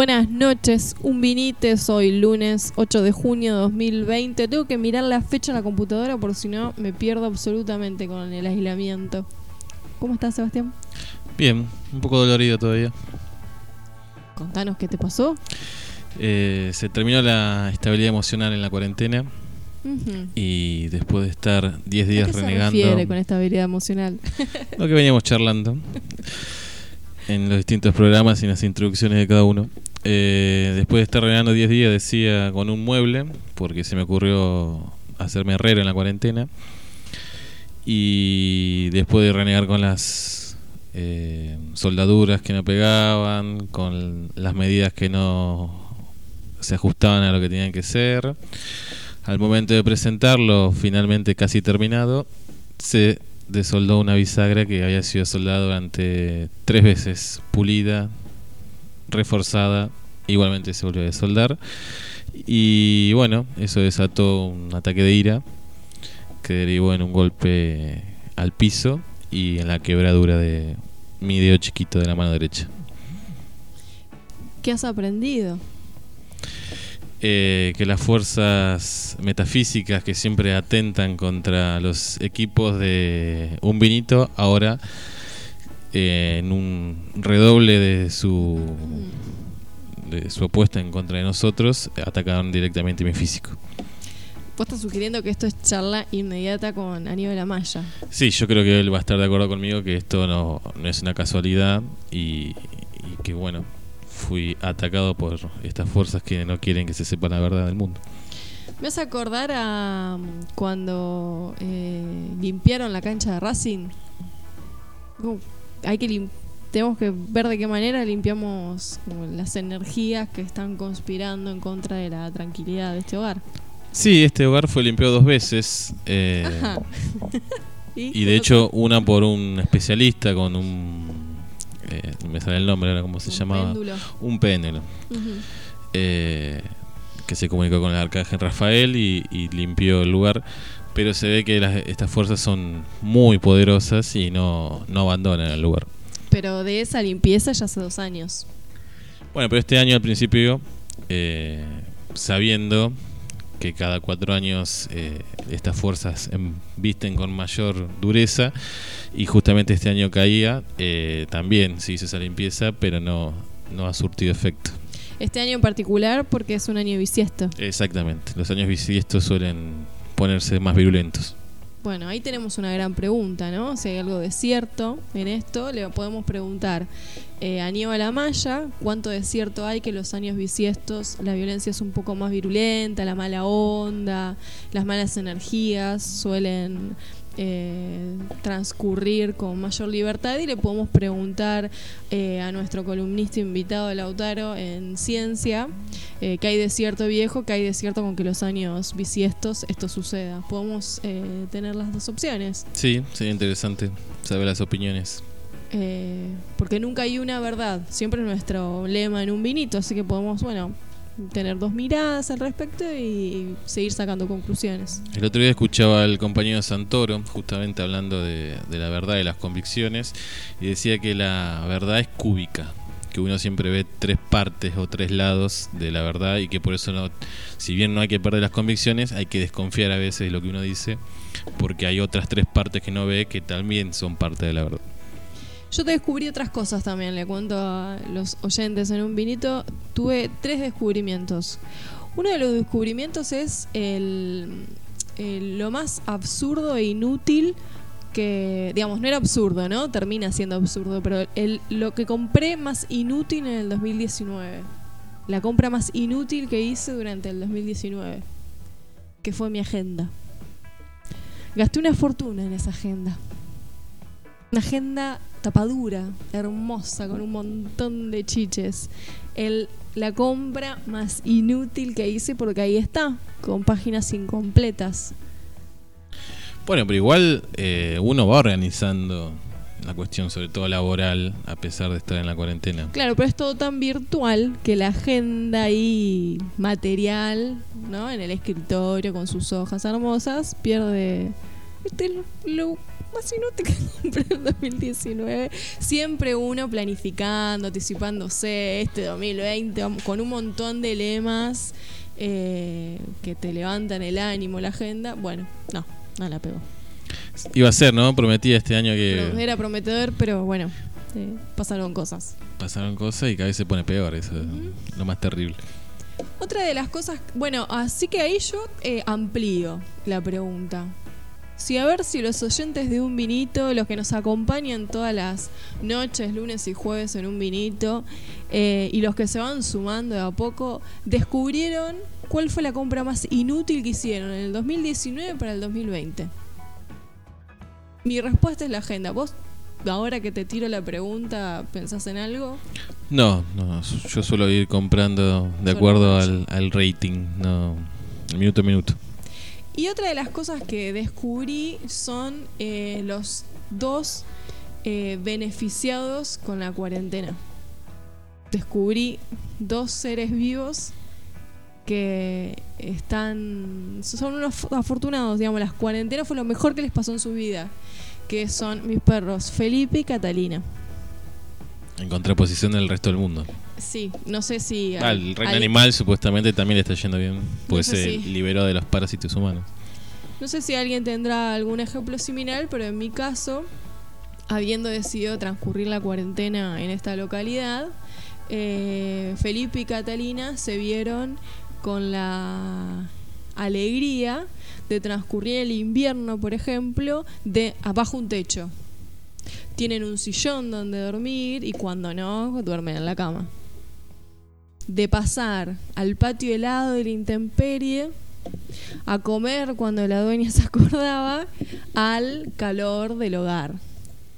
Buenas noches, un vinites, hoy lunes 8 de junio de 2020. Tengo que mirar la fecha en la computadora por si no me pierdo absolutamente con el aislamiento. ¿Cómo estás, Sebastián? Bien, un poco dolorido todavía. Contanos qué te pasó. Eh, se terminó la estabilidad emocional en la cuarentena y después de estar 10 ¿A días qué se renegando refiere con esta habilidad emocional? lo que veníamos charlando en los distintos programas y en las introducciones de cada uno. Eh, después de estar renegando 10 días, decía con un mueble, porque se me ocurrió hacerme herrero en la cuarentena. Y después de renegar con las eh, soldaduras que no pegaban, con las medidas que no se ajustaban a lo que tenían que ser, al momento de presentarlo, finalmente casi terminado, se desoldó una bisagra que había sido soldada durante tres veces, pulida, reforzada, igualmente se volvió a desoldar. Y bueno, eso desató un ataque de ira que derivó en un golpe al piso y en la quebradura de mi dedo chiquito de la mano derecha. ¿Qué has aprendido? Eh, que las fuerzas metafísicas que siempre atentan contra los equipos de un vinito, ahora eh, en un redoble de su de su apuesta en contra de nosotros, atacaron directamente mi físico. Vos estás sugiriendo que esto es charla inmediata con Aníbal Amaya. Sí, yo creo que él va a estar de acuerdo conmigo que esto no, no es una casualidad y, y que bueno, fui atacado por estas fuerzas que no quieren que se sepa la verdad del mundo. Me hace acordar a um, cuando eh, limpiaron la cancha de Racing. Como Hay que tenemos que ver de qué manera limpiamos como las energías que están conspirando en contra de la tranquilidad de este hogar. Sí, este hogar fue limpiado dos veces. eh, Ajá. Y de hecho, una por un especialista con un. eh, no me sale el nombre ahora, ¿cómo se Un llamaba? péndulo. Un péndulo. Ujú. eh, que se comunicó con el arcángel Rafael y, y limpió el lugar. Pero se ve que las- estas fuerzas son muy poderosas y no, no abandonan el lugar. Pero de esa limpieza ya hace dos años. Bueno, pero este año al principio, eh, sabiendo que cada cuatro años eh, estas fuerzas visten con mayor dureza y justamente este año caía, eh, también se hizo esa limpieza, pero no, no ha surtido efecto. Este año en particular porque es un año bisiesto. Exactamente, los años bisiestos suelen ponerse más virulentos. Bueno, ahí tenemos una gran pregunta, ¿no? Si hay algo de cierto en esto, le podemos preguntar eh, a Aníbal Amaya cuánto de cierto hay que los años bisiestos la violencia es un poco más virulenta, la mala onda, las malas energías suelen eh, transcurrir con mayor libertad y le podemos preguntar eh, a nuestro columnista invitado Lautaro en ciencia eh, qué hay de cierto viejo, qué hay de cierto con que los años bisiestos esto suceda. Podemos eh, tener las dos opciones, Sí, sería interesante saber las opiniones. eh, porque nunca hay una verdad, siempre es nuestro lema en un vinito, así que podemos, bueno, tener dos miradas al respecto y seguir sacando conclusiones. El otro día escuchaba al compañero Santoro, justamente hablando de, de la verdad y las convicciones, y decía que la verdad es cúbica, que uno siempre ve tres partes o tres lados de la verdad y que por eso no, si bien no hay que perder las convicciones, hay que desconfiar a veces de lo que uno dice, porque hay otras tres partes que no ve que también son parte de la verdad. Yo te descubrí otras cosas también, le cuento a los oyentes en un vinito. Tuve tres descubrimientos. Uno de los descubrimientos es el, lo más absurdo e inútil que, digamos, no era absurdo, ¿no? Termina siendo absurdo, pero el, lo que compré más inútil en el 2019. La compra más inútil que hice durante el 2019. Que fue mi agenda. Gasté una fortuna en esa agenda. Una agenda tapadura, hermosa, con un montón de chiches. El, la compra más inútil que hice porque ahí está, con páginas incompletas. Bueno, pero igual eh, uno va organizando la cuestión, sobre todo laboral, a pesar de estar en la cuarentena. Claro, pero es todo tan virtual que la agenda ahí material, ¿no? En el escritorio con sus hojas hermosas, pierde este, lo, más inútil que compré en 2019. Siempre uno planificando, anticipándose este 2020 con un montón de lemas eh, que te levantan el ánimo, la agenda. Bueno, no, no la pegó. Iba a ser, ¿no? Prometía este año que... Era prometedor, pero bueno, eh, pasaron cosas. Pasaron cosas y cada vez se pone peor, eso es lo más terrible. Otra de las cosas, bueno, así que ahí yo eh, amplío la pregunta. Si a ver si los oyentes de un vinito, los que nos acompañan todas las noches, lunes y jueves en un vinito, eh, y los que se van sumando de a poco, descubrieron cuál fue la compra más inútil que hicieron en el 2019 para el 2020. Mi respuesta es la agenda. ¿Vos, ahora que te tiro la pregunta, pensás en algo? No, no, yo suelo ir comprando de acuerdo al, rating, no, minuto a minuto. Y otra de las cosas que descubrí son eh, los dos eh, beneficiados con la cuarentena. Descubrí dos seres vivos que están son unos afortunados, digamos, las cuarentenas fue lo mejor que les pasó en su vida, que son mis perros Felipe y Catalina. En contraposición del resto del mundo. Sí, no sé si... Ah, el reino animal supuestamente también le está yendo bien, pues se liberó de los parásitos humanos. No sé si alguien tendrá algún ejemplo similar, pero en mi caso, habiendo decidido transcurrir la cuarentena en esta localidad, eh, Felipe y Catalina se vieron con la alegría de transcurrir el invierno, por ejemplo, de abajo un techo. Tienen un sillón donde dormir y cuando no, duermen en la cama. De pasar al patio helado de la intemperie a comer cuando la dueña se acordaba al calor del hogar.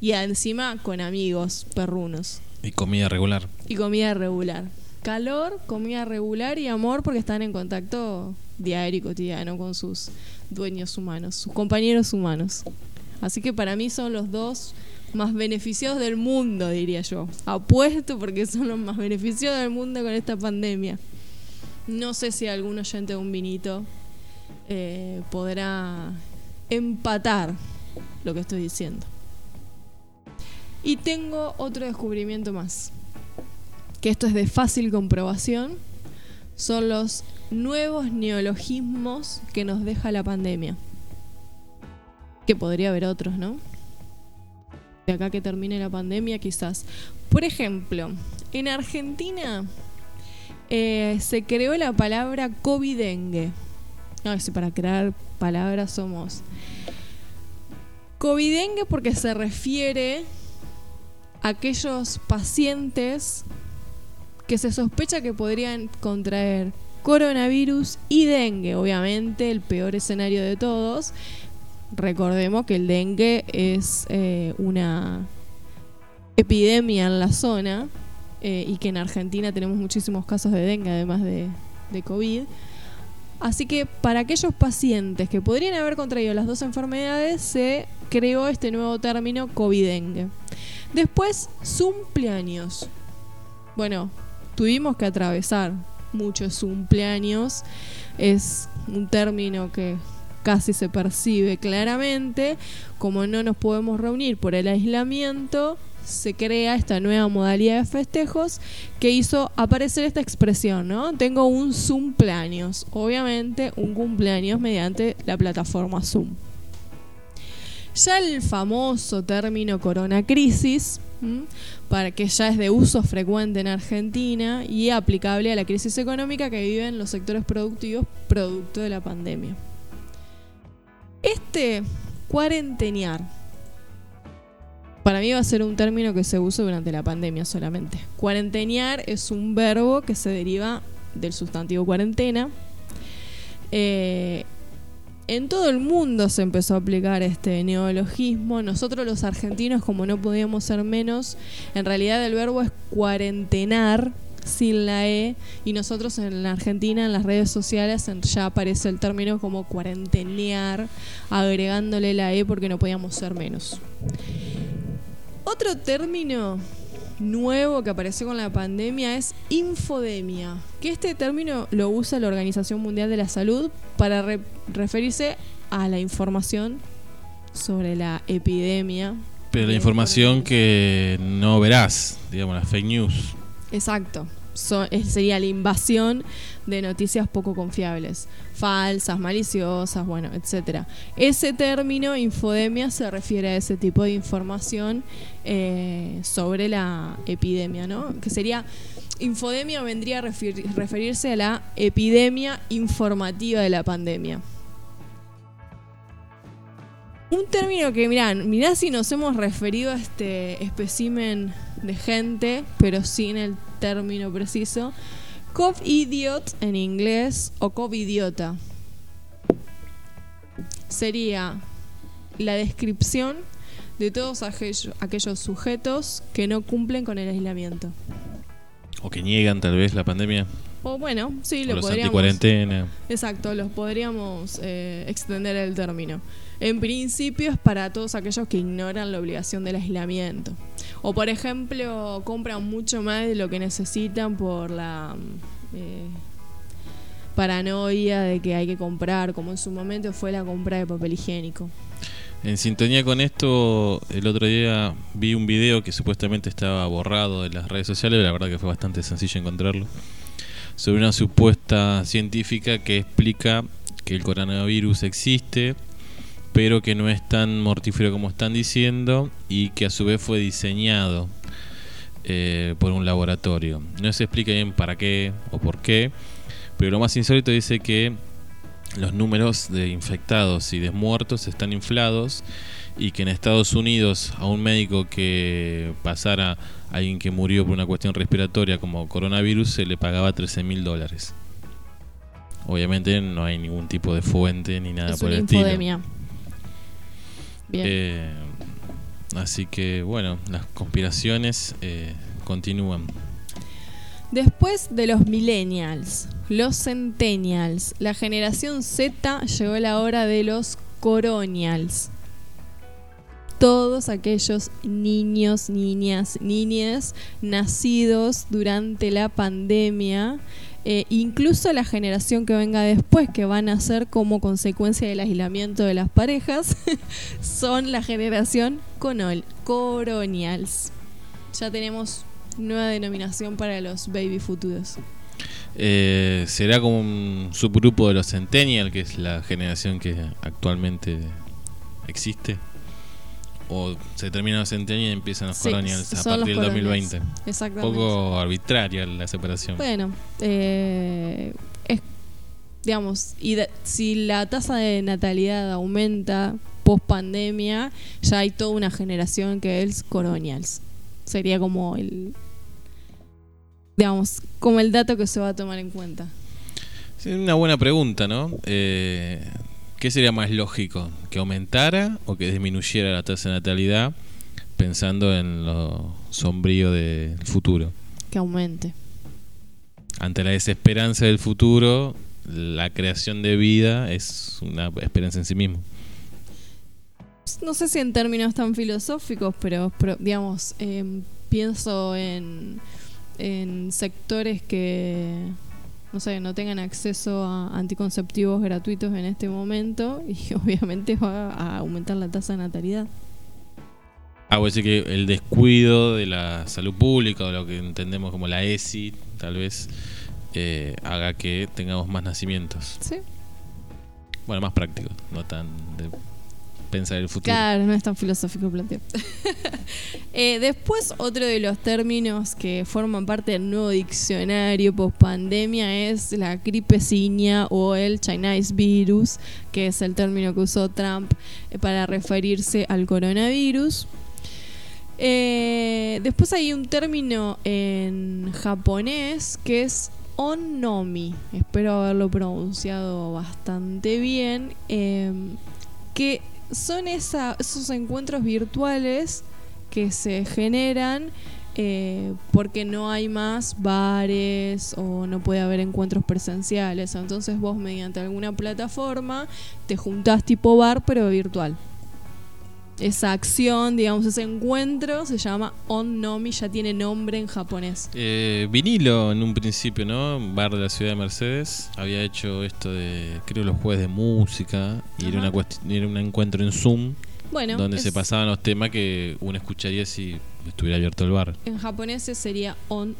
Y encima con amigos perrunos. Y comida regular. Y comida regular calor, comida regular y amor porque están en contacto diario y cotidiano con sus dueños humanos, sus compañeros humanos. Así que para mí son los dos más beneficiados del mundo, diría yo. Apuesto porque son los más beneficiados del mundo con esta pandemia. No sé si algún oyente de un vinito eh, podrá empatar lo que estoy diciendo. Y tengo otro descubrimiento más que esto es de fácil comprobación, son los nuevos neologismos que nos deja la pandemia. Que podría haber otros, ¿no? De acá que termine la pandemia, quizás. Por ejemplo, en Argentina eh, se creó la palabra covidengue. No, si para crear palabras somos. Covidengue porque se refiere a aquellos pacientes que se sospecha que podrían contraer coronavirus y dengue, obviamente el peor escenario de todos. Recordemos que el dengue es eh, una epidemia en la zona eh, y que en Argentina tenemos muchísimos casos de dengue además de, de COVID. Así que para aquellos pacientes que podrían haber contraído las dos enfermedades se creó este nuevo término COVID-dengue. Después, cumpleaños. Bueno, tuvimos que atravesar muchos cumpleaños. Es un término que casi se percibe claramente. Como no nos podemos reunir por el aislamiento, se crea esta nueva modalidad de festejos que hizo aparecer esta expresión, ¿no? Tengo un cumpleaños. Obviamente un cumpleaños mediante la plataforma Zoom. Ya el famoso término corona crisis para que ya es de uso frecuente en Argentina y aplicable a la crisis económica que viven los sectores productivos producto de la pandemia. Este cuarentenear para mí va a ser un término que se usa durante la pandemia solamente. Cuarentenear es un verbo que se deriva del sustantivo cuarentena. Eh, en todo el mundo se empezó a aplicar este neologismo. Nosotros los argentinos, como no podíamos ser menos, en realidad el verbo es cuarentenar sin la E y nosotros en la Argentina en las redes sociales ya aparece el término como cuarentenear agregándole la E porque no podíamos ser menos. Otro término nuevo que apareció con la pandemia es infodemia, que este término lo usa la Organización Mundial de la Salud para referirse a la información sobre la epidemia. Pero la información que no verás, digamos, las fake news. Exacto. So- sería la invasión de noticias poco confiables, falsas, maliciosas, bueno, etcétera. Ese término infodemia se refiere a ese tipo de información eh, sobre la epidemia, ¿no? Que sería infodemia vendría a refer- referirse a la epidemia informativa de la pandemia. Un término que, mirá, mirá si nos hemos referido a este espécimen de gente, pero sin el término preciso. Cov-idiot en inglés o covidiota. Sería la descripción de todos aquellos, aquellos sujetos que no cumplen con el aislamiento. O que niegan tal vez la pandemia. O bueno, sí, o lo los podríamos... Exacto, los podríamos eh, extender el término. En principio es para todos aquellos que ignoran la obligación del aislamiento. O por ejemplo, compran mucho más de lo que necesitan por la mm, eh, paranoia de que hay que comprar, como en su momento fue la compra de papel higiénico. En sintonía con esto, el otro día vi un video que supuestamente estaba borrado de las redes sociales, la verdad que fue bastante sencillo encontrarlo, sobre una supuesta científica que explica que el coronavirus existe, pero que no es tan mortífero como están diciendo y que a su vez fue diseñado eh, por un laboratorio. No se explica bien para qué o por qué, pero lo más insólito dice que los números de infectados y de muertos están inflados y que en Estados Unidos a un médico que pasara a alguien que murió por una cuestión respiratoria como coronavirus se le pagaba 13 mil dólares. Obviamente no hay ningún tipo de fuente ni nada es por el estilo. infodemia. Bien. Eh, así que bueno, las conspiraciones eh, continúan. Después de los millennials, los centennials, la generación Z, llegó la hora de los coronials. Todos aquellos niños, niñas, niñas nacidos durante la pandemia, eh, incluso la generación que venga después, que van a ser como consecuencia del aislamiento de las parejas, son la generación conol- coronials. Ya tenemos nueva denominación para los baby futuros. Eh, ¿Será como un subgrupo de los Centennial, que es la generación que actualmente existe? ¿O se terminan los Centennial y empiezan los Sí, Colonials a partir del colonials. 2020? Un Exactamente. poco arbitraria la separación. Bueno, eh, es, digamos, y de- si la tasa de natalidad aumenta post pandemia, ya hay toda una generación que es colonials. Sería como el, digamos, como el dato que se va a tomar en cuenta. Sí, una buena pregunta, ¿no? Eh, ¿Qué sería más lógico? ¿Que aumentara o que disminuyera la tasa de natalidad pensando en lo sombrío del futuro? Que aumente. Ante la desesperanza del futuro, la creación de vida es una esperanza en sí mismo. no sé si en términos tan filosóficos, pero, pero, digamos, em, pienso en, en sectores que, no sé, no tengan acceso a anticonceptivos gratuitos en este momento y obviamente va a aumentar la tasa de natalidad. Ah, voy a decir que el descuido de la salud pública o lo que entendemos como la ESI, tal vez, eh, haga que tengamos más nacimientos. ¿Sí? Bueno, más práctico, no tan de pensar el futuro. Claro, no es tan filosófico el planteo. Eh, después, otro de los términos que forman parte del nuevo diccionario post pandemia es la gripe ciña o el Chinese virus, que es el término que usó Trump eh, para referirse al coronavirus. Eh, después hay un término en japonés que es onnomi, espero haberlo pronunciado bastante bien, eh, que son esa- esos encuentros virtuales que se generan eh, porque no hay más bares o no puede haber encuentros presenciales. Entonces vos mediante alguna plataforma te juntás tipo bar pero virtual. Esa acción, digamos, ese encuentro se llama onnomi, ya tiene nombre en japonés. Eh, vinilo en un principio, ¿no? Bar de la ciudad de Mercedes había hecho esto de, creo, los jueves de música y era, una era un encuentro en Zoom Bueno, donde se pasaban los temas que uno escucharía si estuviera abierto el bar. En japonés sería on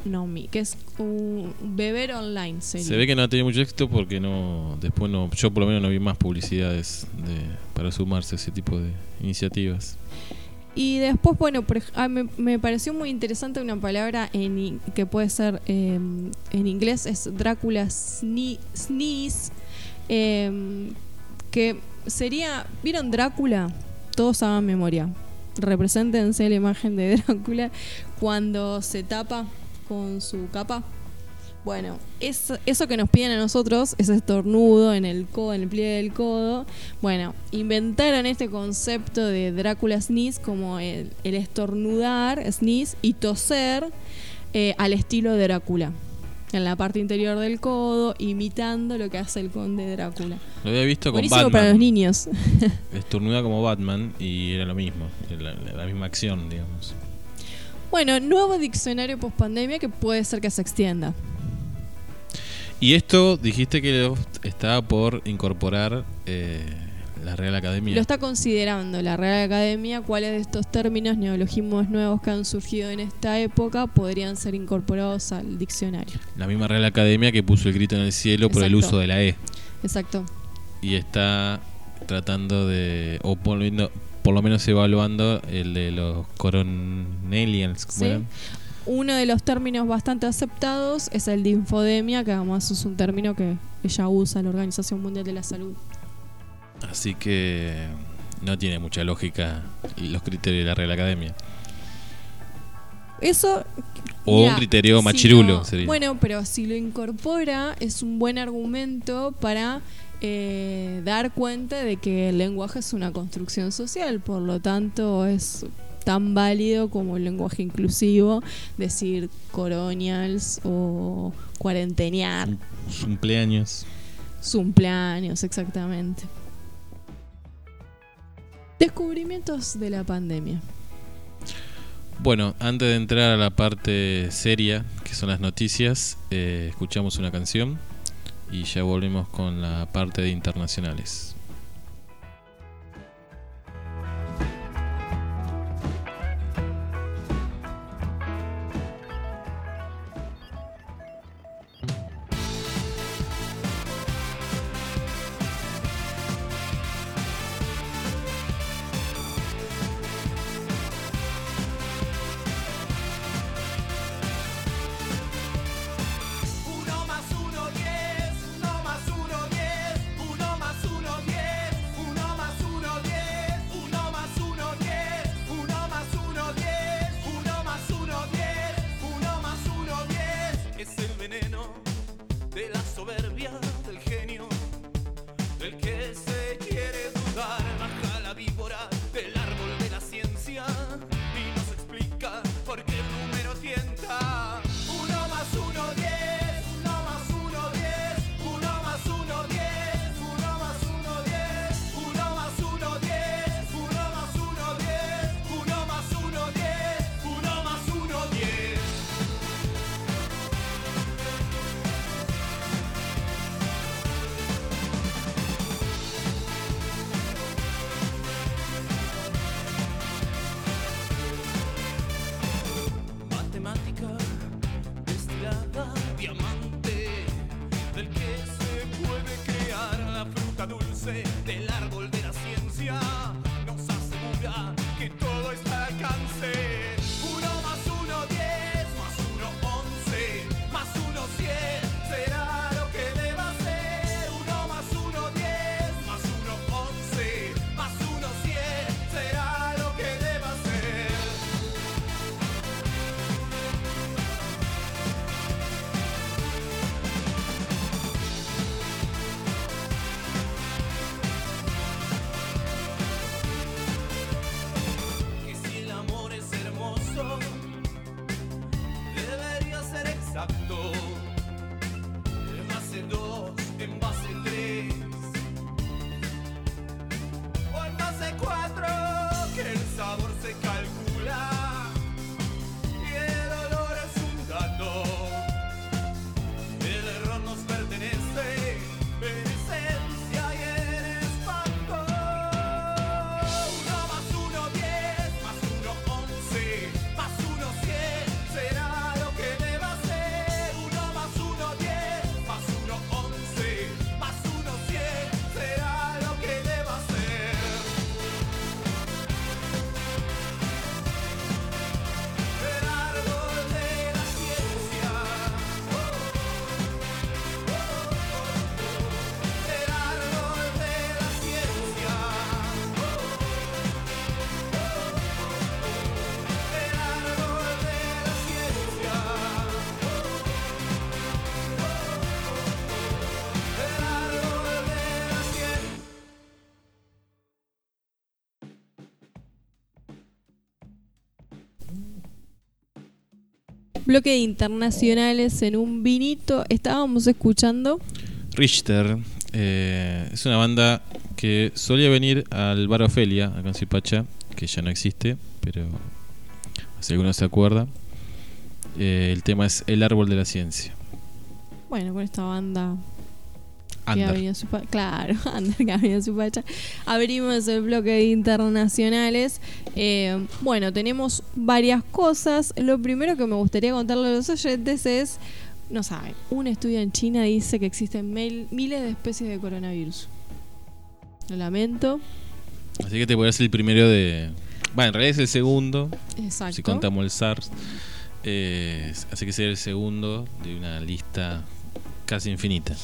que es un beber online. Sería. Se ve que no ha tenido mucho éxito porque no después no yo por lo menos no vi más publicidades de, para sumarse a ese tipo de iniciativas. Y después, bueno, por ah, me, me pareció muy interesante una palabra en, que puede ser eh, en inglés, es Drácula sne- Sneeze, eh, que sería, ¿vieron Drácula? Todos hagan memoria. Represéntense la imagen de Drácula cuando se tapa con su capa. Bueno, es, eso que nos piden a nosotros, ese estornudo en el codo, en el pliegue del codo, bueno, inventaron este concepto de Drácula sneeze como el, el estornudar, sneeze, y toser eh, al estilo de Drácula. En la parte interior del codo, imitando lo que hace el conde Drácula. Lo había visto con Buenísimo para los Batman. niños. Estornuda como Batman y era lo mismo, la, la misma acción, digamos. bueno, nuevo diccionario post pandemia que puede ser que se extienda. Y esto dijiste que lo estaba por incorporar eh, la Real Academia. Lo está considerando la Real Academia cuáles de estos términos, neologismos nuevos que han surgido en esta época podrían ser incorporados al diccionario. La misma Real Academia que puso el grito en el cielo por el uso de la E. Exacto. Y está tratando de, o por, lo por lo menos evaluando el de los coronelians. ¿cómo Sí. eran? Uno de los términos bastante aceptados es el de infodemia, que además es un término que ella usa la Organización Mundial de la Salud. Así que no tiene mucha lógica los criterios de la Real Academia. Eso. O mirá, un criterio si machirulo sería. Bueno, pero si lo incorpora, es un buen argumento para eh, dar cuenta de que el lenguaje es una construcción social, por lo tanto es tan válido como el lenguaje inclusivo, decir colonials o cuarenteniar, Cumpleaños. cumpleaños, exactamente. Descubrimientos de la pandemia. Bueno, antes de entrar a la parte seria, que son las noticias, eh, escuchamos una canción y ya volvemos con la parte de internacionales. Bloque de internacionales en un vinito. Estábamos escuchando. Richter eh, es una banda que solía venir al Bar Ofelia, acá en Zipacha, que ya no existe, pero si alguno se acuerda. Eh, el tema es El Árbol de la Ciencia. Bueno, con esta banda que Under. ha venido a su pa- claro, Under, que ha venido a su. Abrimos el bloque de internacionales. Eh, bueno, tenemos varias cosas. Lo primero que me gustaría contarle a los oyentes es, no saben, un estudio en China dice que existen mil- miles de especies de coronavirus. Lo lamento. Así que te voy a ser el primero de. Bueno, en realidad es el segundo, Exacto. si contamos el SARS. Eh, así que sería el segundo de una lista casi infinita.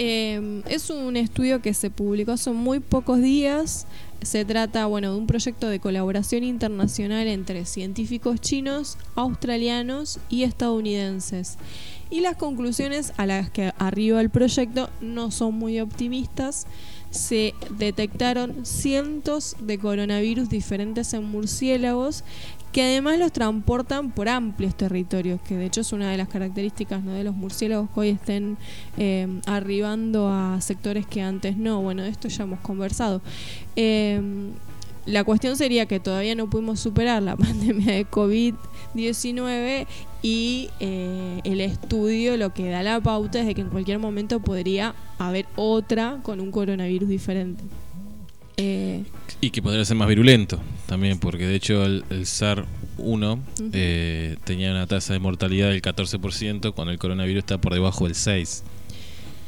Eh, es un estudio que se publicó hace muy pocos días. Se trata, bueno, de un proyecto de colaboración internacional entre científicos chinos, australianos y estadounidenses. Y las conclusiones a las que arriba el proyecto no son muy optimistas. Se detectaron cientos de coronavirus diferentes en murciélagos que además los transportan por amplios territorios, que de hecho es una de las características de los murciélagos que hoy estén eh, arribando a sectores que antes no. Bueno, de esto ya hemos conversado. Eh, la cuestión sería que todavía no pudimos superar la pandemia de COVID-19 y eh, el estudio lo que da la pauta es de que en cualquier momento podría haber otra con un coronavirus diferente. Eh, Y que podría ser más virulento también, porque de hecho el, el SAR-1 eh, tenía una tasa de mortalidad del 14%, cuando el coronavirus está por debajo del 6%.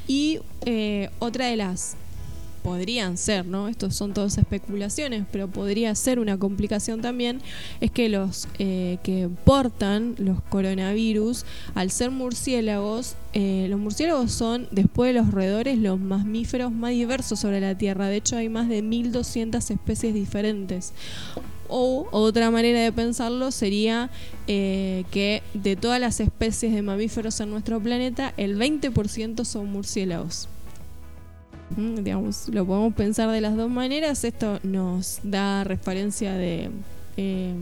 Y eh, otra de las podrían ser, ¿no? Estos son todas especulaciones, pero podría ser una complicación también, es que los eh, que portan los coronavirus, al ser murciélagos, eh, los murciélagos son, después de los roedores, los mamíferos más diversos sobre la Tierra. De hecho, hay más de 1.200 especies diferentes. O otra manera de pensarlo sería eh, que de todas las especies de mamíferos en nuestro planeta, el 20% son murciélagos. Mm, digamos, lo podemos pensar de las dos maneras. Esto nos da referencia de eh,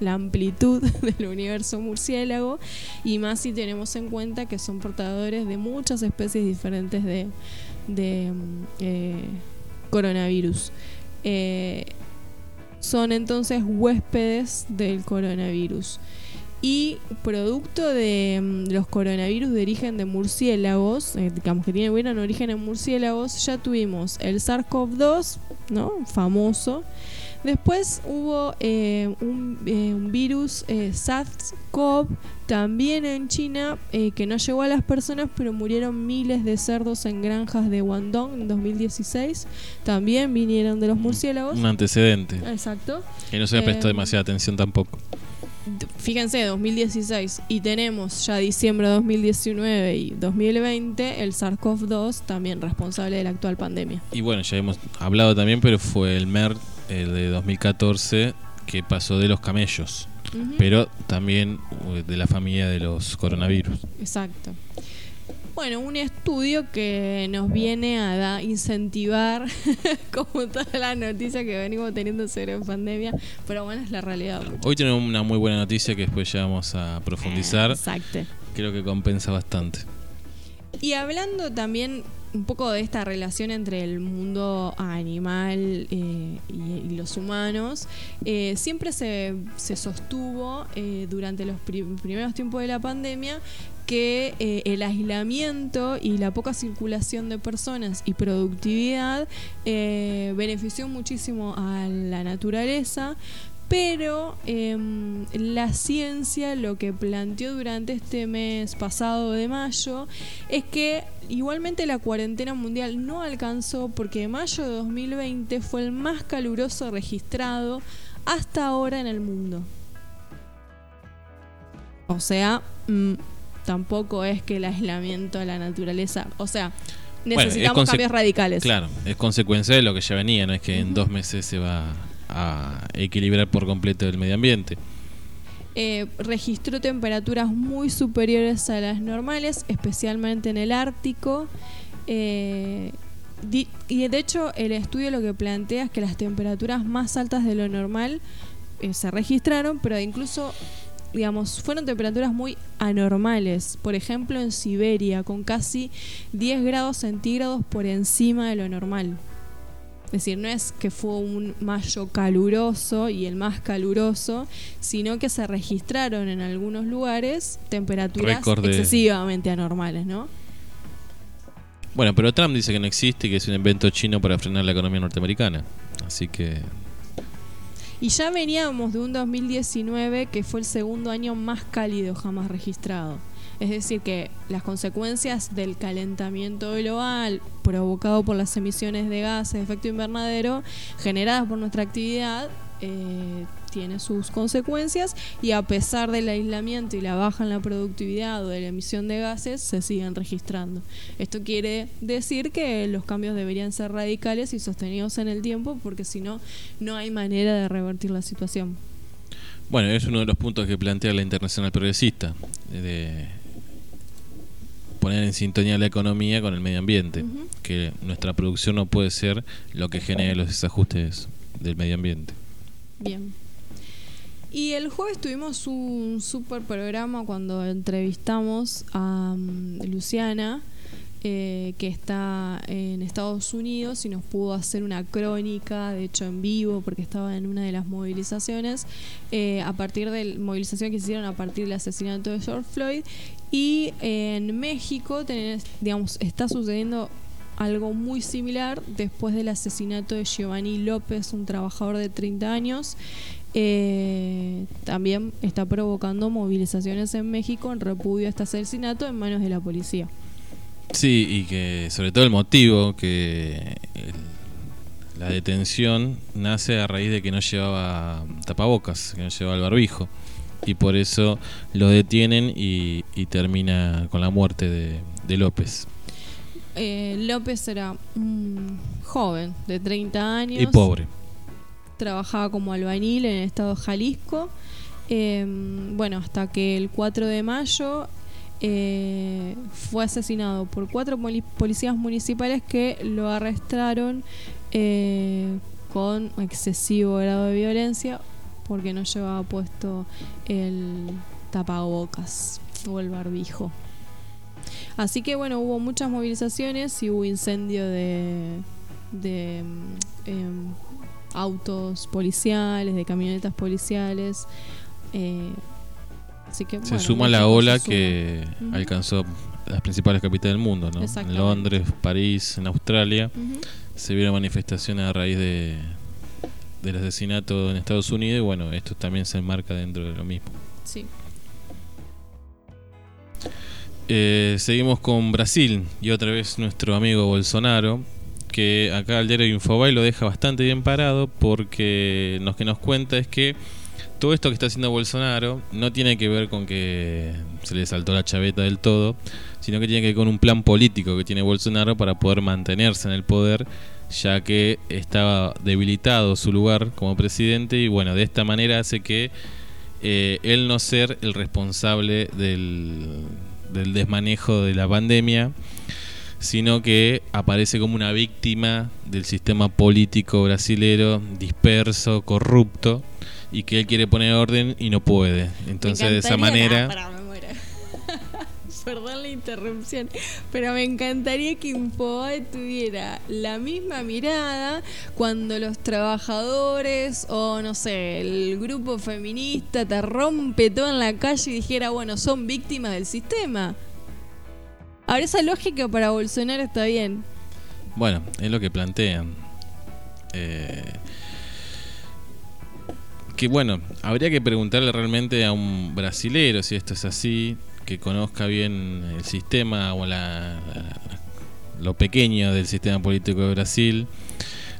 la amplitud del universo murciélago y más si tenemos en cuenta que son portadores de muchas especies diferentes de, mm, eh, coronavirus. Eh, son entonces huéspedes del coronavirus. Y producto de mm, los coronavirus de origen de murciélagos, eh, digamos que tienen un origen en murciélagos, ya tuvimos el SARS-CoV-2, ¿no? Famoso. Después hubo eh, un, eh, un virus SARS-CoV también en China que no llegó a las personas, pero murieron miles de cerdos en granjas de Guangdong en 2016. También vinieron de los murciélagos. Un antecedente, Exacto. que no se me prestó demasiada atención tampoco. Fíjense, 2016 y tenemos ya diciembre de 2019 y 2020 el SARS-CoV-2 también responsable de la actual pandemia. Y bueno, ya hemos hablado también, pero fue el MERS el de 2014 que pasó de los camellos, pero también uh, de la familia de los coronavirus. Exacto. Bueno, un estudio que nos viene a da- incentivar, como todas las noticias que venimos teniendo sobre pandemia, pero bueno, es la realidad. Hoy tenemos una muy buena noticia que después ya vamos a profundizar. Exacto. Creo que compensa bastante. Y hablando también un poco de esta relación entre el mundo animal eh, y, y los humanos, eh, siempre se, se sostuvo eh, durante los pri- primeros tiempos de la pandemia que eh, el aislamiento y la poca circulación de personas y productividad eh, benefició muchísimo a la naturaleza, pero em, la ciencia lo que planteó durante este mes pasado de mayo es que igualmente la cuarentena mundial no alcanzó porque mayo de 2020 fue el más caluroso registrado hasta ahora en el mundo. O sea, mm, tampoco es que el aislamiento a la naturaleza, o sea, necesitamos cambios radicales. Claro, es consecuencia de lo que ya venía, no es que en dos meses se va a equilibrar por completo el medio ambiente. eh, registró temperaturas muy superiores a las normales, especialmente en el Ártico. Eh, di- y de hecho el estudio lo que plantea es que las temperaturas más altas de lo normal eh, se registraron, pero incluso digamos, fueron temperaturas muy anormales. Por ejemplo, en Siberia, con casi 10 grados centígrados por encima de lo normal. Es decir, no es que fue un mayo caluroso y el más caluroso, sino que se registraron en algunos lugares temperaturas de- excesivamente anormales, ¿no? Bueno, pero Trump dice que no existe y que es un invento chino para frenar la economía norteamericana. Así que Y ya veníamos de un 2019 que fue el segundo año más cálido jamás registrado. Es decir, que las consecuencias del calentamiento global provocado por las emisiones de gases de efecto invernadero generadas por nuestra actividad eh, tiene sus consecuencias y a pesar del aislamiento y la baja en la productividad o de la emisión de gases se siguen registrando. Esto quiere decir que los cambios deberían ser radicales y sostenidos en el tiempo porque si no, no hay manera de revertir la situación. Bueno, es uno de los puntos que plantea la Internacional Progresista, de poner en sintonía la economía con el medio ambiente, que nuestra producción no puede ser lo que genere los desajustes del medio ambiente. Bien. Y el jueves tuvimos un super programa cuando entrevistamos a mm, Luciana, eh, que está en Estados Unidos y nos pudo hacer una crónica, de hecho en vivo, porque estaba en una de las movilizaciones, eh, a partir de movilización que hicieron a partir del asesinato de George Floyd. Y en México, tenés, digamos, está sucediendo algo muy similar después del asesinato de Giovanni López, un trabajador de 30 años. Eh, también está provocando movilizaciones en México en repudio a este asesinato en manos de la policía. Sí, y que sobre todo el motivo que el- la detención nace a raíz de que no llevaba tapabocas, que no llevaba el barbijo. Y por eso lo detienen y, y termina con la muerte de, de López. Eh, López era un joven de 30 años. Y pobre. Trabajaba como albañil en el estado de Jalisco. Eh, bueno, hasta que el 4 de mayo eh, fue asesinado por cuatro poli- policías municipales que lo arrestaron eh, con excesivo grado de violencia porque no llevaba puesto el tapabocas o el barbijo. Así que bueno, hubo muchas movilizaciones y hubo incendio de, em, autos policiales, de camionetas policiales. eh, así que, Se bueno, suma la ola suma. que alcanzó las principales capitales del mundo, ¿no? En. Londres, París, en Australia. Ujú. Se vieron manifestaciones a raíz de del asesinato en Estados Unidos y bueno, esto también se enmarca dentro de lo mismo. Sí. Eh, seguimos con Brasil y otra vez nuestro amigo Bolsonaro, que acá el diario Infobae lo deja bastante bien parado porque lo que nos cuenta es que todo esto que está haciendo Bolsonaro no tiene que ver con que se le saltó la chaveta del todo, sino que tiene que ver con un plan político que tiene Bolsonaro para poder mantenerse en el poder, ya que estaba debilitado su lugar como presidente y bueno, de esta manera hace que eh, él no ser el responsable del desmanejo de la pandemia, sino que aparece como una víctima del sistema político brasilero disperso, corrupto, y que él quiere poner orden y no puede. Entonces de esa manera... Ah, me muero. Perdón la interrupción, pero me encantaría que Infobae tuviera la misma mirada cuando los trabajadores o no sé, el grupo feminista te rompe todo en la calle y dijera, bueno, son víctimas del sistema. Ahora esa lógica para Bolsonaro está bien. Bueno, es lo que plantean. Eh, que bueno, habría que preguntarle realmente a un brasilero si esto es así, que conozca bien el sistema o la, la- lo pequeño del sistema político de Brasil.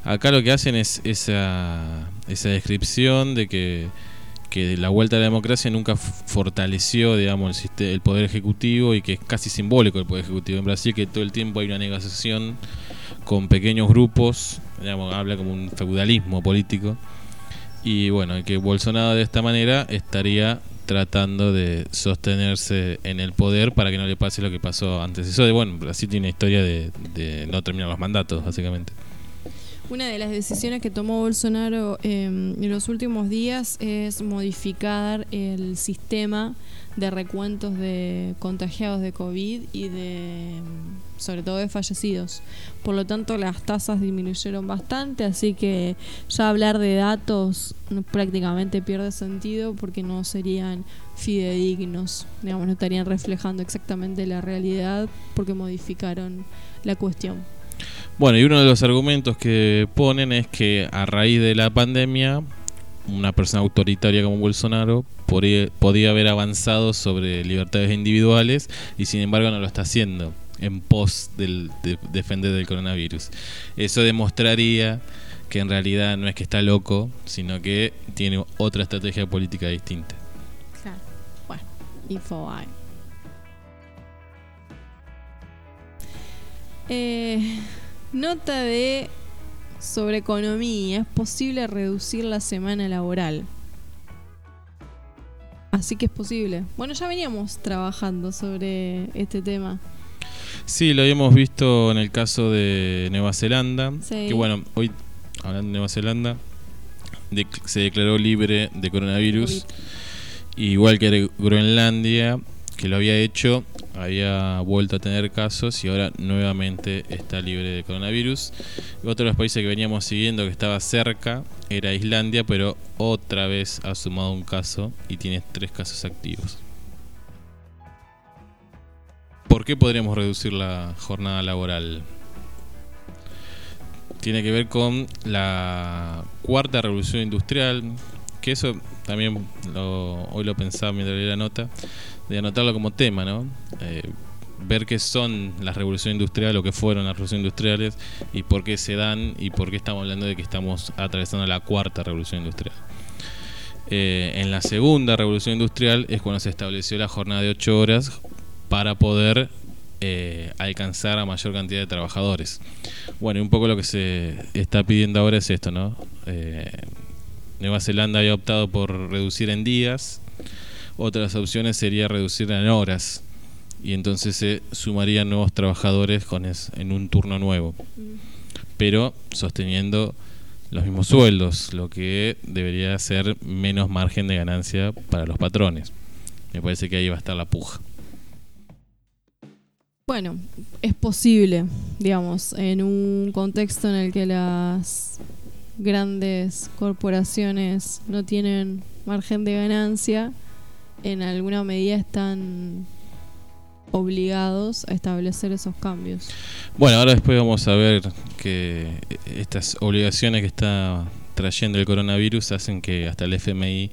Acá lo que hacen es esa, esa descripción de que, que la vuelta a la democracia nunca fortaleció, digamos, el, el poder ejecutivo y que es casi simbólico el poder ejecutivo en Brasil, que todo el tiempo hay una negociación con pequeños grupos, digamos, habla como un feudalismo político. Y bueno, que Bolsonaro de esta manera estaría tratando de sostenerse en el poder para que no le pase lo que pasó antes. Eso de, bueno, Brasil tiene una historia de no terminar los mandatos, básicamente. Una de las decisiones que tomó Bolsonaro eh, en los últimos días es modificar el sistema de recuentos de contagiados de COVID y de, mm, sobre todo de fallecidos. Por lo tanto, las tasas disminuyeron bastante, así que ya hablar de datos prácticamente pierde sentido porque no serían fidedignos, digamos, no estarían reflejando exactamente la realidad porque modificaron la cuestión. Bueno, y uno de los argumentos que ponen es que a raíz de la pandemia, una persona autoritaria como Bolsonaro podía haber avanzado sobre libertades individuales y sin embargo no lo está haciendo en pos del, de defender del coronavirus. Eso demostraría que en realidad no es que está loco, sino que tiene otra estrategia política distinta. Claro. Bueno, Infobae. Eh, nota de sobre economía. Es posible reducir la semana laboral. Así que es posible. Bueno, ya veníamos trabajando sobre este tema. Sí, lo habíamos visto en el caso de Nueva Zelanda. Sí. Que bueno, hoy, hablando de Nueva Zelanda, de- se declaró libre de coronavirus. Igual que Groenlandia, que lo había hecho, había vuelto a tener casos y ahora nuevamente está libre de coronavirus. Otro de los países que veníamos siguiendo que estaba cerca era Islandia, pero otra vez ha sumado un caso y tiene tres casos activos. ¿Por qué podríamos reducir la jornada laboral? Tiene que ver con la cuarta revolución industrial, que eso también lo- hoy lo pensaba mientras leía la nota, de anotarlo como tema, ¿no? Eh, ver qué son las revoluciones industriales o qué fueron las revoluciones industriales y por qué se dan y por qué estamos hablando de que estamos atravesando la cuarta revolución industrial. Eh, en la segunda revolución industrial es cuando se estableció la jornada de 8 horas para poder eh, alcanzar a mayor cantidad de trabajadores. Bueno, y un poco lo que se está pidiendo ahora es esto, ¿no? Nueva Zelanda había optado por reducir en días, otras opciones sería reducir en horas y entonces se sumarían nuevos trabajadores con en un turno nuevo, pero sosteniendo los mismos sueldos, lo que debería ser menos margen de ganancia para los patrones. Me parece que ahí va a estar la puja. Bueno, es posible, digamos, en un contexto en el que las grandes corporaciones no tienen margen de ganancia, en alguna medida están obligados a establecer esos cambios. Bueno, ahora después vamos a ver que estas obligaciones que está trayendo el coronavirus hacen que hasta el FMI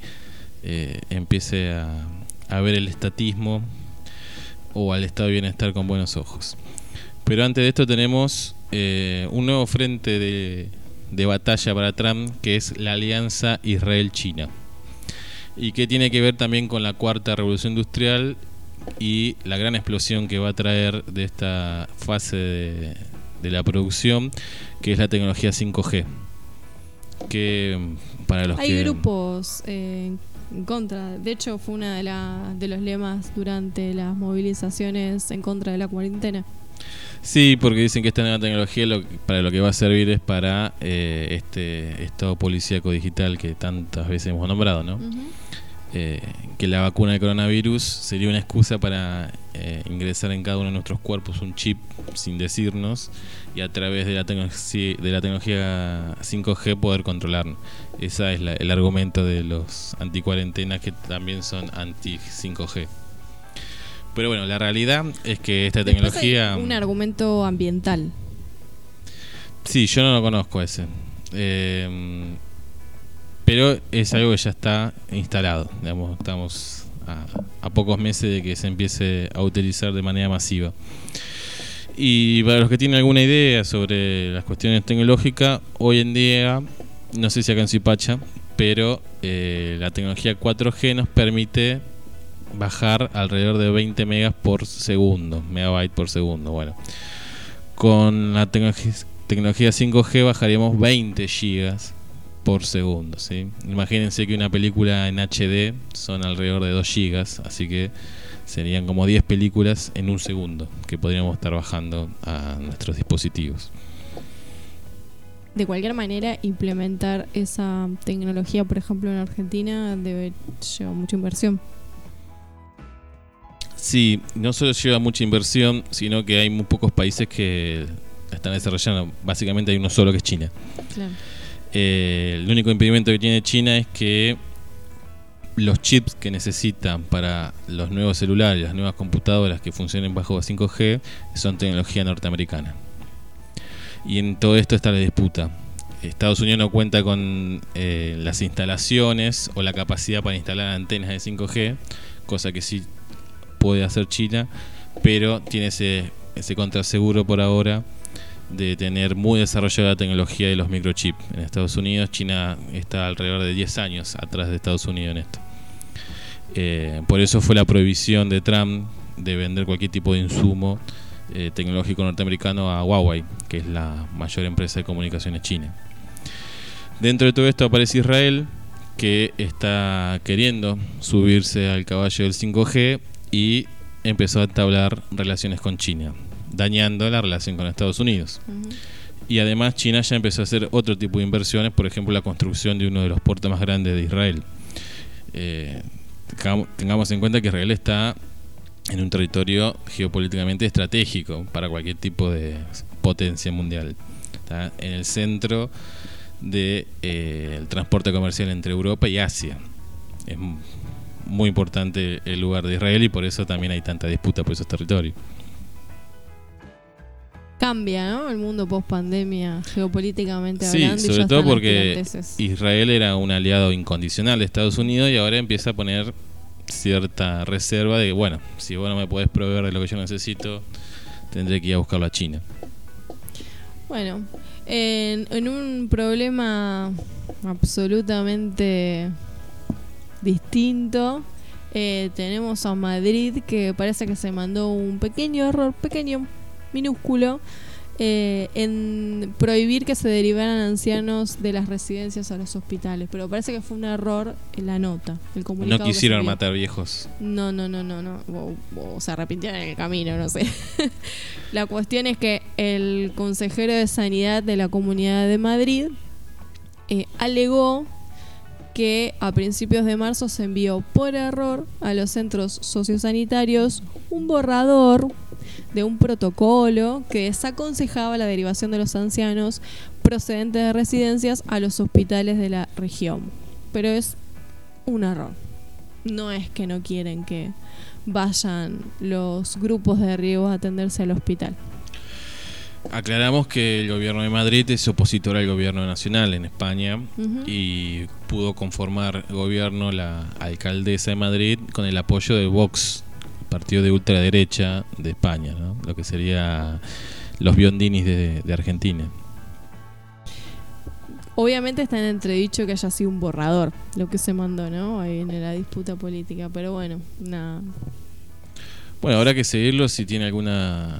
eh, empiece a, a ver el estatismo o al estado de bienestar con buenos ojos. Pero antes de esto tenemos eh, un nuevo frente de, de batalla para Trump que es la alianza Israel-China. Y que tiene que ver también con la cuarta revolución industrial y la gran explosión que va a traer de esta fase de, de la producción, que es la tecnología 5G. Que mm, para los Hay que grupos eh, en contra, de hecho fue uno de, la- de los lemas durante las movilizaciones en contra de la cuarentena. Sí, porque dicen que esta nueva tecnología lo, para lo que va a servir es para eh, este estado policíaco digital que tantas veces hemos nombrado, ¿no? Eh, que la vacuna de coronavirus sería una excusa para eh, ingresar en cada uno de nuestros cuerpos un chip sin decirnos y a través de la, tecnología, de la tecnología 5G poder controlarnos. Ese es la- el argumento de los anticuarentenas que también son anti-5G. Pero bueno, la realidad es que esta Después hay tecnología... un argumento ambiental. Sí, yo no lo conozco ese. Eh, pero es algo que ya está instalado. Digamos, estamos a, a pocos meses de que se empiece a utilizar de manera masiva. Y para los que tienen alguna idea sobre las cuestiones tecnológicas, hoy en día, no sé si acá en Zipacha, pero eh, la tecnología 4G nos permite bajar alrededor de 20 megas por segundo, megabyte por segundo. Bueno, con la tecnología tecnología 5G bajaríamos 20 gigas por segundo. ¿sí? Imagínense que una película en HD son alrededor de 2 gigas, así que serían como 10 películas en un segundo que podríamos estar bajando a nuestros dispositivos. de cualquier manera implementar esa tecnología, por ejemplo, en Argentina debe llevar mucha inversión. Sí, no solo lleva mucha inversión, sino que hay muy pocos países que están desarrollando. Básicamente hay uno solo que es China. Claro. Eh, el único impedimento que tiene China es que los chips que necesitan para los nuevos celulares, las nuevas computadoras que funcionen bajo 5G, son tecnología norteamericana. Y en todo esto está la disputa. Estados Unidos no cuenta con eh, las instalaciones o la capacidad para instalar antenas de 5G, cosa que sí puede hacer China, pero tiene ese, ese contraseguro por ahora de tener muy desarrollada la tecnología de los microchips. En Estados Unidos, China está alrededor de 10 años atrás de Estados Unidos en esto. Eh, por eso fue la prohibición de Trump de vender cualquier tipo de insumo eh, tecnológico norteamericano a Huawei, que es la mayor empresa de comunicaciones china. Dentro de todo esto aparece Israel, que está queriendo subirse al caballo del 5G y empezó a entablar relaciones con China, dañando la relación con Estados Unidos. Y además China ya empezó a hacer otro tipo de inversiones, por ejemplo la construcción de uno de los puertos más grandes de Israel. Eh, tengamos- en cuenta que Israel está en un territorio geopolíticamente estratégico para cualquier tipo de potencia mundial. Está en el centro del transporte comercial entre Europa y Asia. Es muy importante el lugar de Israel y por eso también hay tanta disputa por esos territorios. Cambia, ¿no? El mundo post pandemia, geopolíticamente Sí, hablando. y sobre todo porque. Israel era un aliado incondicional de Estados Unidos y ahora empieza a poner cierta reserva de, bueno, si vos no me podés proveer de lo que yo necesito, tendré que ir a buscarlo a China. Bueno, en, en un problema absolutamente distinto, eh, tenemos a Madrid que parece que se mandó un pequeño error, pequeño, minúsculo, eh, en prohibir que se derivaran ancianos de las residencias a los hospitales. Pero parece que fue un error en la nota. El comunicado No quisieron matar viejos. No, no, no, no, no. O, o se arrepintieron en el camino, no sé. la cuestión es que el consejero de Sanidad de la Comunidad de Madrid eh, alegó que a principios de marzo se envió por error a los centros sociosanitarios un borrador de un protocolo que desaconsejaba la derivación de los ancianos procedentes de residencias a los hospitales de la región. Pero es un error. No es que no quieren que vayan los grupos de riesgo a atenderse al hospital. Aclaramos que el gobierno de Madrid es opositor al gobierno nacional en España y pudo conformar gobierno la alcaldesa de Madrid con el apoyo de Vox, partido de ultraderecha de España, ¿no? lo que sería los biondinis de, de Argentina. Obviamente está en entredicho que haya sido un borrador lo que se mandó, ¿no? Ahí en la disputa política, pero bueno, nada. Bueno, habrá que seguirlo si tiene alguna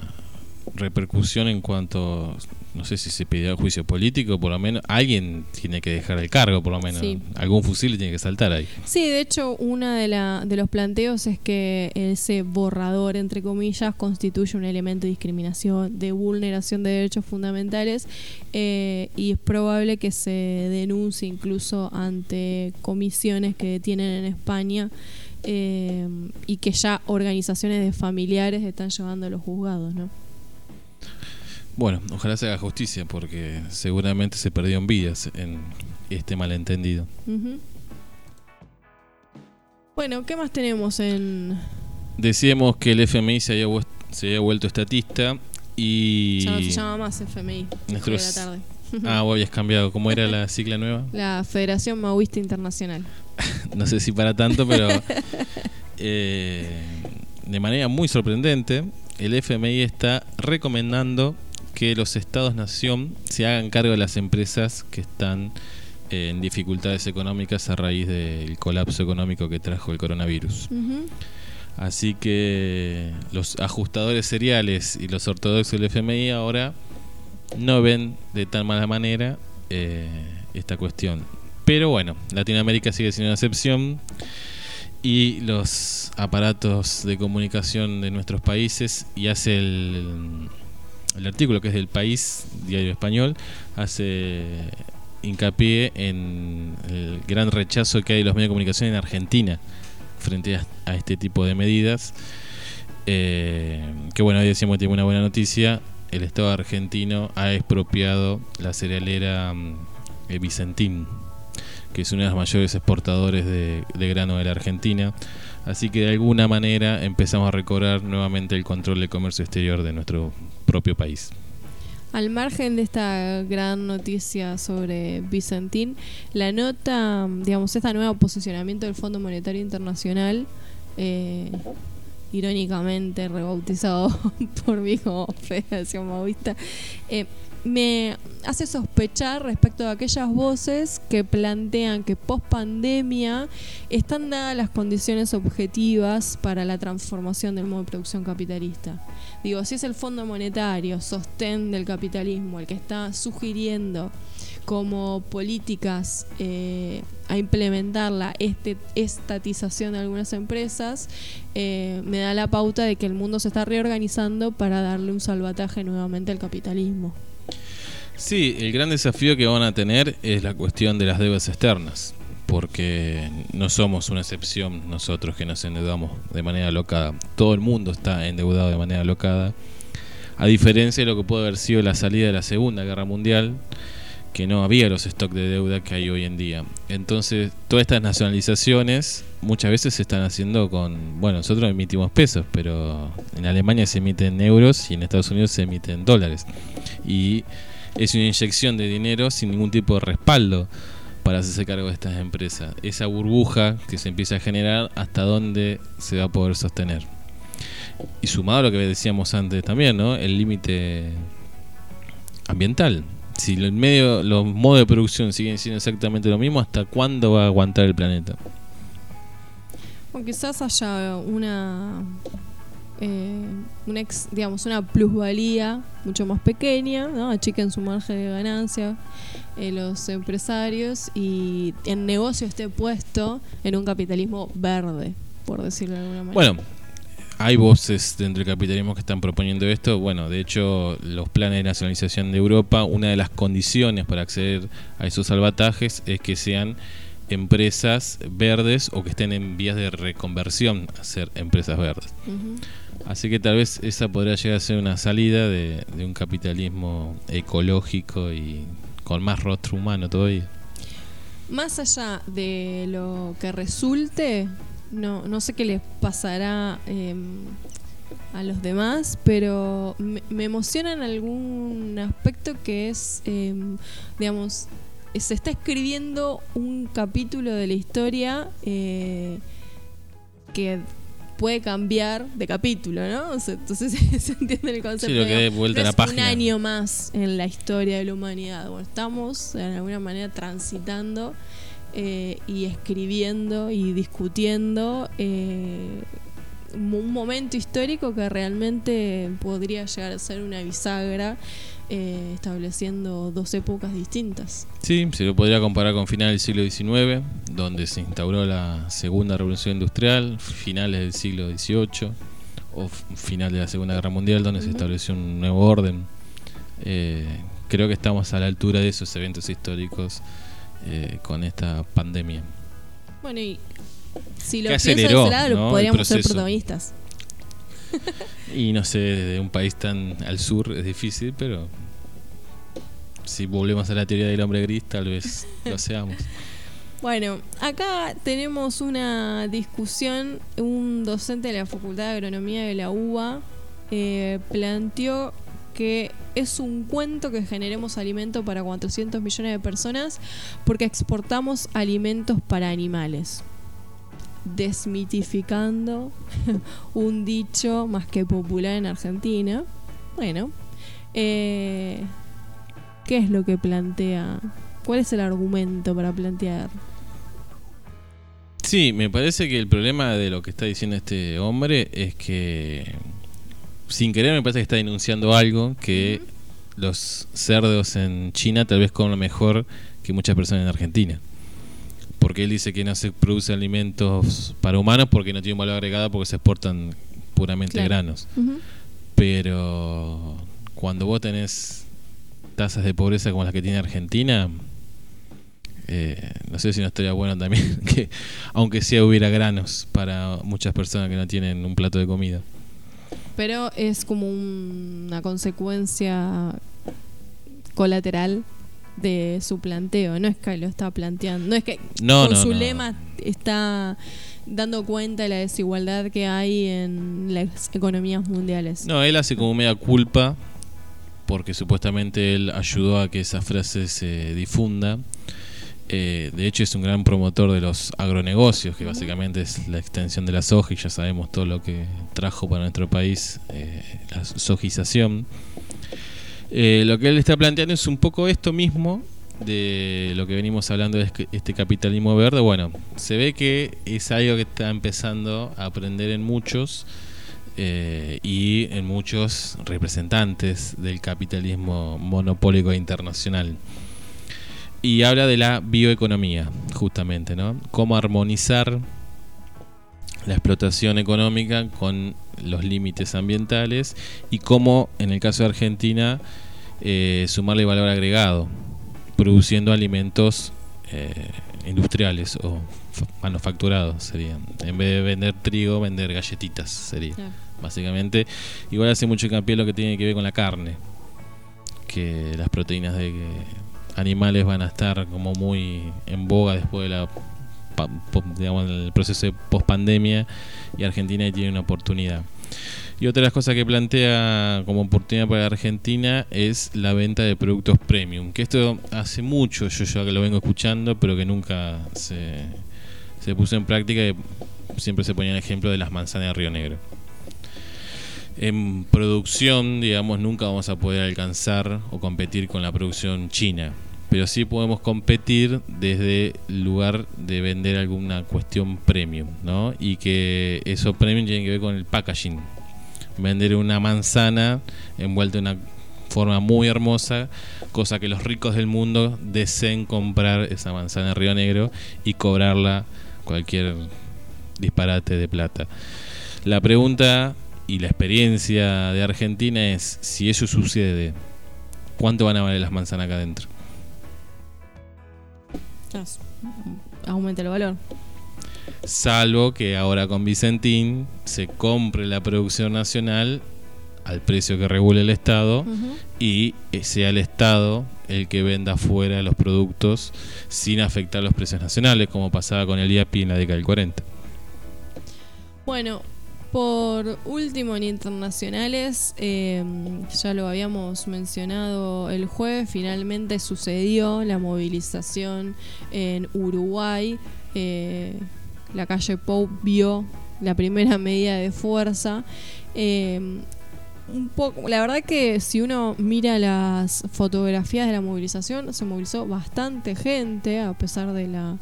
repercusión en cuanto, no sé si se pedirá juicio político, por lo menos alguien tiene que dejar el cargo, por lo menos. Sí. Algún fusil tiene que saltar ahí. Sí, de hecho, uno de, la, de los planteos es que ese borrador, entre comillas, constituye un elemento de discriminación, de vulneración de derechos fundamentales eh, y es probable que se denuncie incluso ante comisiones que tienen en España eh, y que ya organizaciones de familiares están llevando a los juzgados, ¿no? Bueno, ojalá se haga justicia porque seguramente se perdieron vidas en este malentendido. Bueno, ¿qué más tenemos en...? Decíamos que el FMI se había, vues- se había vuelto estatista y... Ya no se llama más FMI, dijo de Nuestros- la tarde. Ah, vos habías cambiado. ¿Cómo era la sigla nueva? La Federación Maoísta Internacional. no sé si para tanto, pero eh, de manera muy sorprendente, el FMI está recomendando que los estados-nación se hagan cargo de las empresas que están eh, en dificultades económicas a raíz del colapso económico que trajo el coronavirus. Así que los ajustadores seriales y los ortodoxos del FMI ahora no ven de tan mala manera eh, esta cuestión. Pero bueno, Latinoamérica sigue siendo una excepción y los aparatos de comunicación de nuestros países y hace el, el artículo que es del País, diario español, hace hincapié en el gran rechazo que hay de los medios de comunicación en Argentina frente a, este tipo de medidas. Eh, que bueno, hoy decíamos que tiene una buena noticia. El Estado argentino ha expropiado la cerealera mm, eh, Vicentín, que es uno de los mayores exportadores de grano de la Argentina. Así que de alguna manera empezamos a recobrar nuevamente el control del comercio exterior de nuestro propio país. Al margen de esta gran noticia sobre Vicentín, la nota, digamos, este nuevo posicionamiento del Fondo Monetario Internacional, eh, irónicamente rebautizado por mí como Federación Maoísta, eh, me hace sospechar respecto de aquellas voces que plantean que post pandemia están dadas las condiciones objetivas para la transformación del modo de producción capitalista. Digo, si es el Fondo Monetario, sostén del capitalismo, el que está sugiriendo como políticas eh, a implementar la este, estatización de algunas empresas, eh, me da la pauta de que el mundo se está reorganizando para darle un salvataje nuevamente al capitalismo. Sí, el gran desafío que van a tener es la cuestión de las deudas externas, porque no somos una excepción nosotros que nos endeudamos de manera locada. Todo el mundo está endeudado de manera locada, a diferencia de lo que puede haber sido la salida de la Segunda Guerra Mundial, que no había los stocks de deuda que hay hoy en día. Entonces, todas estas nacionalizaciones muchas veces se están haciendo con, bueno, nosotros emitimos pesos, pero en Alemania se emiten euros y en Estados Unidos se emiten dólares. Y es una inyección de dinero sin ningún tipo de respaldo para hacerse cargo de estas empresas. Esa burbuja que se empieza a generar, hasta dónde se va a poder sostener. Y sumado a lo que decíamos antes también, ¿no? El límite ambiental. Si el medio, los modos de producción siguen siendo exactamente lo mismo, ¿hasta cuándo va a aguantar el planeta? O quizás haya una, eh, una ex- digamos, una plusvalía mucho más pequeña, ¿no? achiquen su margen de ganancia eh, los empresarios y el negocio esté puesto en un capitalismo verde, por decirlo de alguna manera. Bueno, hay voces dentro del capitalismo que están proponiendo esto. Bueno, de hecho, los planes de nacionalización de Europa, una de las condiciones para acceder a esos salvatajes es que sean empresas verdes o que estén en vías de reconversión a ser empresas verdes. Así que tal vez esa podría llegar a ser una salida de, un capitalismo ecológico y con más rostro humano todavía. Más allá de lo que resulte, no, no sé qué les pasará eh, a los demás, pero me, me emociona en algún aspecto que es, eh, digamos, se está escribiendo un capítulo de la historia eh, que puede cambiar de capítulo, ¿no? O sea, entonces se entiende el concepto. Sí, lo que vuelta no la página. Un año más en la historia de la humanidad. Bueno, estamos de alguna manera transitando eh, y escribiendo y discutiendo eh, un momento histórico que realmente podría llegar a ser una bisagra eh, estableciendo dos épocas distintas. Sí, se lo podría comparar con finales del siglo XIX, donde se instauró la segunda revolución industrial, finales del siglo XVIII, o final de la Segunda Guerra Mundial, donde se estableció un nuevo orden. Eh, creo que estamos a la altura de esos eventos históricos eh, con esta pandemia. Bueno, y si lo lado, ¿no? podríamos ser protagonistas. Y no sé, desde un país tan al sur es difícil, pero si volvemos a la teoría del hombre gris, tal vez lo seamos. Bueno, acá tenemos una discusión. Un docente de la Facultad de Agronomía de la UBA eh, planteó que es un cuento que generemos alimento para 400 millones de personas porque exportamos alimentos para animales. Desmitificando un dicho más que popular en Argentina. Bueno, eh, ¿qué es lo que plantea? ¿Cuál es el argumento para plantear? Sí, me parece que el problema de lo que está diciendo este hombre es que, sin querer, me parece que está denunciando algo que los cerdos en China tal vez comen mejor que muchas personas en Argentina. Porque él dice que no se producen alimentos para humanos porque no tienen valor agregado porque se exportan puramente Claro. granos. Pero cuando vos tenés tasas de pobreza como las que tiene Argentina, eh, no sé si no estaría bueno también que, aunque sea hubiera granos para muchas personas que no tienen un plato de comida. Pero es como un- una consecuencia colateral de su planteo. No es que lo está planteando. No es que No, con no, su no. lema está dando cuenta de la desigualdad que hay en las economías mundiales. No, él hace como media culpa porque supuestamente él ayudó a que esa frase se difunda. Eh, de hecho es un gran promotor de los agronegocios, que básicamente es la extensión de la soja y ya sabemos todo lo que trajo para nuestro país eh, la sojización. Eh, lo que él está planteando es un poco esto mismo de lo que venimos hablando de este- este capitalismo verde. Bueno, se ve que es algo que está empezando a aprender en muchos eh, y en muchos representantes del capitalismo monopólico internacional. Y habla de la bioeconomía, justamente, ¿no? Cómo armonizar la explotación económica con los límites ambientales y cómo, en el caso de Argentina, eh, sumarle valor agregado, produciendo alimentos eh, industriales o fa- manufacturados serían. En vez de vender trigo, vender galletitas sería básicamente. Igual hace mucho hincapié lo que tiene que ver con la carne, que las proteínas de animales van a estar como muy en boga después de la digamos, el proceso de pospandemia y Argentina tiene una oportunidad. Y otra de las cosas que plantea como oportunidad para Argentina es la venta de productos premium, que esto hace mucho yo ya que lo vengo escuchando, pero que nunca se, se puso en práctica y siempre se ponía el ejemplo de las manzanas de Río Negro. En producción, digamos, nunca vamos a poder alcanzar o competir con la producción china, pero sí podemos competir desde el lugar de vender alguna cuestión premium, ¿no? Y que eso premium tiene que ver con el packaging. Vender una manzana envuelta en una forma muy hermosa, cosa que los ricos del mundo deseen comprar esa manzana de Río Negro y cobrarla cualquier disparate de plata. La pregunta y la experiencia de Argentina es, si eso sucede, ¿cuánto van a valer las manzanas acá adentro? Aumenta el valor. Salvo que ahora con Vicentín se compre la producción nacional al precio que regule el Estado y sea el Estado el que venda fuera los productos sin afectar los precios nacionales, como pasaba con el IAPI en la década del 40. Bueno, por último en internacionales, eh, ya lo habíamos mencionado el jueves, finalmente sucedió la movilización en Uruguay. eh, la calle Pou vio la primera medida de fuerza. Eh, un poco, la verdad que si uno mira las fotografías de la movilización, se movilizó bastante gente a pesar de la,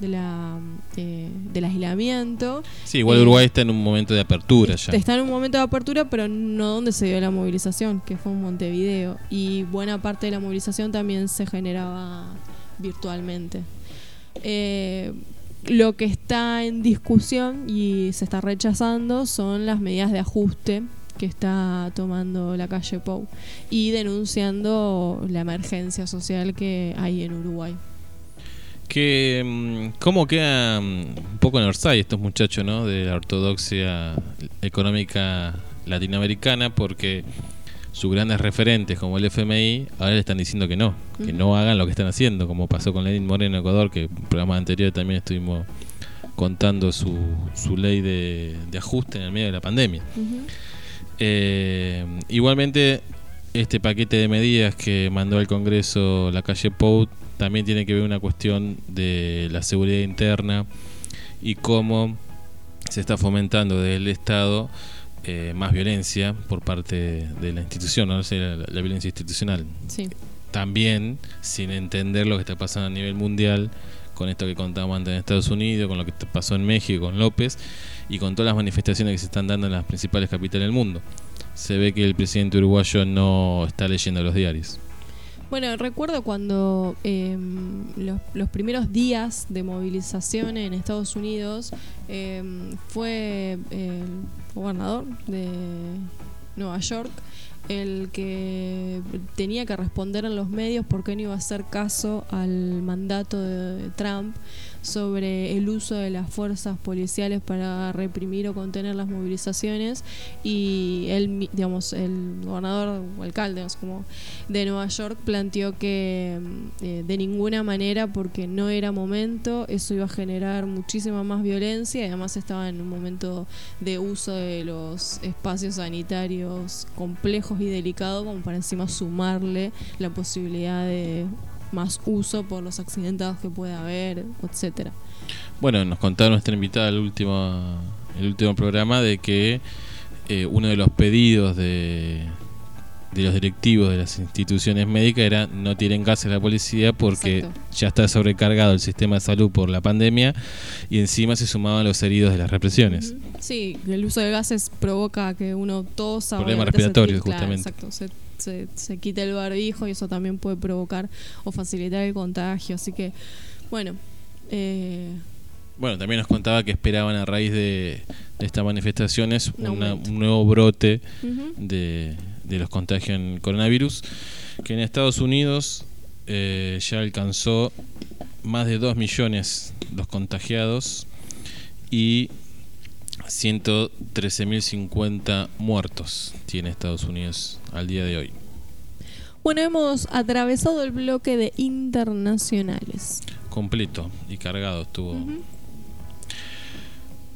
de la eh, del aislamiento. Sí, igual Eh, Uruguay está en un momento de apertura ya. Está en un momento de apertura, pero no donde se dio la movilización, que fue en Montevideo. Y buena parte de la movilización también se generaba virtualmente. Eh, lo que está en discusión y se está rechazando son las medidas de ajuste que está tomando la calle Pou y denunciando la emergencia social que hay en Uruguay. Que, mm, ¿Cómo quedan un poco en Orsay estos muchachos ¿no? de la ortodoxia económica latinoamericana? Porque sus grandes referentes como el FMI ahora le están diciendo que no, que no hagan lo que están haciendo, como pasó con Lenin Moreno en Ecuador, que en programas anteriores también estuvimos contando su, su ley de, de ajuste en el medio de la pandemia. Eh, igualmente, este paquete de medidas que mandó al Congreso la calle Pou también tiene que ver una cuestión de la seguridad interna y cómo se está fomentando desde el Estado eh, más violencia por parte de la institución, ¿no? O sea, la, la violencia institucional. Sí. También sin entender lo que está pasando a nivel mundial con esto que contábamos antes en Estados Unidos, con lo que pasó en México con López y con todas las manifestaciones que se están dando en las principales capitales del mundo. Se ve que el presidente uruguayo no está leyendo los diarios. Bueno, recuerdo cuando eh, los, los primeros días de movilización en Estados Unidos eh, fue el gobernador de Nueva York el que tenía que responder en los medios porque no iba a hacer caso al mandato de Trump sobre el uso de las fuerzas policiales para reprimir o contener las movilizaciones y él, digamos, el gobernador o alcalde cómo, de Nueva York planteó que mm, eh, de ninguna manera porque no era momento, eso iba a generar muchísima más violencia y además estaba en un momento de uso de los espacios sanitarios complejos y delicados como para encima sumarle la posibilidad de más uso por los accidentados que puede haber, etcétera. Bueno, nos contaba nuestra invitada el último, el último programa de que eh, uno de los pedidos de, de los directivos de las instituciones médicas era no tiren gas a la policía porque Exacto. ya está sobrecargado el sistema de salud por la pandemia y encima se sumaban los heridos de las represiones. Sí, el uso de gases provoca que uno tosa. Problemas respiratorios, claro, justamente. exacto, se, se, se quita el barbijo y eso también puede provocar o facilitar el contagio. Así que, bueno, eh, Bueno, también nos contaba que esperaban a raíz de, de estas manifestaciones Un una- un nuevo brote de, de los contagios en coronavirus, que en Estados Unidos eh, ya alcanzó más de 2 millones los contagiados y 113.050 muertos tiene Estados Unidos al día de hoy. Bueno, hemos atravesado el bloque de internacionales. Completo y cargado estuvo.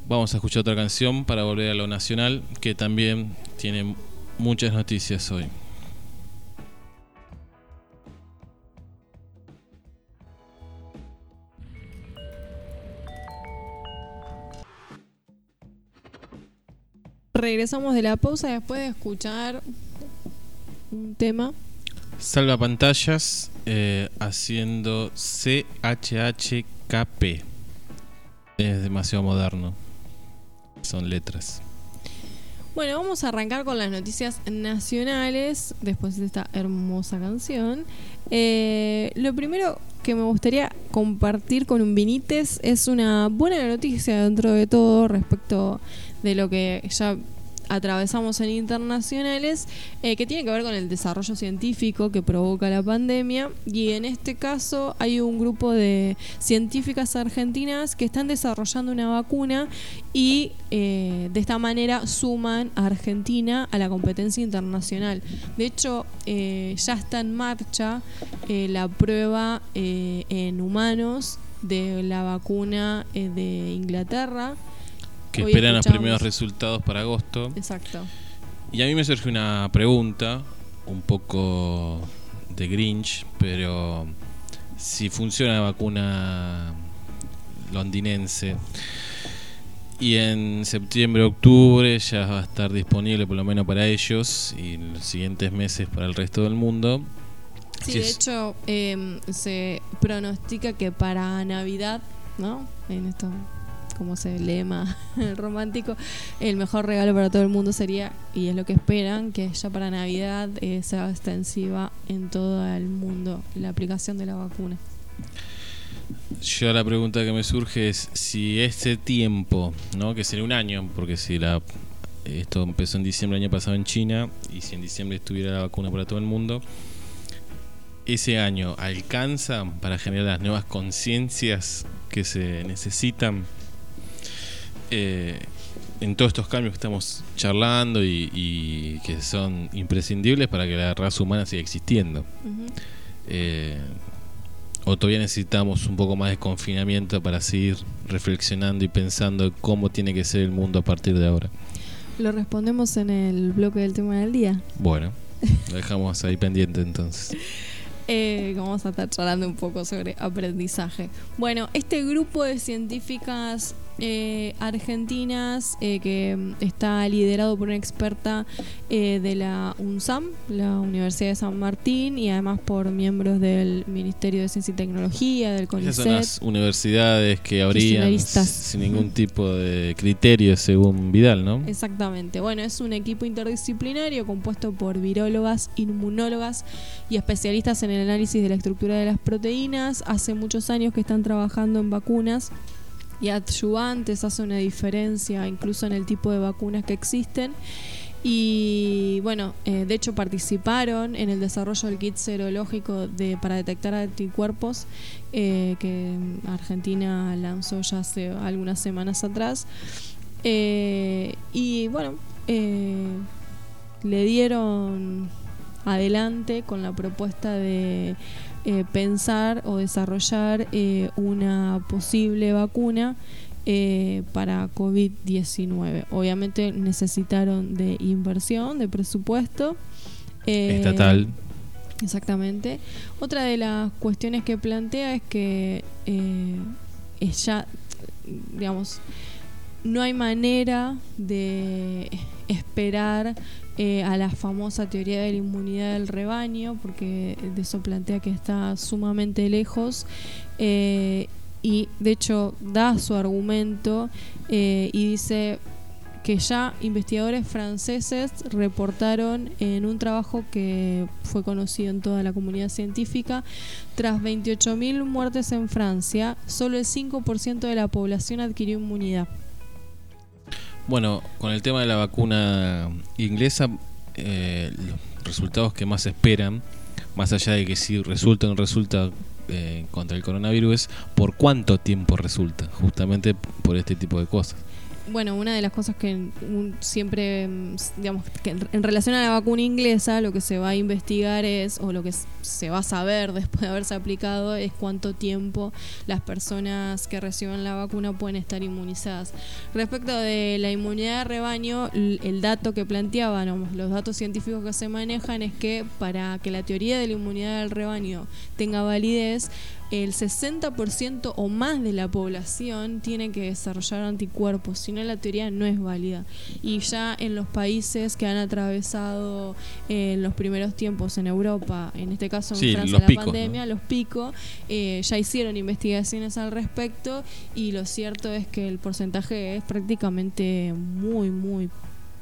Vamos a escuchar otra canción para volver a lo nacional, que también tiene muchas noticias hoy. Regresamos de la pausa después de escuchar un tema. Salva pantallas eh, haciendo CHHKP. Es demasiado moderno. Son letras. Bueno, vamos a arrancar con las noticias nacionales después de esta hermosa canción. Eh, lo primero que me gustaría compartir con un Vinites es una buena noticia dentro de todo respecto de lo que ya atravesamos en internacionales, eh, que tiene que ver con el desarrollo científico que provoca la pandemia. Y en este caso hay un grupo de científicas argentinas que están desarrollando una vacuna y eh, de esta manera suman a Argentina a la competencia internacional. De hecho, eh, ya está en marcha eh, la prueba eh, en humanos de la vacuna de Inglaterra. Que Hoy esperan los primeros resultados para agosto. Exacto. Y a mí me surge una pregunta, un poco de Grinch, pero si funciona la vacuna londinense y en septiembre, octubre ya va a estar disponible por lo menos para ellos y en los siguientes meses para el resto del mundo. Sí, de hecho, eh, se pronostica que para Navidad, ¿no? En esto, como se lema romántico, el mejor regalo para todo el mundo sería, y es lo que esperan, que ya para Navidad eh, sea extensiva en todo el mundo la aplicación de la vacuna. Yo la pregunta que me surge es si este tiempo, ¿no? que sería un año, porque si la esto empezó en diciembre del año pasado en China y si en diciembre estuviera la vacuna para todo el mundo, ese año alcanza para generar las nuevas conciencias que se necesitan eh, en todos estos cambios que estamos charlando y, y que son imprescindibles para que la raza humana siga existiendo. Eh, o todavía necesitamos un poco más de confinamiento para seguir reflexionando y pensando cómo tiene que ser el mundo a partir de ahora. Lo respondemos en el bloque del tema del día. Bueno, lo dejamos ahí pendiente entonces. Eh, vamos a estar charlando un poco sobre aprendizaje. Bueno, este grupo de científicas eh, argentinas eh, que está liderado por una experta eh, de la UNSAM, la Universidad de San Martín, y además por miembros del Ministerio de Ciencia y Tecnología, del Esas CONICET. son las universidades que habrían Kirchneristas. sin ningún tipo de criterio según Vidal, ¿no? Exactamente. Bueno, es un equipo interdisciplinario compuesto por virólogas, inmunólogas y especialistas en el análisis de la estructura de las proteínas. Hace muchos años que están trabajando en vacunas y adyuvantes, hace una diferencia incluso en el tipo de vacunas que existen. Y bueno, eh, de hecho participaron en el desarrollo del kit serológico de, para detectar anticuerpos eh, que Argentina lanzó ya hace algunas semanas atrás. Eh, y bueno, le dieron adelante con la propuesta de eh, pensar o desarrollar eh, una posible vacuna eh, para COVID-19. Obviamente necesitaron de inversión, de presupuesto. eh, Estatal. Exactamente. Otra de las cuestiones que plantea es que es ya, digamos, no hay manera de esperar eh, a la famosa teoría de la inmunidad del rebaño, porque de eso plantea que está sumamente lejos. eh, y de hecho da su argumento eh, y dice que ya investigadores franceses reportaron en un trabajo que fue conocido en toda la comunidad científica, tras 28.000 muertes en Francia, solo el 5% de la población adquirió inmunidad. Bueno, con el tema de la vacuna inglesa, eh, los resultados que más esperan, más allá de que si resulta o no resulta eh, contra el coronavirus, es por cuánto tiempo resulta, justamente por este tipo de cosas. Bueno, una de las cosas que un- siempre, mm, digamos, que en, relación a la vacuna inglesa, lo que se va a investigar es, o lo que se va a saber después de haberse aplicado, es cuánto tiempo las personas que reciban la vacuna pueden estar inmunizadas. Respecto de la inmunidad de rebaño, el dato que planteaban, los datos científicos que se manejan, es que para que la teoría de la inmunidad del rebaño tenga validez, el 60% o más de la población tiene que desarrollar anticuerpos, si no la teoría no es válida. Y ya en los países que han atravesado eh, en los primeros tiempos en Europa, en este caso en Sí, Francia la picos, pandemia, los picos, eh, ya hicieron investigaciones al respecto y lo cierto es que el porcentaje es prácticamente muy, muy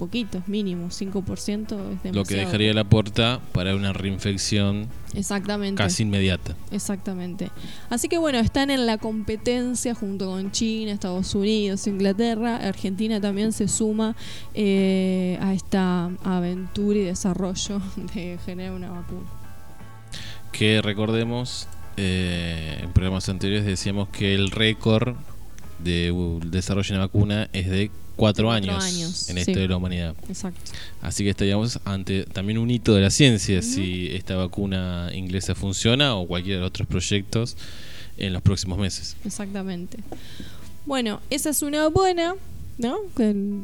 poquito, es mínimo, 5% es demasiado. Lo que dejaría la puerta para una reinfección Exactamente. casi inmediata. Exactamente. Así que bueno, están en la competencia junto con China, Estados Unidos, Inglaterra. Argentina también se suma eh, a esta aventura y desarrollo de generar una vacuna. Que recordemos, eh, en programas anteriores decíamos que el récord de desarrollo de una vacuna es de cuatro, Cuatro años, años, en sí. esto de la humanidad. Exacto. Así que estaríamos ante también un hito de la ciencia si esta vacuna inglesa funciona o cualquiera de los otros proyectos en los próximos meses. Exactamente. Bueno, esa es una buena, ¿no?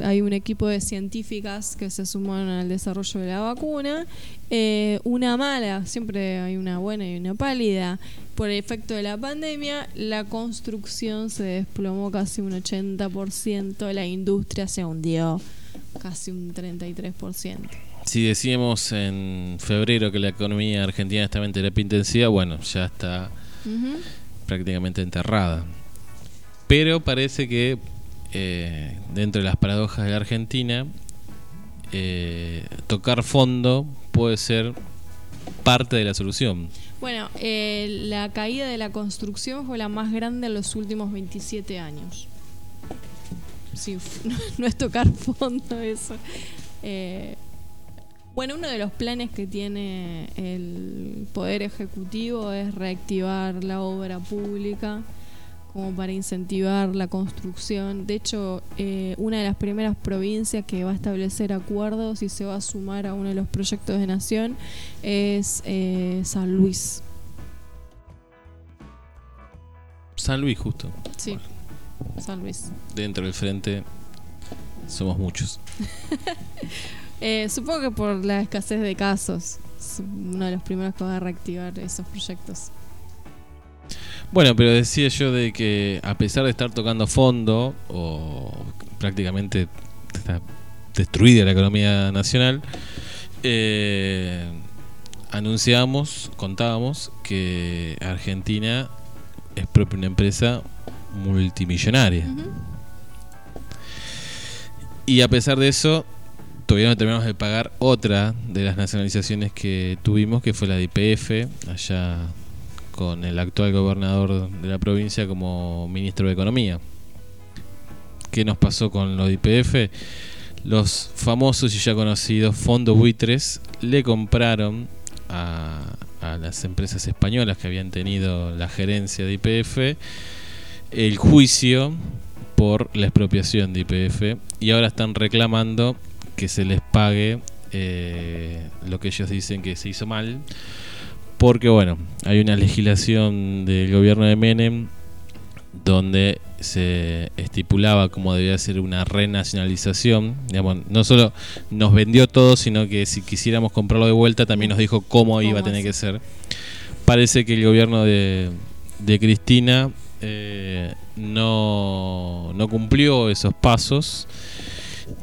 Hay un equipo de científicas que se sumaron al desarrollo de la vacuna. Eh, una mala, siempre hay una buena y una pálida. Por el efecto de la pandemia, la construcción se desplomó casi un 80%, la industria se hundió casi un 33%. Si decíamos en febrero que la economía argentina estaba en terapia intensiva, bueno, ya está prácticamente enterrada. Pero parece que eh, dentro de las paradojas de la Argentina, eh, tocar fondo puede ser parte de la solución. Bueno, eh, la caída de la construcción fue la más grande en los últimos 27 años. Sí, no, es tocar fondo eso. Bueno, uno de los planes que tiene el Poder Ejecutivo es reactivar la obra pública como para incentivar la construcción. De hecho, eh, una de las primeras provincias que va a establecer acuerdos y se va a sumar a uno de los proyectos de nación es eh, San Luis. San Luis justo. Sí, San Luis. Dentro del frente somos muchos. Eh, supongo que por la escasez de casos, es uno de los primeros que va a reactivar esos proyectos. Bueno, pero decía yo de que a pesar de estar tocando fondo o prácticamente está destruida la economía nacional, eh, anunciamos, contábamos que Argentina es propia una empresa multimillonaria. Y a pesar de eso, todavía no terminamos de pagar otra de las nacionalizaciones que tuvimos, que fue la de IPF, allá con el actual gobernador de la provincia como ministro de Economía. ¿Qué nos pasó con lo de IPF? los famosos y ya conocidos fondos buitres le compraron a, a las empresas españolas que habían tenido la gerencia de IPF el juicio por la expropiación de IPF y ahora están reclamando que se les pague eh, lo que ellos dicen que se hizo mal porque bueno hay una legislación del gobierno de Menem donde se estipulaba cómo debía ser una renacionalización. Digamos, no solo nos vendió todo, sino que si quisiéramos comprarlo de vuelta también nos dijo cómo iba a tener que ser. Parece que el gobierno de, de Cristina eh, no, no cumplió esos pasos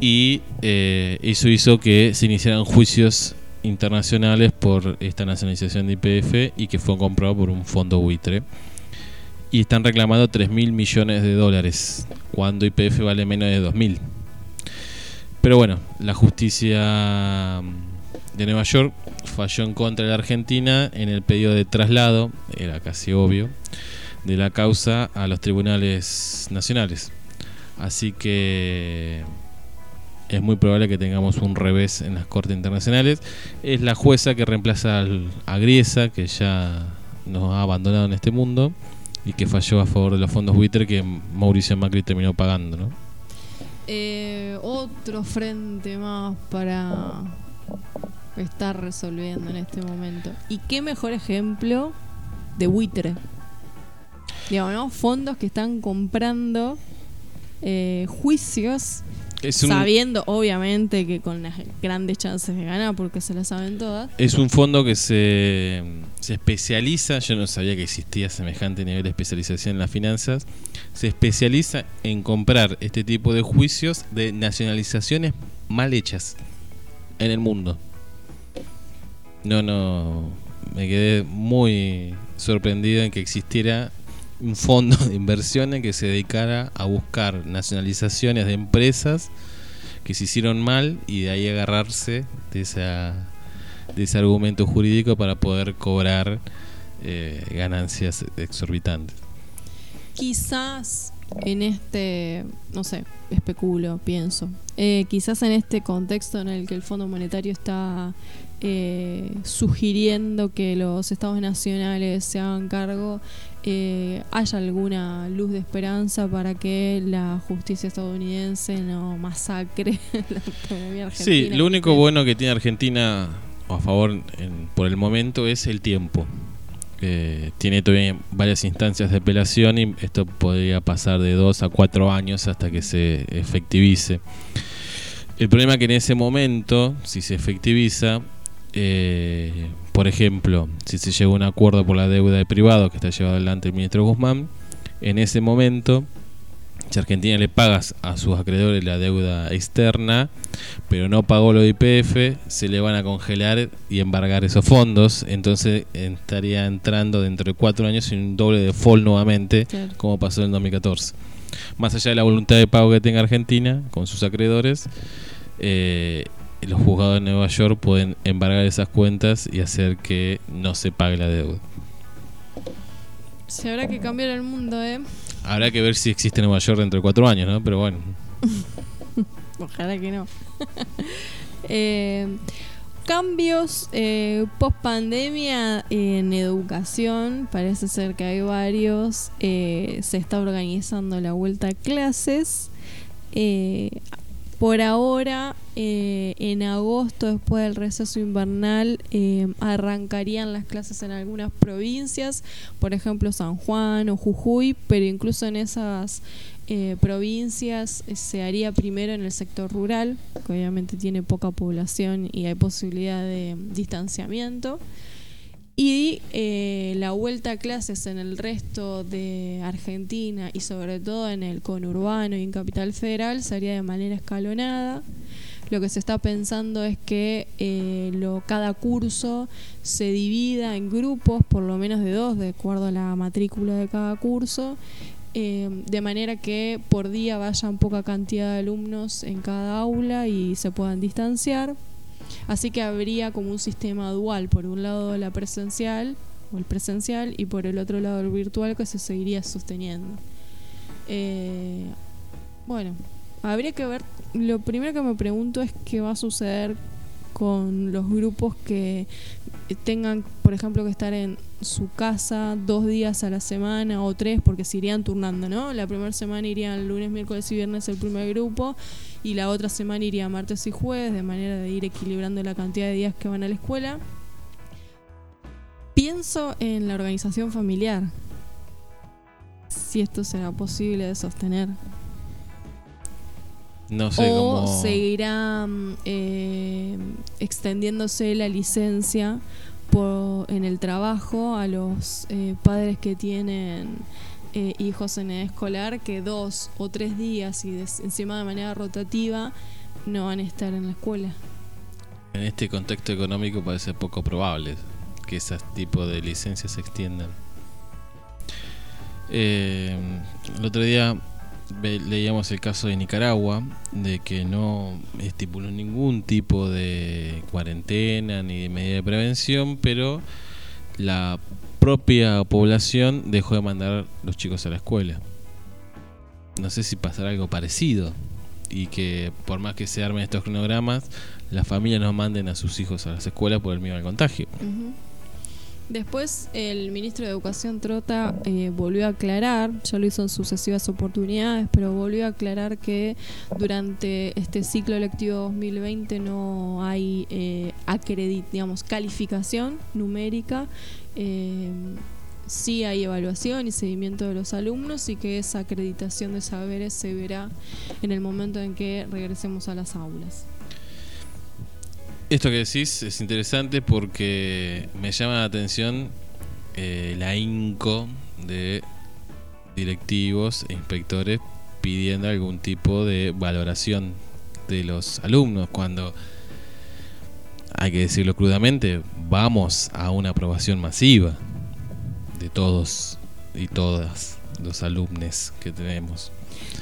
y eh, eso hizo que se iniciaran juicios internacionales por esta nacionalización de IPF y que fue comprado por un fondo buitre y están reclamando 3 mil millones de dólares, cuando IPF vale menos de 2 mil. Pero bueno, la justicia de Nueva York falló en contra de la Argentina en el pedido de traslado, era casi obvio, de la causa a los tribunales nacionales. Así que es muy probable que tengamos un revés en las cortes internacionales. Es la jueza que reemplaza al- a Griesa, que ya nos ha abandonado en este mundo y que falló a favor de los fondos buitre que Mauricio Macri terminó pagando, ¿no? Eh, otro frente más para estar resolviendo en este momento. ¿Y qué mejor ejemplo de buitre? Digamos, ¿no? Fondos que están comprando eh, juicios Es un, sabiendo, obviamente, que con las grandes chances de ganar, porque se las saben todas. es un fondo que se, se especializa, yo no sabía que existía semejante nivel de especialización en las finanzas, se especializa en comprar este tipo de juicios de nacionalizaciones mal hechas en el mundo. No, no, me quedé muy sorprendido en que existiera un fondo de inversiones que se dedicara a buscar nacionalizaciones de empresas que se hicieron mal y de ahí agarrarse de, esa, de ese argumento jurídico para poder cobrar eh, ganancias exorbitantes. Quizás en este, no sé, especulo, pienso, eh, quizás en este contexto en el que el Fondo Monetario está eh, sugiriendo que los estados nacionales se hagan cargo, eh, haya alguna luz de esperanza para que la justicia estadounidense no masacre la economía argentina. Sí, lo único bueno que tiene Argentina a favor en- por el momento es el tiempo. Eh, tiene todavía varias instancias de apelación y esto podría pasar de dos a cuatro años hasta que se efectivice. El problema es que en ese momento, si se efectiviza, eh, por ejemplo, si se llega a un acuerdo por la deuda de privado que está llevado adelante el ministro Guzmán, en ese momento, si Argentina le pagas a sus acreedores la deuda externa, pero no pagó lo de IPF, se le van a congelar y embargar esos fondos, entonces estaría entrando dentro de cuatro años en un doble default nuevamente, Claro. como pasó en el 2014. Más allá de la voluntad de pago que tenga Argentina con sus acreedores, eh, los juzgados de Nueva York pueden embargar esas cuentas y hacer que no se pague la deuda. Se habrá que cambiar el mundo, ¿eh? Habrá que ver si existe Nueva York dentro de cuatro años, ¿no? Pero bueno. Ojalá que no. Eh, cambios eh, post pandemia en educación. Parece ser que hay varios. Eh, se está organizando la vuelta a clases. Por ahora, eh, en agosto, después del receso invernal, eh, arrancarían las clases en algunas provincias, por ejemplo San Juan o Jujuy, pero incluso en esas eh, provincias eh, se haría primero en el sector rural, que obviamente tiene poca población y hay posibilidad de distanciamiento. Y eh, la vuelta a clases en el resto de Argentina y sobre todo en el conurbano y en Capital Federal sería de manera escalonada. Lo que se está pensando es que eh, lo, cada curso se divida en grupos, por lo menos de dos, de acuerdo a la matrícula de cada curso, eh, de manera que por día vayan poca cantidad de alumnos en cada aula y se puedan distanciar. Así que habría como un sistema dual, por un lado la presencial o el presencial y por el otro lado el virtual que se seguiría sosteniendo. Eh, bueno, habría que ver, lo primero que me pregunto es qué va a suceder con los grupos que tengan, por ejemplo, que estar en su casa dos días a la semana o tres, porque se irían turnando, ¿no? La primera semana irían lunes, miércoles y viernes el primer grupo y la otra semana iría martes y jueves, de manera de ir equilibrando la cantidad de días que van a la escuela. Pienso en la organización familiar, si esto será posible de sostener. No sé o cómo. seguirá eh, extendiéndose la licencia por, en el trabajo a los eh, padres que tienen eh, hijos en edad escolar que dos o tres días y des- encima de manera rotativa no van a estar en la escuela. En este contexto económico parece poco probable que ese tipo de licencias se extiendan. Eh, el otro día leíamos el caso de Nicaragua, de que no estipuló ningún tipo de cuarentena ni de medida de prevención, pero la propia población dejó de mandar los chicos a la escuela. No sé si pasará algo parecido y que por más que se armen estos cronogramas, las familias no manden a sus hijos a las escuelas por el miedo al contagio. Después el ministro de Educación Trota eh, volvió a aclarar, ya lo hizo en sucesivas oportunidades, pero volvió a aclarar que durante este ciclo lectivo 2020 no hay eh, acredit, digamos, calificación numérica, eh, sí hay evaluación y seguimiento de los alumnos y que esa acreditación de saberes se verá en el momento en que regresemos a las aulas. Esto que decís es interesante porque me llama la atención eh, el ahínco de directivos e inspectores pidiendo algún tipo de valoración de los alumnos cuando hay que decirlo crudamente vamos a una aprobación masiva de todos y todas los alumnos que tenemos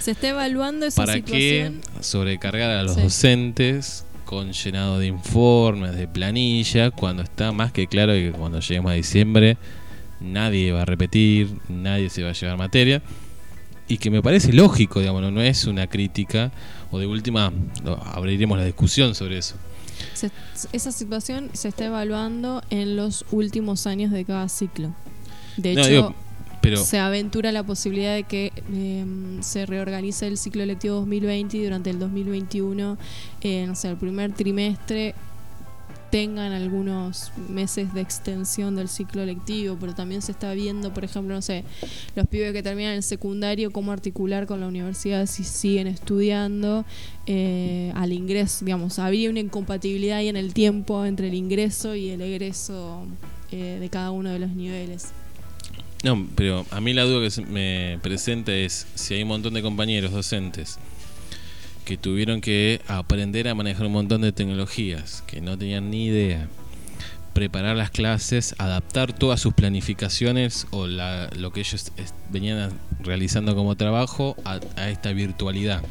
Se está evaluando esa ¿Para qué sobrecargar a los Sí. docentes con llenado de informes, de planilla, cuando está más que claro que cuando lleguemos a diciembre nadie va a repetir, nadie se va a llevar materia? Y que me parece lógico, digamos, no, no es una crítica, o de última abriremos la discusión sobre eso. Se- esa situación se está evaluando en los últimos años de cada ciclo. De No, hecho, digo, pero se aventura la posibilidad de que eh, se reorganice el ciclo electivo 2020 y durante el 2021, eh, no sé, el primer trimestre tengan algunos meses de extensión del ciclo lectivo, pero también se está viendo, por ejemplo, no sé, los pibes que terminan el secundario, cómo articular con la universidad si siguen estudiando eh, al ingreso, digamos, habría una incompatibilidad ahí en el tiempo entre el ingreso y el egreso eh, de cada uno de los niveles. No, pero a mí la duda que se me presenta es si hay un montón de compañeros docentes que tuvieron que aprender a manejar un montón de tecnologías, que no tenían ni idea, preparar las clases, adaptar todas sus planificaciones o la- lo que ellos venían realizando como trabajo a, esta virtualidad.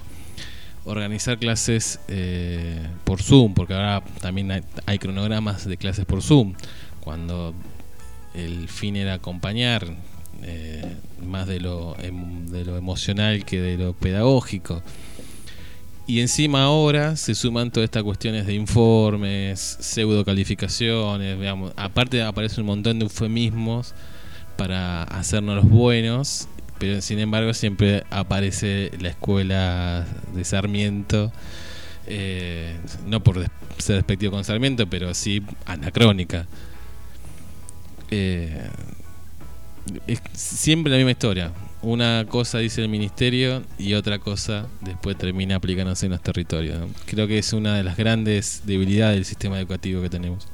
Organizar clases eh, por Zoom, porque ahora también hay, hay cronogramas de clases por Zoom, cuando el fin era acompañar eh, más de lo, em- de lo emocional que de lo pedagógico. Y encima ahora se suman todas estas cuestiones de informes, pseudo calificaciones, veamos, aparte aparece un montón de eufemismos para hacernos los buenos, pero sin embargo siempre aparece la escuela de Sarmiento, eh, no por ser despectivo con Sarmiento, pero sí anacrónica. Eh, es siempre la misma historia. Una cosa dice el ministerio y otra cosa después termina aplicándose en los territorios. Creo que es una de las grandes debilidades del sistema educativo que tenemos.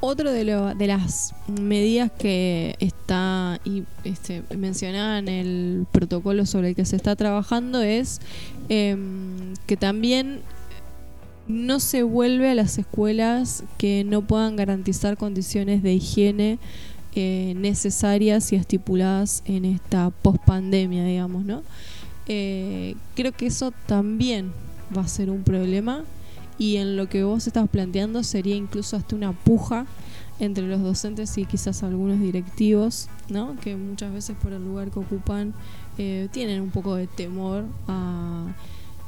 Otro de, lo- de las medidas que está y, este, mencionada en el protocolo sobre el que se está trabajando es em, que también no se vuelve a las escuelas que no puedan garantizar condiciones de higiene eh, necesarias y estipuladas en esta pospandemia, digamos, ¿no? Eh, creo que eso también va a ser un problema y en lo que vos estás planteando sería incluso hasta una puja entre los docentes y quizás algunos directivos, ¿no? que muchas veces por el lugar que ocupan eh, tienen un poco de temor a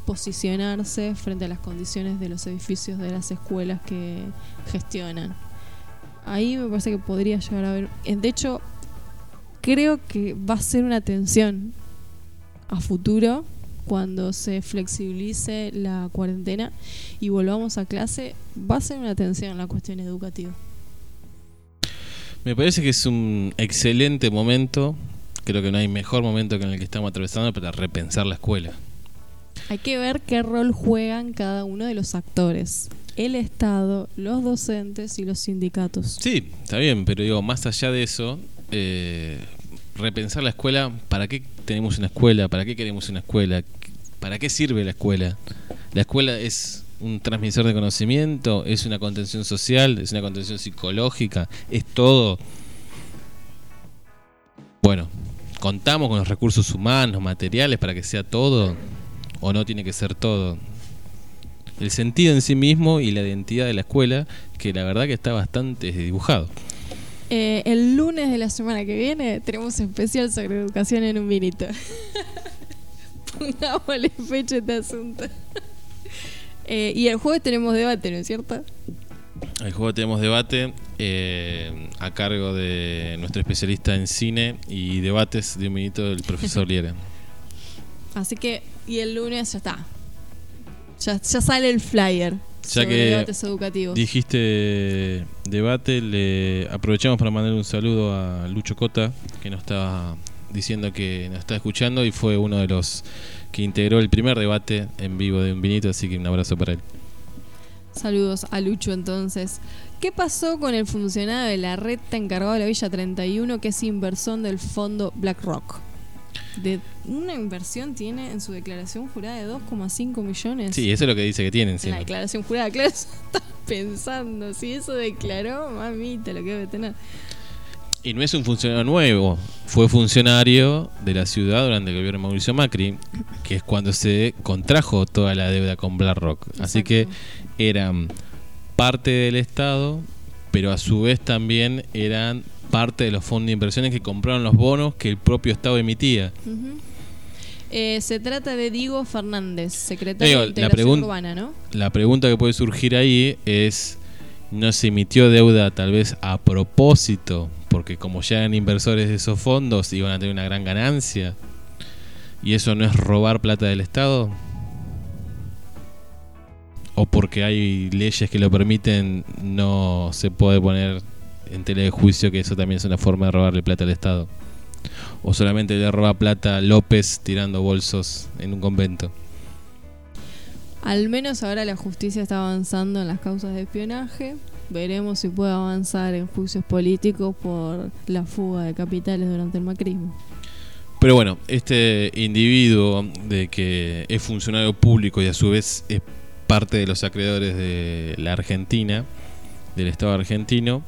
posicionarse frente a las condiciones de los edificios de las escuelas que gestionan. Ahí me parece que podría llegar a haber... eh, De hecho, creo que va a ser una tensión a futuro cuando se flexibilice la cuarentena y volvamos a clase, va a ser una tensión la cuestión educativa. Me parece que es un excelente momento. Creo que no hay mejor momento que en el que estamos atravesando para repensar la escuela. Hay que ver qué rol juegan cada uno de los actores. El Estado, los docentes y los sindicatos. Sí, está bien, pero digo, más allá de eso, eh, repensar la escuela, ¿para qué tenemos una escuela? ¿Para qué queremos una escuela? ¿Para qué sirve la escuela? La escuela es un transmisor de conocimiento, es una contención social, es una contención psicológica, es todo. Bueno, contamos con los recursos humanos, materiales para que sea todo o no tiene que ser todo. El sentido en sí mismo y la identidad de la escuela, que la verdad que está bastante dibujado. Eh, el lunes de la semana que viene tenemos especial sobre educación en un vinito. Pongámosle fecha a este asunto. Eh, y el jueves tenemos debate, ¿no es cierto? El juego tenemos debate eh, a cargo de nuestro especialista en cine y debates de un minuto del profesor Liera. Así que, y el lunes ya está. Ya, ya sale el flyer Ya sobre que debates educativos. Dijiste debate, le aprovechamos para mandar un saludo a Lucho Cota, que nos estaba diciendo que nos está escuchando y fue uno de los que integró el primer debate en vivo de un vinito, así que un abrazo para él. Saludos a Lucho entonces. ¿Qué pasó con el funcionario de la red encargado de la Villa 31 que es inversor del fondo BlackRock? De una inversión tiene en su declaración jurada de 2,5 millones. Sí, eso es lo que dice que tienen En la declaración jurada, claro, eso estás pensando. Si eso declaró, mamita, lo que debe tener. Y no es un funcionario nuevo, fue funcionario de la ciudad durante el gobierno de Mauricio Macri, que es cuando se contrajo toda la deuda con BlackRock. Así que eran parte del Estado, pero a su vez también eran parte de los fondos de inversiones que compraron los bonos que el propio Estado emitía. Eh, se trata de Diego Fernández, secretario Digo, de la Integración Urbana, ¿no? La pregunta que puede surgir ahí es, ¿no se emitió deuda tal vez a propósito? Porque como ya eran inversores de esos fondos, iban a tener una gran ganancia. ¿Y eso no es robar plata del Estado? ¿O porque hay leyes que lo permiten, no se puede poner en tela de juicio que eso también es una forma de robarle plata al Estado? ¿O solamente le roba plata a López tirando bolsos en un convento? Al menos ahora la justicia está avanzando en las causas de espionaje. Veremos si puede avanzar en juicios políticos por la fuga de capitales durante el macrismo. Pero bueno, este individuo de que es funcionario público y a su vez es parte de los acreedores de la Argentina, del Estado argentino,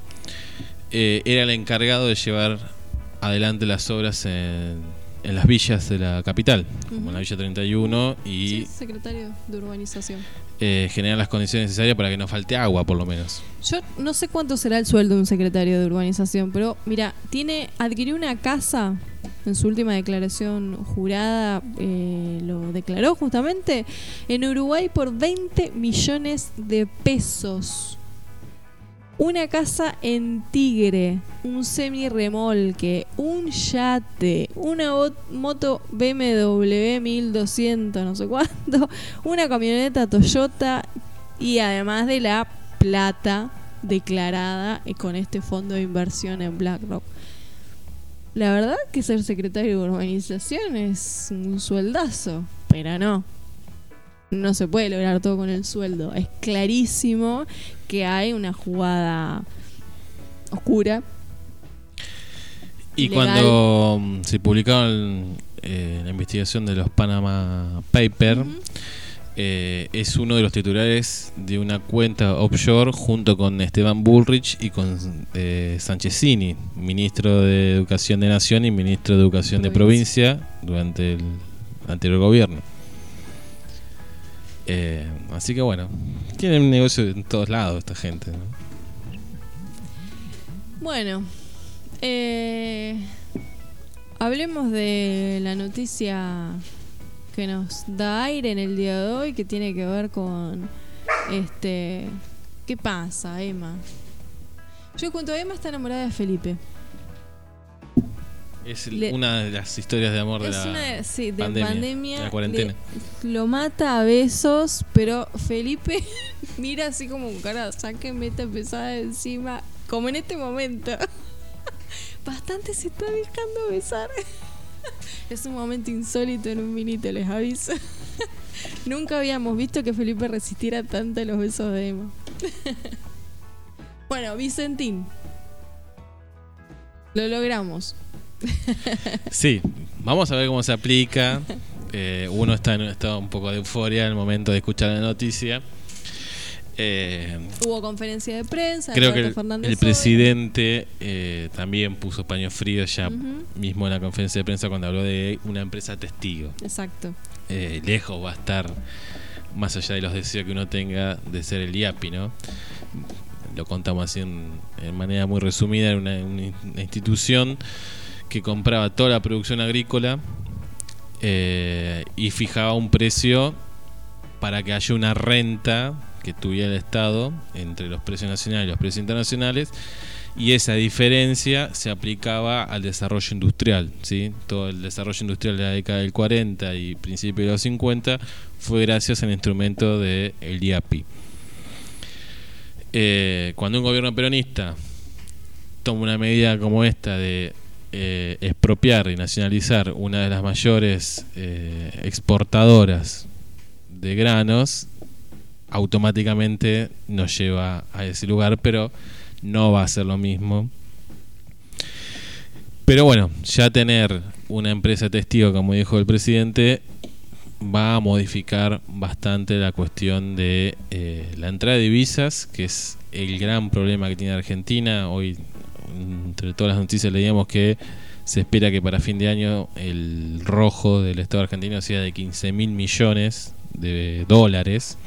eh, era el encargado de llevar adelante las obras en, en las villas de la capital, como en la Villa 31, y Sí, secretario de Urbanización. eh, generar las condiciones necesarias para que no falte agua, por lo menos. Yo no sé cuánto será el sueldo de un secretario de urbanización, pero mira, tiene adquirió una casa en su última declaración jurada, eh, lo declaró justamente en Uruguay por 20 millones de pesos. Una casa en Tigre, un semi-remolque, un yate, una moto BMW 1200, no sé cuánto, una camioneta Toyota y además de la plata declarada con este fondo de inversión en BlackRock. La verdad que ser secretario de urbanización es un sueldazo, pero no. No se puede lograr todo con el sueldo. Es clarísimo que hay una jugada oscura. Y Legal. cuando mm, se publicaron eh, la investigación de los Panama Papers, eh, es uno de los titulares de una cuenta offshore junto con Esteban Bullrich y con eh, Sanchezini, ministro de Educación de Nación y ministro de Educación de. Provincia durante el anterior gobierno. Eh, así que bueno, tienen negocio en todos lados esta gente. ¿no? Bueno, eh, hablemos de la noticia que nos da aire en el día de hoy, que tiene que ver con este, ¿qué pasa, Emma? Yo cuento, Emma está enamorada de Felipe. Es Le- una de las historias de amor de la una sí, de pandemia, pandemia, de la cuarentena. le- lo mata a besos, pero Felipe mira así como un cara, sáquenme esta pesada de encima, como en este momento. Bastante se está dejando besar. Es un momento insólito en un minito, les aviso. Nunca habíamos visto que Felipe resistiera tanto a los besos de Emma. Bueno, Vicentín. Lo logramos. Sí, vamos a ver cómo se aplica. Eh, uno está en un estado un poco de euforia en el momento de escuchar la noticia. Eh, Hubo conferencia de prensa. creo que el, Fernández el hoy. presidente eh, también puso paño frío ya mismo en la conferencia de prensa cuando habló de una empresa testigo. Exacto. Lejos va a estar, más allá de los deseos que uno tenga de ser el IAPI, ¿no? Lo contamos así en, en manera muy resumida, una, una institución que compraba toda la producción agrícola eh, y fijaba un precio para que haya una renta que tuviera el Estado entre los precios nacionales y los precios internacionales y esa diferencia se aplicaba al desarrollo industrial. ¿sí? Todo el desarrollo industrial de la década del 40 y principios de los 50 fue gracias al instrumento del el IAPI. Eh, cuando un gobierno peronista toma una medida como esta de eh, expropiar y nacionalizar una de las mayores eh, exportadoras de granos, automáticamente nos lleva a ese lugar, pero no va a ser lo mismo. Pero bueno, ya tener una empresa testigo, como dijo el presidente, va a modificar bastante la cuestión de eh, la entrada de divisas, que es el gran problema que tiene Argentina. Hoy, entre todas las noticias, leíamos que se espera que para fin de año el rojo del Estado argentino sea de 15 mil millones de dólares,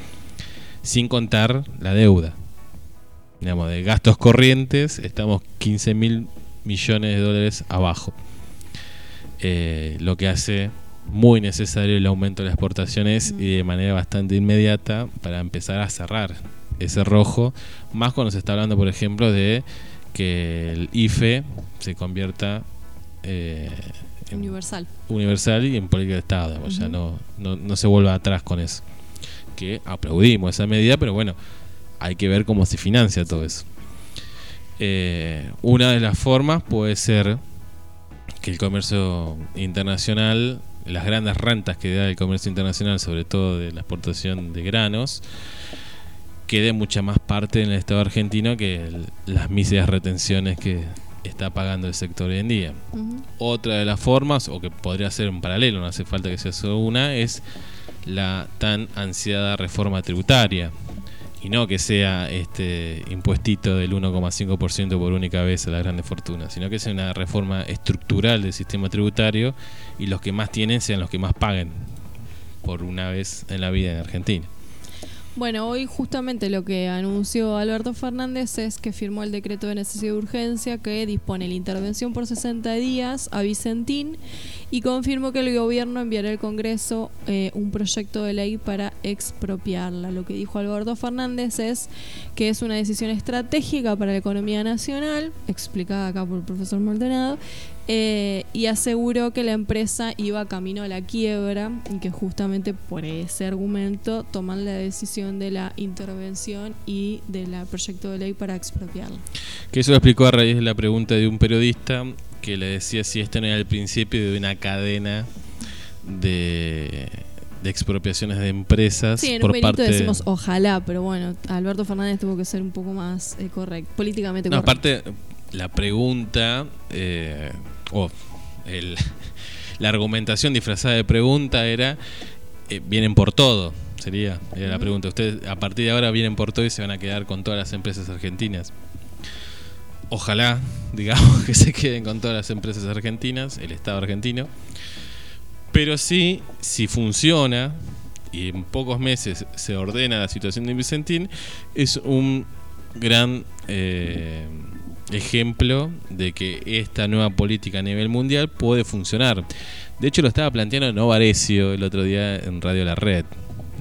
sin contar la deuda. Digamos, de gastos corrientes, estamos 15 mil millones de dólares abajo. Eh, lo que hace muy necesario el aumento de las exportaciones y de manera bastante inmediata para empezar a cerrar ese rojo, más cuando se está hablando, por ejemplo, de que el IFE se convierta eh, en Universal. universal y en política de Estado, digamos, ya no, no, no se vuelva atrás con eso. Que aplaudimos esa medida, pero bueno, hay que ver cómo se financia todo eso. Eh, una de las formas puede ser que el comercio internacional, las grandes rentas que da el comercio internacional, sobre todo de la exportación de granos, quede mucha más parte en el Estado argentino que el- las míseras retenciones que está pagando el sector hoy en día. Otra de las formas, o que podría ser en paralelo, no hace falta que sea solo una, es la tan ansiada reforma tributaria. Y no que sea este impuestito del 1,5% por única vez a las grandes fortunas, sino que sea una reforma estructural del sistema tributario y los que más tienen sean los que más paguen por una vez en la vida en Argentina. Bueno, hoy justamente lo que anunció Alberto Fernández es que firmó el decreto de necesidad de urgencia que dispone la intervención por 60 días a Vicentín y confirmó que el gobierno enviará al Congreso eh, un proyecto de ley para expropiarla. Lo que dijo Alberto Fernández es que es una decisión estratégica para la economía nacional, explicada acá por el profesor Maldonado, eh, y aseguró que la empresa iba camino a la quiebra y que justamente por ese argumento toman la decisión de la intervención y del proyecto de ley para expropiarla. Que eso lo explicó a raíz de la pregunta de un periodista que le decía si esto no era el principio de una cadena de, de expropiaciones de empresas Sí, en un por benito parte decimos ojalá, pero bueno, Alberto Fernández tuvo que ser un poco más eh, correcto, políticamente No, correcto. aparte, la pregunta, eh, o la argumentación disfrazada de pregunta era, eh, vienen por todo, sería era la pregunta. Ustedes a partir de ahora vienen por todo y se van a quedar con todas las empresas argentinas. Ojalá, digamos, que se queden con todas las empresas argentinas, el Estado argentino. Pero sí, si funciona y en pocos meses se ordena la situación de Vicentín, es un gran eh, ejemplo de que esta nueva política a nivel mundial puede funcionar. De hecho, lo estaba planteando Novarecio el otro día en Radio La Red.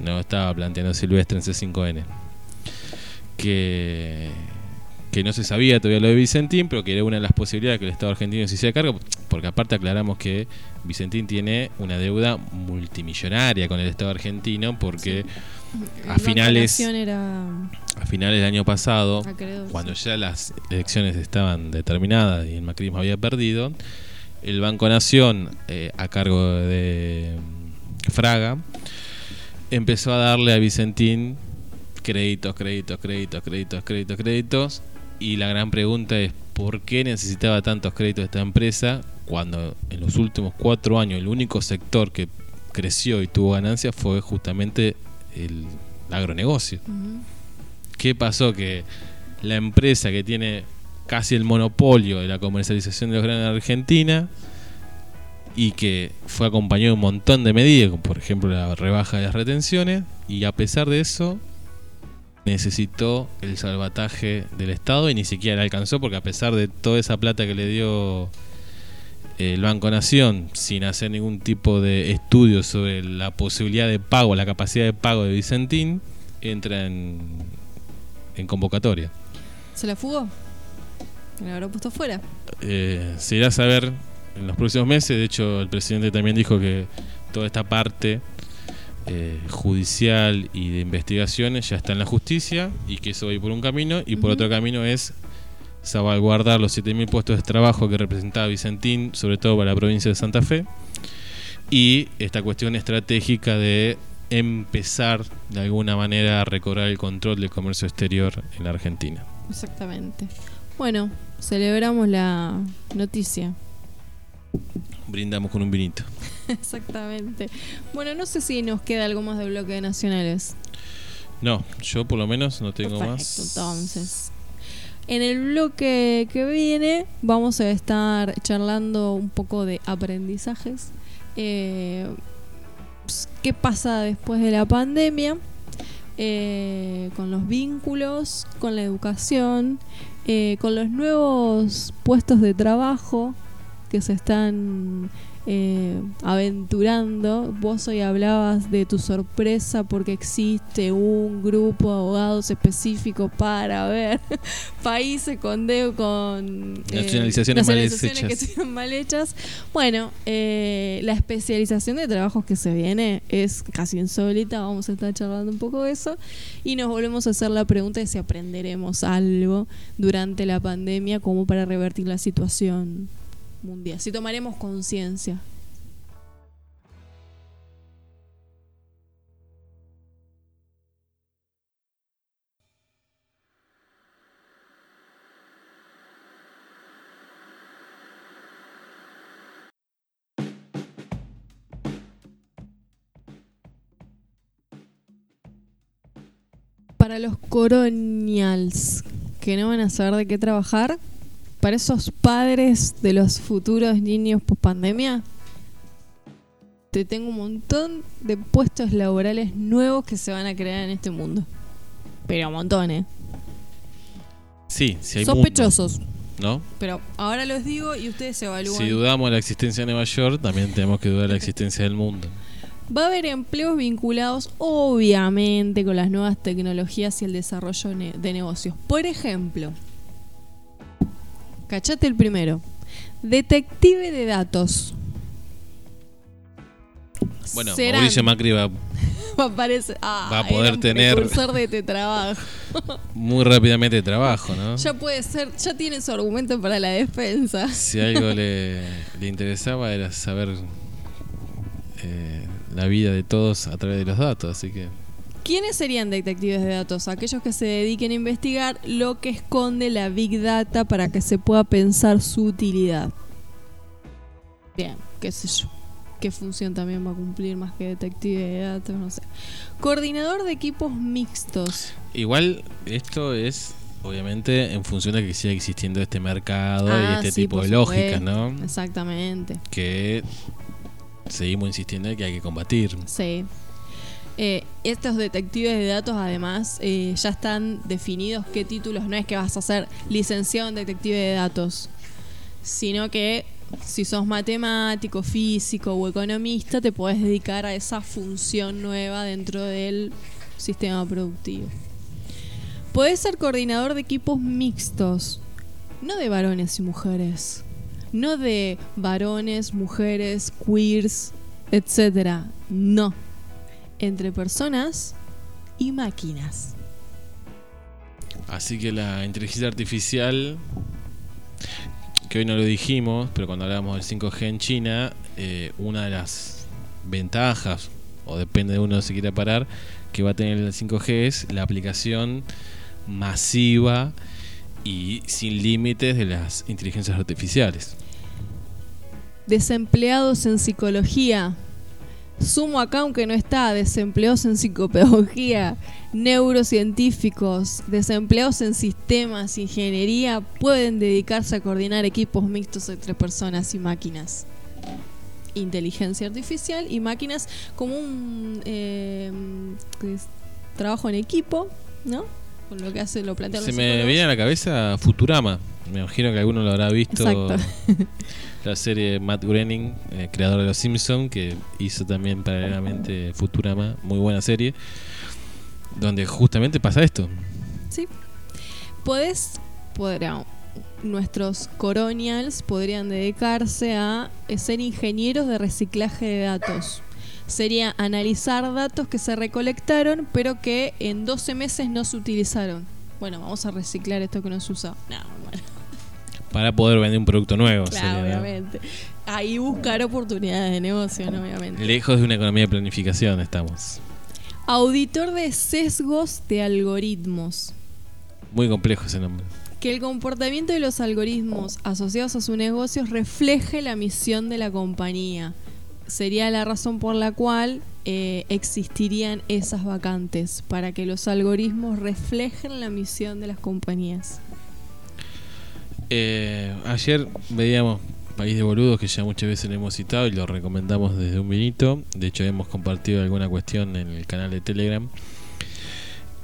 No estaba planteando Silvestre en C5N. Que, que no se sabía todavía lo de Vicentín, pero que era una de las posibilidades que el Estado argentino se hiciera cargo. Porque aparte aclaramos que Vicentín tiene una deuda multimillonaria con el Estado argentino porque a finales, era a finales del año pasado cuando ya las elecciones estaban determinadas y el macrismo había perdido, el Banco Nación, eh, a cargo de mm, Fraga, empezó a darle a Vicentín créditos, créditos, créditos, créditos, créditos, créditos. Y la gran pregunta es, ¿por qué necesitaba tantos créditos esta empresa cuando en los últimos cuatro años el único sector que creció y tuvo ganancias fue justamente el agronegocio? ¿Qué pasó? Que la empresa que tiene casi el monopolio de la comercialización de los granos en Argentina y que fue acompañado de un montón de medidas, como por ejemplo la rebaja de las retenciones, y a pesar de eso necesitó el salvataje del Estado y ni siquiera le alcanzó porque a pesar de toda esa plata que le dio el Banco Nación sin hacer ningún tipo de estudio sobre la posibilidad de pago, la capacidad de pago de Vicentín, entra en, en convocatoria. ¿Se la fugó? ¿Me la habrá puesto fuera? Eh, se irá a saber en los próximos meses. De hecho, el presidente también dijo que toda esta parte eh, judicial y de investigaciones ya está en la justicia y que eso va a ir por un camino. Y por otro camino es salvaguardar los 7.000 puestos de trabajo que representaba Vicentín, sobre todo para la provincia de Santa Fe. Y esta cuestión estratégica de empezar de alguna manera a recobrar el control del comercio exterior en la Argentina. Exactamente. Bueno, celebramos la noticia. Brindamos con un vinito. Exactamente. Bueno, no sé si nos queda algo más de bloque de nacionales. No, yo por lo menos no tengo Perfecto, más. entonces. En el bloque que viene vamos a estar charlando un poco de aprendizajes. Eh, ¿Qué pasa después de la pandemia? Eh, con los vínculos, con la educación, eh, con los nuevos puestos de trabajo que se están eh, aventurando. Vos hoy hablabas de tu sorpresa porque existe un grupo de abogados específico para ver países con deu con eh, Nacionalizaciones mal que hechas. estén mal hechas. Bueno, eh, la especialización de trabajos que se viene es casi insólita. Vamos a estar charlando un poco de eso y nos volvemos a hacer la pregunta de si aprenderemos algo durante la pandemia como para revertir la situación mundial. Si tomaremos conciencia. Para los coronials que no van a saber de qué trabajar, para esos padres de los futuros niños post pandemia, te tengo un montón de puestos laborales nuevos que se van a crear en este mundo. Pero un montón, ¿eh? Sí, si hay Sospechosos. mundo, ¿no? Pero ahora los digo y ustedes se evalúan. Si dudamos la existencia de Nueva York, también tenemos que dudar de la existencia del mundo. Va a haber empleos vinculados, obviamente, con las nuevas tecnologías y el desarrollo de negocios. Por ejemplo, cachate el primero: detective de datos. Bueno, Serán- Mauricio Macri va va a aparecer- ah, va a poder tener- precursor de este trabajo. muy rápidamente trabajo, ¿no? Ya puede ser, ya tiene su argumento para la defensa. Si algo le, le interesaba era saber eh, la vida de todos a través de los datos, así que ¿Quiénes serían detectives de datos? Aquellos que se dediquen a investigar lo que esconde la Big Data para que se pueda pensar su utilidad. Bien, qué sé yo. ¿Qué función también va a cumplir más que detective de datos? No sé. Coordinador de equipos mixtos. igual esto es obviamente en función de que siga existiendo este mercado y Ah, este sí, tipo de lógicas. ¿no? Exactamente. Que seguimos insistiendo en que hay que combatir. Sí. Eh, estos detectives de datos, además, eh, ya están definidos qué títulos. No es que vas a ser licenciado en detective de datos, sino que si sos matemático, físico o economista, te podés dedicar a esa función nueva dentro del sistema productivo. Podés ser coordinador de equipos mixtos, no de varones y mujeres, no de varones, mujeres, queers, etcétera. No, entre personas y máquinas. Así que la inteligencia artificial, que hoy no lo dijimos, pero cuando hablábamos del 5G en China, eh, una de las ventajas, o depende de uno si quiere parar, que va a tener el 5G es la aplicación masiva y sin límites de las inteligencias artificiales. Desempleados en psicología. Sumo acá, aunque no está, desempleados en psicopedagogía, neurocientíficos, desempleados en sistemas, ingeniería, pueden dedicarse a coordinar equipos mixtos entre personas y máquinas. Inteligencia artificial y máquinas como un eh, trabajo en equipo, ¿no? Con lo que hace, lo plantea Se me viene a la cabeza Futurama. Me imagino que alguno lo habrá visto. Exacto. La serie Matt Groening, eh, creador de Los Simpsons, que hizo también paralelamente Futurama, muy buena serie, donde justamente pasa esto. Sí. Podés, podrá- nuestros coronials podrían dedicarse a eh, ser ingenieros de reciclaje de datos. Sería analizar datos que se recolectaron, pero que en 12 meses no se utilizaron. Bueno, vamos a reciclar esto que no se usó. No, bueno, Para poder vender un producto nuevo. claro, sería, ¿no? obviamente. Ahí buscar oportunidades de negocio, ¿no? obviamente. Lejos de una economía de planificación estamos. Auditor de sesgos de algoritmos. Muy complejo ese nombre. Que el comportamiento de los algoritmos asociados a su negocio refleje la misión de la compañía. Sería la razón por la cual eh, existirían esas vacantes, para que los algoritmos reflejen la misión de las compañías. Eh, ayer veíamos País de Boludos, que ya muchas veces lo hemos citado y lo recomendamos desde un vinito. De hecho, hemos compartido alguna cuestión en el canal de Telegram.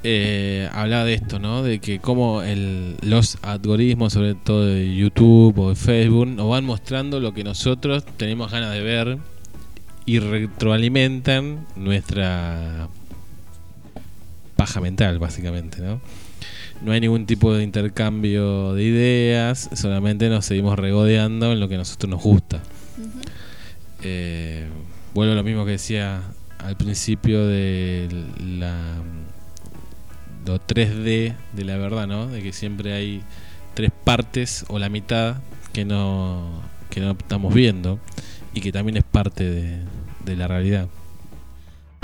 Eh, hablaba de esto, ¿no? De que como el, los algoritmos, sobre todo de YouTube o de Facebook, nos van mostrando lo que nosotros tenemos ganas de ver y retroalimentan nuestra paja mental, básicamente, ¿no? No hay ningún tipo de intercambio de ideas, solamente nos seguimos regodeando en lo que a nosotros nos gusta. Eh, vuelvo a lo mismo que decía al principio de la lo 3D de la verdad, ¿no? De que siempre hay tres partes o la mitad que no que no estamos viendo y que también es parte de, de la realidad.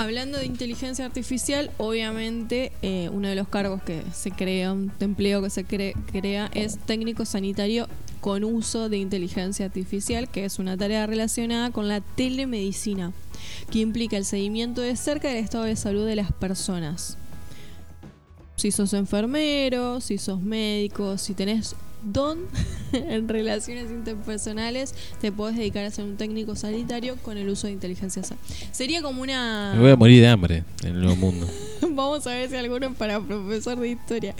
Hablando de inteligencia artificial, obviamente eh, uno de los cargos que se crea, un empleo que se cre- crea es técnico sanitario con uso de inteligencia artificial, que es una tarea relacionada con la telemedicina, que implica el seguimiento de cerca del estado de salud de las personas. Si sos enfermero, si sos médico, si tenés don en relaciones interpersonales, te podés dedicar a ser un técnico sanitario con el uso de inteligencia. Sería como una... Me voy a morir de hambre en el nuevo mundo. Vamos a ver si alguno para profesor de historia.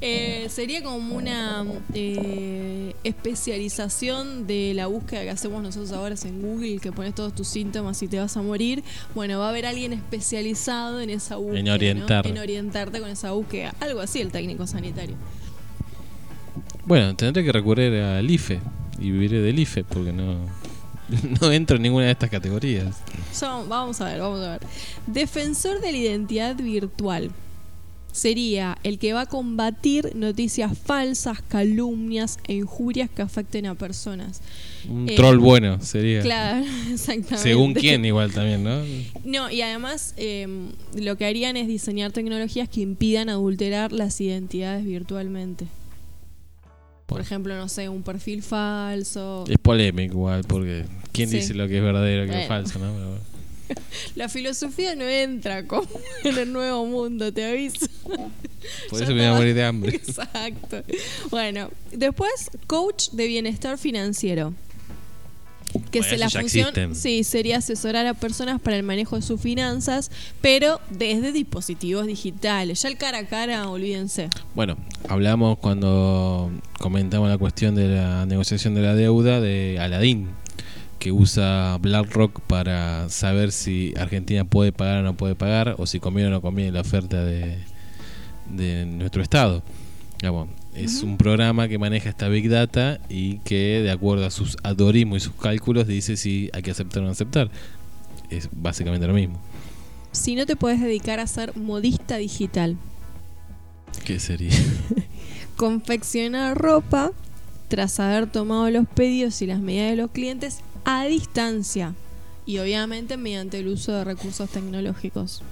Eh, sería como una eh, especialización de la búsqueda que hacemos nosotros ahora en Google, que pones todos tus síntomas y te vas a morir. Bueno, va a haber alguien especializado en esa búsqueda. ¿no? orientar. En orientarte con esa búsqueda. Algo así el técnico sanitario. Bueno, tendré que recurrir al IFE y viviré del IFE porque no, no entro en ninguna de estas categorías. Vamos a ver, vamos a ver. Defensor de la identidad virtual. Sería el que va a combatir noticias falsas, calumnias e injurias que afecten a personas. Un Eh, troll bueno sería. Claro, exactamente. Según quién igual también, ¿no? No, y además eh, lo que harían es diseñar tecnologías que impidan adulterar las identidades virtualmente. Por ejemplo, no sé, un perfil falso. Es polémico igual porque quién Sí. dice lo que es verdadero y lo que es Bueno. falso, ¿no? Pero bueno. La filosofía no entra como en el nuevo mundo, te aviso. Por Ya eso me voy a estaba- morir de hambre. Exacto. Bueno, después, coach de bienestar financiero. Que Bueno, se la función sí sería asesorar a personas para el manejo de sus finanzas, pero desde dispositivos digitales. Ya el cara a cara, olvídense. Bueno, hablamos cuando comentamos la cuestión de la negociación de la deuda de Aladdin, que usa BlackRock para saber si Argentina puede pagar o no puede pagar, o si conviene o no conviene la oferta de, de nuestro Estado. Digamos, es un programa que maneja esta Big Data y que, de acuerdo a sus algoritmos y sus cálculos, dice si hay que aceptar o no aceptar. Es básicamente lo mismo. Si no te puedes dedicar a ser modista digital, ¿Qué sería? confeccionar ropa tras haber tomado los pedidos y las medidas de los clientes a distancia y obviamente mediante el uso de recursos tecnológicos.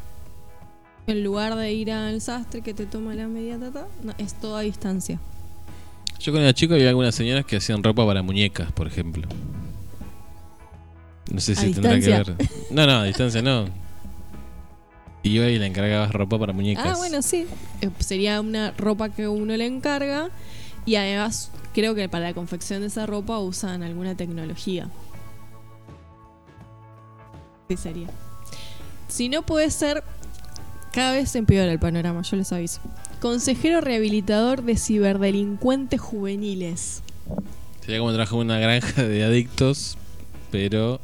En lugar de ir al sastre que te toma la medida, ta, ta, no, es todo a distancia. Yo cuando era chico había algunas señoras que hacían ropa para muñecas, por ejemplo. No sé ¿A si tendrá que ver. No, no, a distancia no. Y le encargabas ropa para muñecas. Ah, bueno, sí. Eh, Sería una ropa que uno le encarga y además creo que para la confección de esa ropa usan alguna tecnología. Sí sería. Si no puede ser, cada vez se empeora el panorama, yo les aviso. Consejero rehabilitador de ciberdelincuentes juveniles. Sería como trabajar en una granja de adictos, pero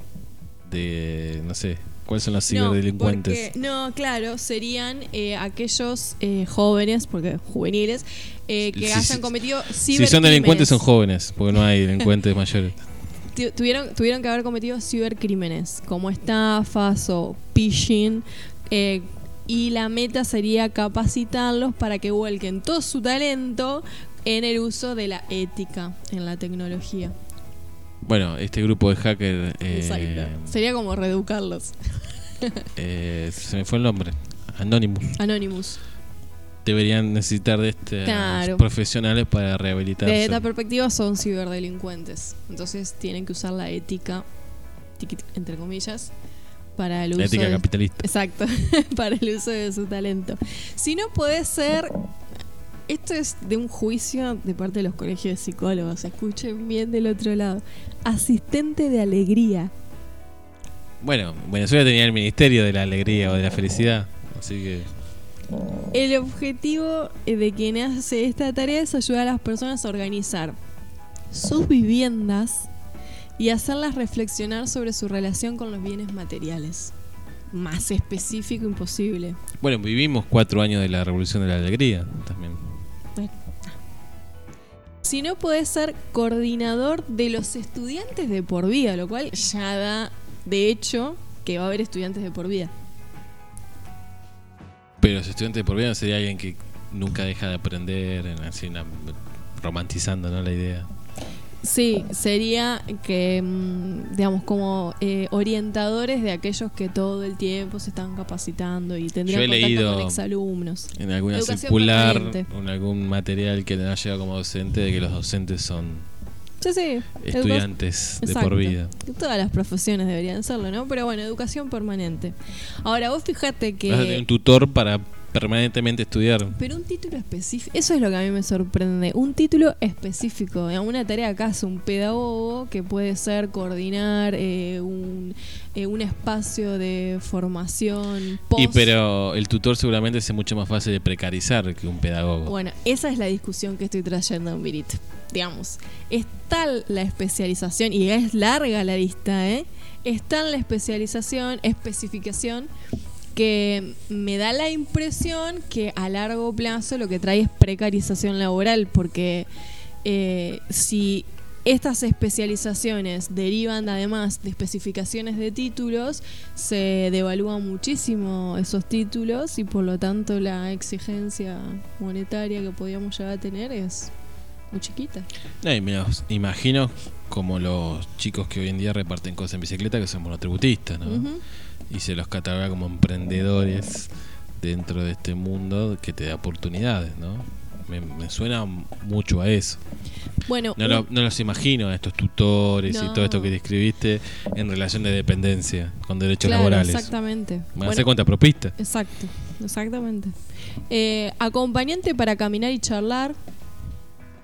de. No sé. ¿Cuáles son los ciberdelincuentes? No, porque- no, claro, serían eh, aquellos eh, jóvenes, porque juveniles, eh, que hayan cometido si son delincuentes, son cibercrímenes. jóvenes, porque no hay delincuentes mayores. Tu- tuvieron, tuvieron que haber cometido cibercrímenes, como estafas o phishing, eh, y la meta sería capacitarlos para que vuelquen todo su talento en el uso de la ética en la tecnología. Bueno, este grupo de hackers. Eh, Sería como reeducarlos. eh, se me fue el nombre. Anonymous. Anonymous. Deberían necesitar de estos Claro. profesionales para rehabilitarse. Desde esta perspectiva son ciberdelincuentes. Entonces tienen que usar la ética, entre comillas, para el uso ética de- capitalista. Exacto, para el uso de su talento. Si no puede ser, esto es de un juicio de parte de los colegios de psicólogos, escuchen bien del otro lado. Asistente de alegría. Bueno, Venezuela tenía el Ministerio de la Alegría o de la Felicidad, así que El objetivo de quien hace esta tarea es ayudar a las personas a organizar sus viviendas y hacerlas reflexionar sobre su relación con los bienes materiales. Más específico imposible. bueno, vivimos cuatro años de la Revolución de la Alegría también. Si no puede ser coordinador de los estudiantes de por vida, lo cual ya da de hecho que va a haber estudiantes de por vida. Pero los estudiantes de por vida no sería alguien que nunca deja de aprender, en así una- romantizando ¿no? la idea. Sí, sería que, mm, digamos, como eh, orientadores de aquellos que todo el tiempo se están capacitando y tendrían Yo he contacto leído con exalumnos. En alguna Educación circular, en algún material que le ha llegado como docente, de que los docentes son Sí, sí. educa- estudiantes de por vida. Todas las profesiones deberían serlo, ¿no? Pero bueno, educación permanente. Ahora, vos fíjate que... Vas a tener un tutor para permanentemente estudiar. Pero un título específico, eso es lo que a mí me sorprende. Un título específico, digamos, una tarea es un pedagogo que puede ser coordinar eh, un, eh, un espacio de formación post. Y pero el tutor seguramente es mucho más fácil de precarizar que un pedagogo. Bueno, esa es la discusión que estoy trayendo en Virit. Digamos, es tal la especialización, y es larga la lista, ¿eh? Es tal la especialización, especificación, que me da la impresión que a largo plazo lo que trae es precarización laboral, porque eh, si estas especializaciones derivan además de especificaciones de títulos, se devalúan muchísimo esos títulos y por lo tanto la exigencia monetaria que podíamos llegar a tener es muy chiquita. No, y me los imagino como los chicos que hoy en día reparten cosas en bicicleta que son monotributistas. Y se los cataloga como emprendedores dentro de este mundo que te da oportunidades, ¿no? Me, me suena mucho a eso. Bueno, No, un- lo- no los imagino a estos tutores y todo esto que describiste en relación de dependencia con derechos claro, laborales. exactamente. Me Bueno, hace cuenta propista. Exacto, exactamente. Eh, acompañante para caminar y charlar.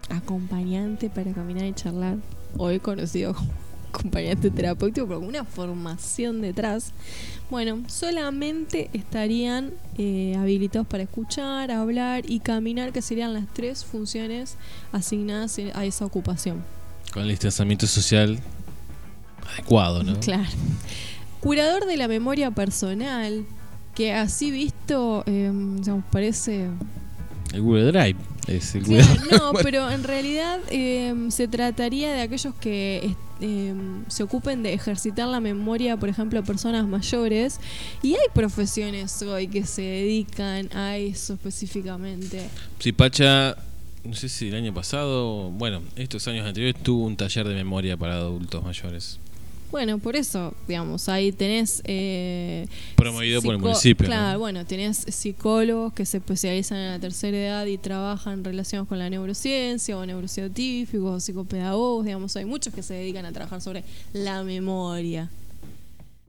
Acompañante para caminar y charlar. Hoy conocido como acompañante terapéutico, pero con una formación detrás. Bueno, solamente estarían eh, habilitados para escuchar, hablar y caminar, que serían las tres funciones asignadas a esa ocupación. Con el distanciamiento social adecuado, ¿no? Claro. Curador de la memoria personal, que así visto, eh, digamos, parece El Google Drive es el Claro, no, pero en realidad eh, se trataría de aquellos que eh, se ocupen de ejercitar la memoria, por ejemplo, a personas mayores. Y hay profesiones hoy que se dedican a eso específicamente. Si Pacha, no sé si el año pasado, bueno, estos años anteriores tuvo un taller de memoria para adultos mayores. Bueno, por eso, digamos, ahí tenés... eh, Promovido por el municipio. ¿no? Claro, bueno, tenés psicólogos que se especializan en la tercera edad y trabajan relacionados con la neurociencia o neurocientíficos o psicopedagogos, digamos, hay muchos que se dedican a trabajar sobre la memoria.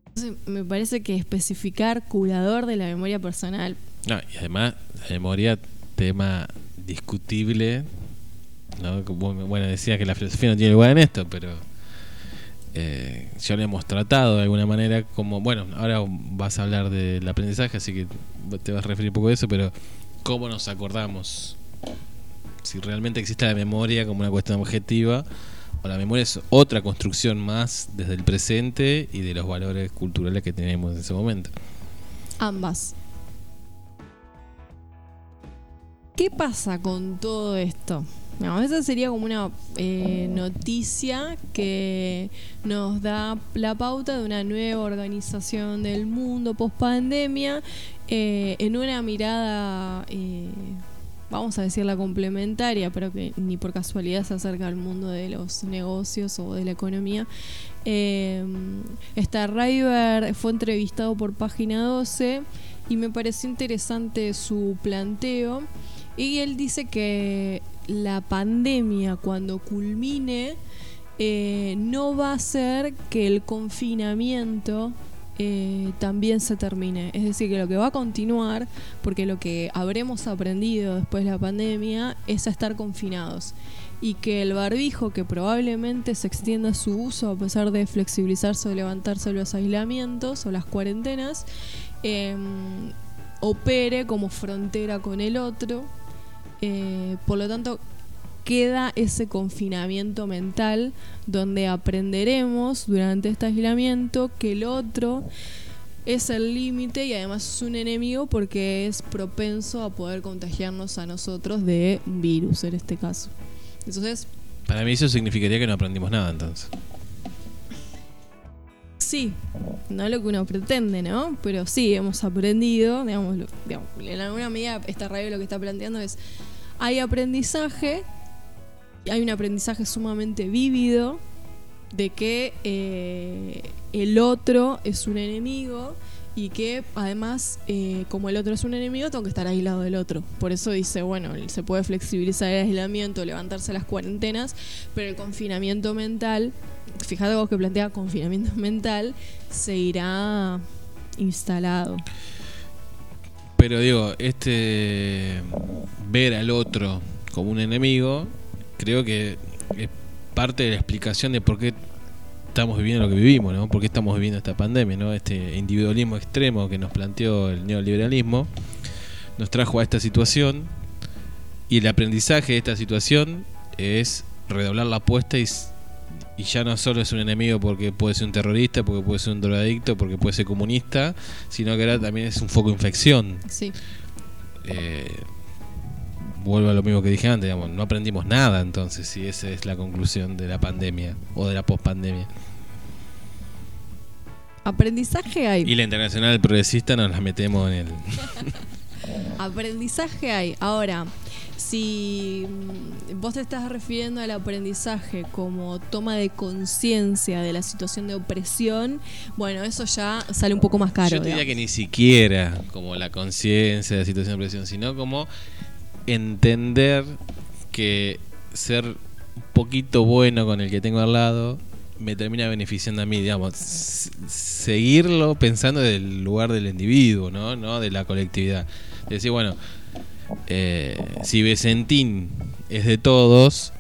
Entonces, me parece que especificar curador de la memoria personal, No, y además, la memoria, tema discutible. ¿no? Bueno, decía que la filosofía no tiene lugar en esto, pero eh, ya lo hemos tratado de alguna manera. Como, bueno, ahora vas a hablar del aprendizaje, así que te vas a referir un poco de eso, pero ¿cómo nos acordamos? Si realmente existe la memoria como una cuestión objetiva, o la memoria es otra construcción más desde el presente y de los valores culturales que tenemos en ese momento. ambas. ¿Qué pasa con todo esto? No, esa sería como una eh, noticia que nos da la pauta de una nueva organización del mundo post pandemia eh, en una mirada, eh, vamos a decirla complementaria, pero que ni por casualidad se acerca al mundo de los negocios o de la economía. Star River fue entrevistado por Página 12 y me pareció interesante su planteo. Y él dice que la pandemia cuando culmine eh, no va a hacer que el confinamiento eh, también se termine. Es decir, que lo que va a continuar, porque lo que habremos aprendido después de la pandemia es a estar confinados. Y que el barbijo, que probablemente se extienda su uso a pesar de flexibilizarse o levantarse los aislamientos o las cuarentenas, eh, opere como frontera con el otro. Eh, por lo tanto, queda ese confinamiento mental donde aprenderemos durante este aislamiento que el otro es el límite y además es un enemigo porque es propenso a poder contagiarnos a nosotros de un virus en este caso. Entonces, Para mí eso significaría que no aprendimos nada entonces. sí, no lo que uno pretende, ¿no? Pero sí, hemos aprendido, digamos, en alguna medida esta radio lo que está planteando es, hay aprendizaje, hay un aprendizaje sumamente vívido de que eh, el otro es un enemigo y que además, eh, como el otro es un enemigo, tengo que estar aislado del otro. Por eso dice, bueno, se puede flexibilizar el aislamiento, levantarse las cuarentenas, pero el confinamiento mental, fíjate vos que plantea confinamiento mental, se irá instalado. Pero digo, este ver al otro como un enemigo, creo que es parte de la explicación de por qué estamos viviendo lo que vivimos, ¿no? Por qué estamos viviendo esta pandemia, ¿no? Este individualismo extremo que nos planteó el neoliberalismo nos trajo a esta situación y el aprendizaje de esta situación es redoblar la apuesta y, y ya no solo es un enemigo porque puede ser un terrorista, porque puede ser un drogadicto, porque puede ser comunista, sino que ahora también es un foco de infección. Sí. Eh, vuelvo a lo mismo que dije antes, digamos, no aprendimos nada entonces, si esa es la conclusión de la pandemia o de la pospandemia. Aprendizaje hay. Y la internacional progresista nos la metemos en el... Aprendizaje hay. Ahora, si mm, vos te estás refiriendo al aprendizaje como toma de conciencia de la situación de opresión, bueno, eso ya sale un poco más caro. Yo te diría digamos. que ni siquiera como la conciencia de la situación de presión, sino como entender que ser un poquito bueno con el que tengo al lado me termina beneficiando a mí, digamos, seguirlo pensando del lugar del individuo, ¿no? No de la colectividad. Decir, bueno, eh, si Vicentín es de todos,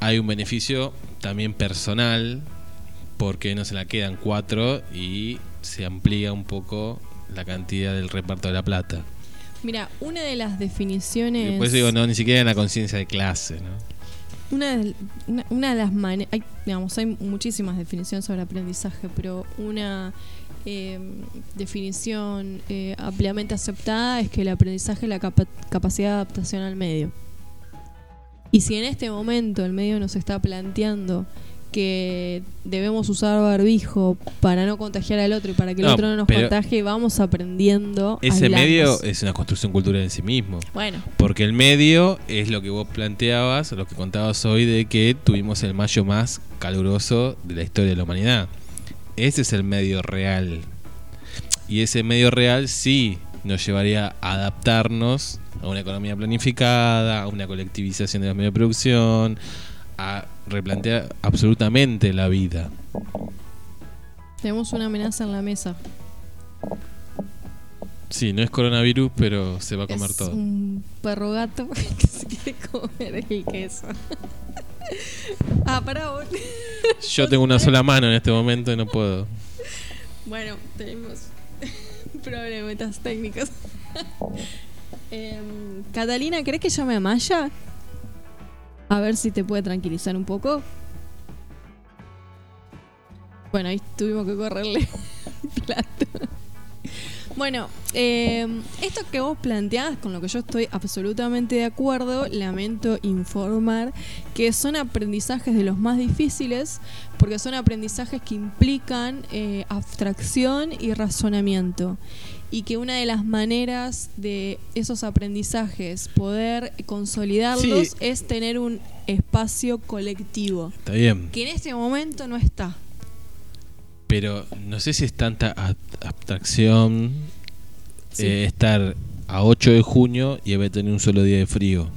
hay un beneficio también personal porque no se la quedan cuatro y se amplía un poco la cantidad del reparto de la plata. Mira, una de las definiciones. después digo, no, ni siquiera en la conciencia de clase, ¿no? Una de, una, una de las maneras, hay, digamos, hay muchísimas definiciones sobre aprendizaje, pero una eh, definición eh, ampliamente aceptada es que el aprendizaje es la capa- capacidad de adaptación al medio. Y si en este momento el medio nos está planteando que debemos usar barbijo para no contagiar al otro y para que el No, otro no nos contagie, vamos aprendiendo. Ese aislados. medio es una construcción cultural en sí mismo. Bueno, Porque el medio es lo que vos planteabas, lo que contabas hoy de que tuvimos el mayo más caluroso de la historia de la humanidad. Ese es el medio real. Y ese medio real sí nos llevaría a adaptarnos a una economía planificada, a una colectivización de los medios de producción, a replantear absolutamente la vida. tenemos una amenaza en la mesa. Sí, no es coronavirus, pero se va a comer es todo. un perro gato que se quiere comer el queso. ah, para vos. Yo tengo una sola mano en este momento y no puedo. Bueno, tenemos problemitas técnicos. Em, Catalina, ¿crees que llame a Maya? A ver si te puede tranquilizar un poco. Bueno, ahí tuvimos que correrle el plato. Bueno, eh, esto que vos planteás, con lo que yo estoy absolutamente de acuerdo, lamento informar que son aprendizajes de los más difíciles, porque son aprendizajes que implican eh, abstracción y razonamiento. Y que una de las maneras de esos aprendizajes poder consolidarlos Sí. es tener un espacio colectivo, Está bien. que en este momento no está. Pero no sé si es tanta ab- abstracción Sí. eh, estar a 8 de junio y haber tenido un solo día de frío.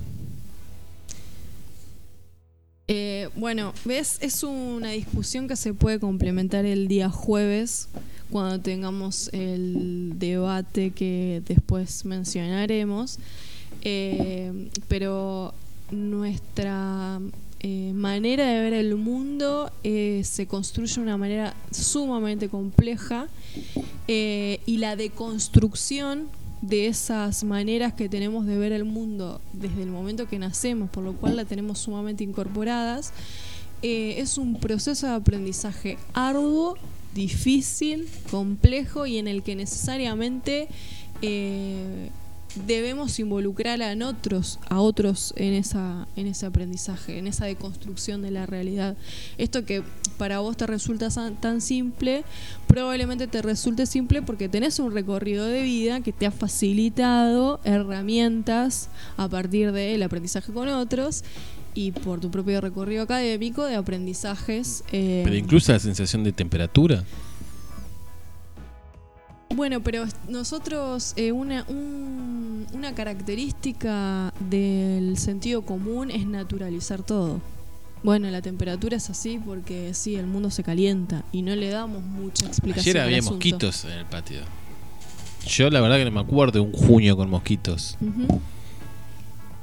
Eh, bueno, ves, es una discusión que se puede complementar el día jueves cuando tengamos el debate que después mencionaremos. Eh, pero nuestra eh, manera de ver el mundo eh, se construye de una manera sumamente compleja eh, y la deconstrucción de esas maneras que tenemos de ver el mundo desde el momento que nacemos, por lo cual la tenemos sumamente incorporadas, es un proceso de aprendizaje arduo, difícil, complejo y en el que necesariamente debemos involucrar a otros, a otros en esa, en ese aprendizaje, en esa deconstrucción de la realidad. Esto que para vos te resulta tan simple, probablemente te resulte simple porque tenés un recorrido de vida que te ha facilitado herramientas a partir del aprendizaje con otros y por tu propio recorrido académico de aprendizajes. eh, Pero incluso la sensación de temperatura. Bueno, pero nosotros, eh, una, un- una característica del sentido común es naturalizar todo. Bueno, la temperatura es así porque sí, el mundo se calienta y no le damos mucha explicación. Ayer al había asunto. mosquitos en el patio. Yo la verdad que no me acuerdo de un junio con mosquitos. Ujú.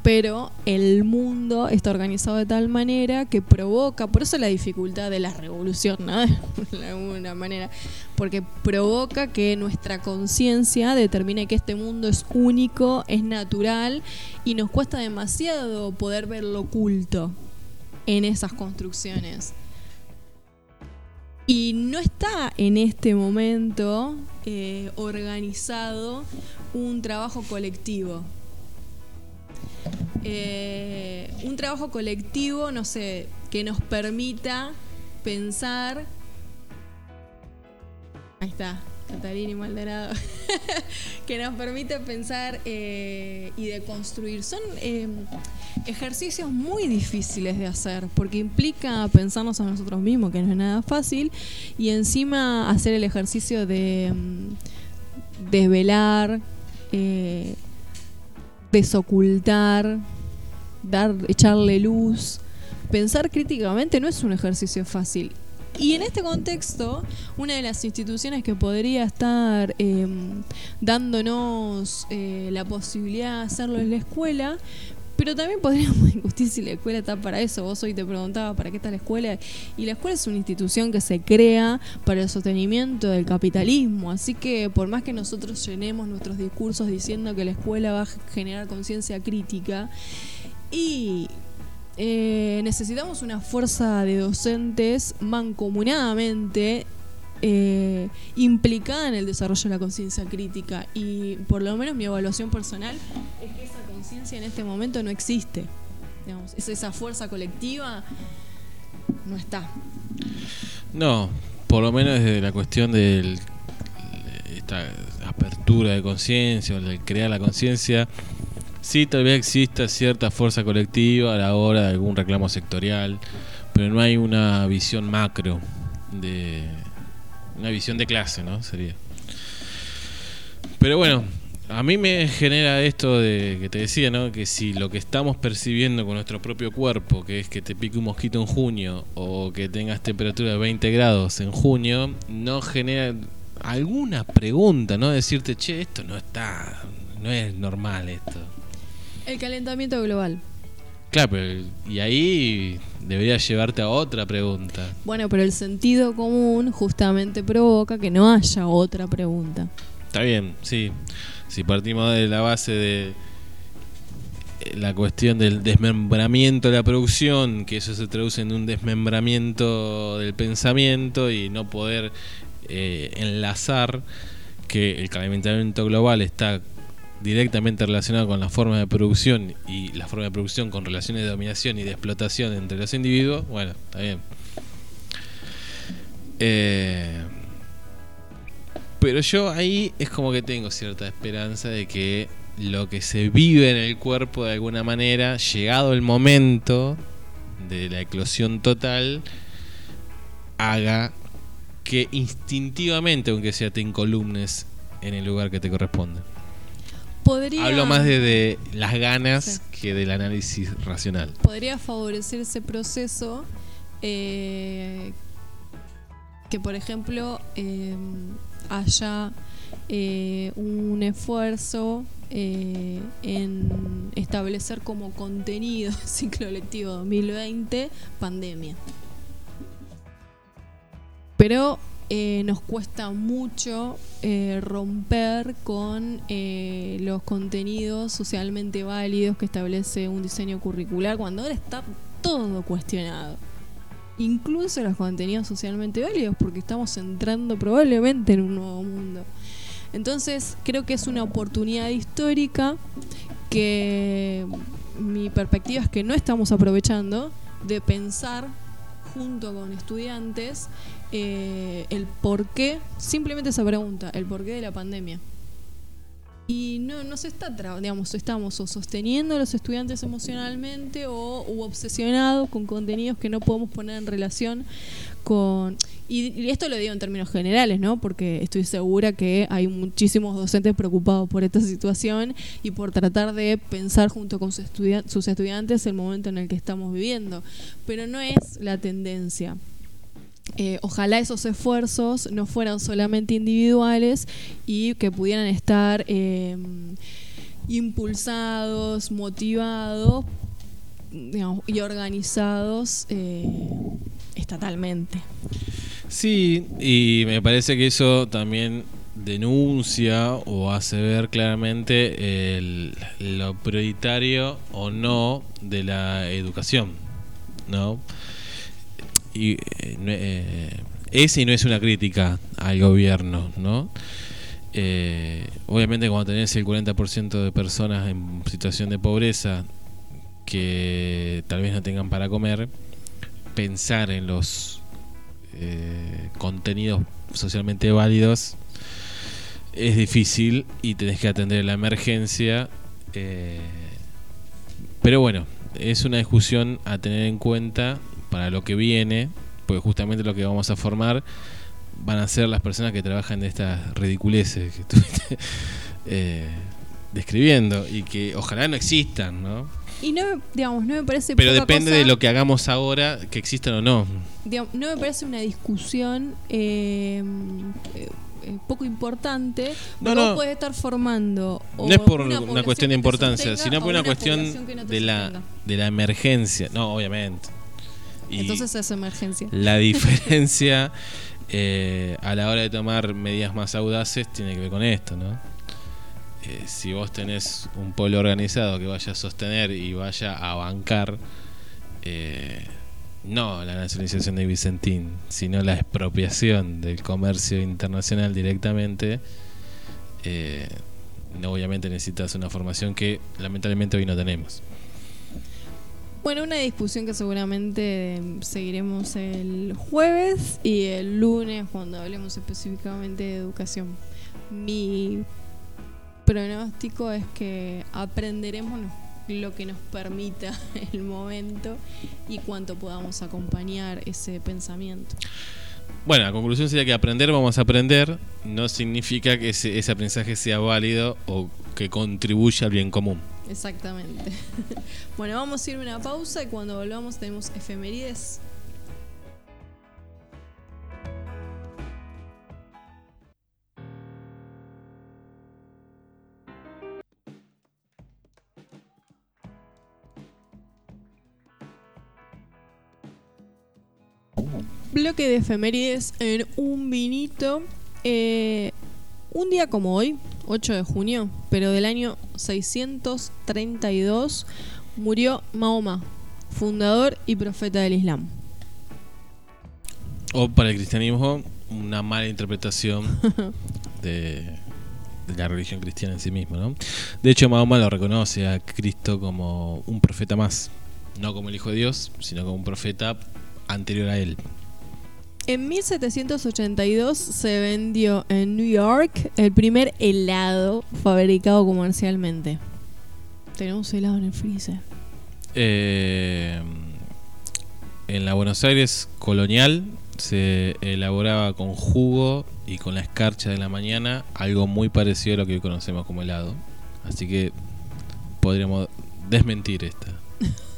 Pero el mundo está organizado de tal manera que provoca, por eso la dificultad de la revolución, ¿no? De alguna manera, porque provoca que nuestra conciencia determine que este mundo es único, es natural y nos cuesta demasiado poder ver lo oculto en esas construcciones. Y no está en este momento eh, organizado un trabajo colectivo. Eh, un trabajo colectivo, no sé, que nos permita pensar. Ahí está, Catalina y Maldonado. que nos permita pensar eh, y de construir. Son eh, ejercicios muy difíciles de hacer porque implica pensarnos a nosotros mismos, que no es nada fácil, y encima hacer el ejercicio de mm, desvelar, eh, desocultar, dar, echarle luz. Pensar críticamente no es un ejercicio fácil. Y en este contexto, una de las instituciones que podría estar eh, dándonos eh, la posibilidad de hacerlo es la escuela, Pero también podríamos discutir si la escuela está para eso. Vos hoy te preguntaba para qué está la escuela. Y la escuela es una institución que se crea para el sostenimiento del capitalismo. Así que por más que nosotros llenemos nuestros discursos diciendo que la escuela va a generar conciencia crítica, y eh, necesitamos una fuerza de docentes mancomunadamente eh, implicada en el desarrollo de la conciencia crítica y por lo menos mi evaluación personal es que esa conciencia en este momento no existe. Esa fuerza colectiva no está. No, por lo menos desde la cuestión de esta apertura de conciencia o de crear la conciencia, sí tal vez exista cierta fuerza colectiva a la hora de algún reclamo sectorial, pero no hay una visión macro de una visión de clase, ¿no? Sería. Pero bueno, a mí me genera esto de que te decía, ¿no? Que si lo que estamos percibiendo con nuestro propio cuerpo, que es que te pique un mosquito en junio o que tengas temperatura de 20 grados en junio, no genera alguna pregunta, ¿no? Decirte, che, esto no está, no es normal esto. El calentamiento global. Claro, pero y ahí debería llevarte a otra pregunta. Bueno, pero el sentido común justamente provoca que no haya otra pregunta. Está bien, sí. Si partimos de la base de eh, la cuestión del desmembramiento de la producción, que eso se traduce en un desmembramiento del pensamiento y no poder eh, enlazar que el calentamiento global está directamente relacionado con la forma de producción y la forma de producción con relaciones de dominación y de explotación entre los individuos, bueno, está bien. Eh, pero yo ahí es como que tengo cierta esperanza de que lo que se vive en el cuerpo de alguna manera, llegado el momento de la eclosión total, haga que instintivamente, aunque sea, te incolumnes en el lugar que te corresponde. Podría, Hablo más de, de las ganas que del análisis racional. podría favorecer ese proceso eh, que, por ejemplo, eh, haya eh, un esfuerzo eh, en establecer como contenido ciclo lectivo 2020 pandemia. Pero eh, nos cuesta mucho eh, romper con eh, los contenidos socialmente válidos que establece un diseño curricular cuando ahora está todo cuestionado. Incluso los contenidos socialmente válidos porque estamos entrando probablemente en un nuevo mundo. Entonces creo que es una oportunidad histórica que mi perspectiva es que no estamos aprovechando de pensar junto con estudiantes eh, el por qué, simplemente esa pregunta, el porqué de la pandemia. Y no, no se está, digamos, estamos o sosteniendo a los estudiantes emocionalmente o u obsesionados con contenidos que no podemos poner en relación con... Y, esto lo digo en términos generales, ¿no? Porque estoy segura que hay muchísimos docentes preocupados por esta situación y por tratar de pensar junto con sus, sus estudiantes el momento en el que estamos viviendo. Pero no es la tendencia. Eh, ojalá esos esfuerzos no fueran solamente individuales y que pudieran estar eh, impulsados, motivados y organizados eh, estatalmente. Sí, y me parece que eso también denuncia o hace ver claramente el- lo prioritario o no de la educación, ¿no? Y eh, eh, es y no es una crítica al gobierno, ¿no? Eh, obviamente cuando tenés el 40% de personas en situación de pobreza que tal vez no tengan para comer, pensar en los eh, contenidos socialmente válidos es difícil y tenés que atender la emergencia. eh, pero bueno, es una discusión a tener en cuenta para lo que viene, porque justamente lo que vamos a formar van a ser las personas que trabajan de estas ridiculeces que estuviste eh, describiendo y que ojalá no existan, ¿no? Y no digamos, no me parece Pero poca depende cosa- de lo que hagamos ahora, que existan o no. digamos, no me parece una discusión eh, eh, poco importante, No, no. estar formando. o No es por una una, cuestión de importancia, sostenga sino por o una cuestión no de la, de la emergencia. No, obviamente. Y Entonces es emergencia. la diferencia eh, a la hora de tomar medidas más audaces tiene que ver con esto, ¿no? Eh, si vos tenés un pueblo organizado que vaya a sostener y vaya a bancar, eh, no la nacionalización de Vicentín, sino la expropiación del comercio internacional directamente, obviamente necesitas una formación que lamentablemente hoy no tenemos. Bueno, una discusión que seguramente seguiremos el jueves y el lunes cuando hablemos específicamente de educación. Mi pronóstico es que aprenderemos lo que nos permita el momento y cuánto podamos acompañar ese pensamiento. Bueno, la conclusión sería que aprender vamos a aprender, no significa que ese, ese aprendizaje sea válido o que contribuya al bien común. Exactamente. bueno, vamos a ir a una pausa y cuando volvamos tenemos efemérides. Bloque de efemérides en un vinito. Eh, un día como hoy, 8 de junio, pero del año 632, murió Mahoma, fundador y profeta del Islam. O para el cristianismo, una mala interpretación de, de la religión cristiana en sí misma, ¿no? De hecho, Mahoma lo reconoce a Cristo como un profeta más, no como el Hijo de Dios, sino como un profeta anterior a él. En 1782 se vendió en New York el primer helado fabricado comercialmente. Tenemos helado en el freezer. Eh, en la Buenos Aires colonial se elaboraba con jugo y con la escarcha de la mañana algo muy parecido a lo que hoy conocemos como helado. Así que podríamos desmentir esta.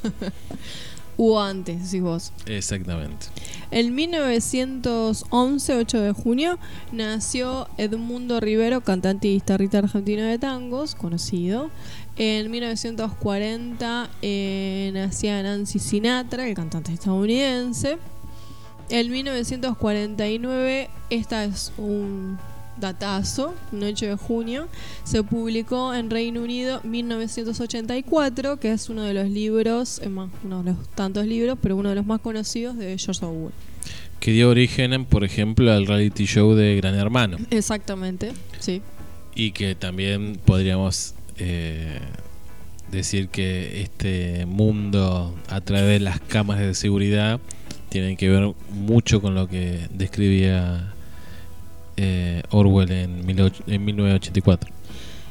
Hubo antes, decís vos. Exactamente. En 1911, 8 de junio, nació Edmundo Rivero, cantante y guitarrista argentino de tangos, conocido. En 1940 eh, nacía Nancy Sinatra, el cantante estadounidense. En 1949, esta es un datazo, 8 de junio, se publicó en Reino Unido 1984, que es uno de los libros, más, uno de los tantos libros, pero uno de los más conocidos de George Orwell. Que dio origen, por ejemplo, al reality show de Gran Hermano. Exactamente, sí. Y que también podríamos eh, decir que este mundo a través de las cámaras de seguridad tiene que ver mucho con lo que describía eh, Orwell en, 18- en 1984.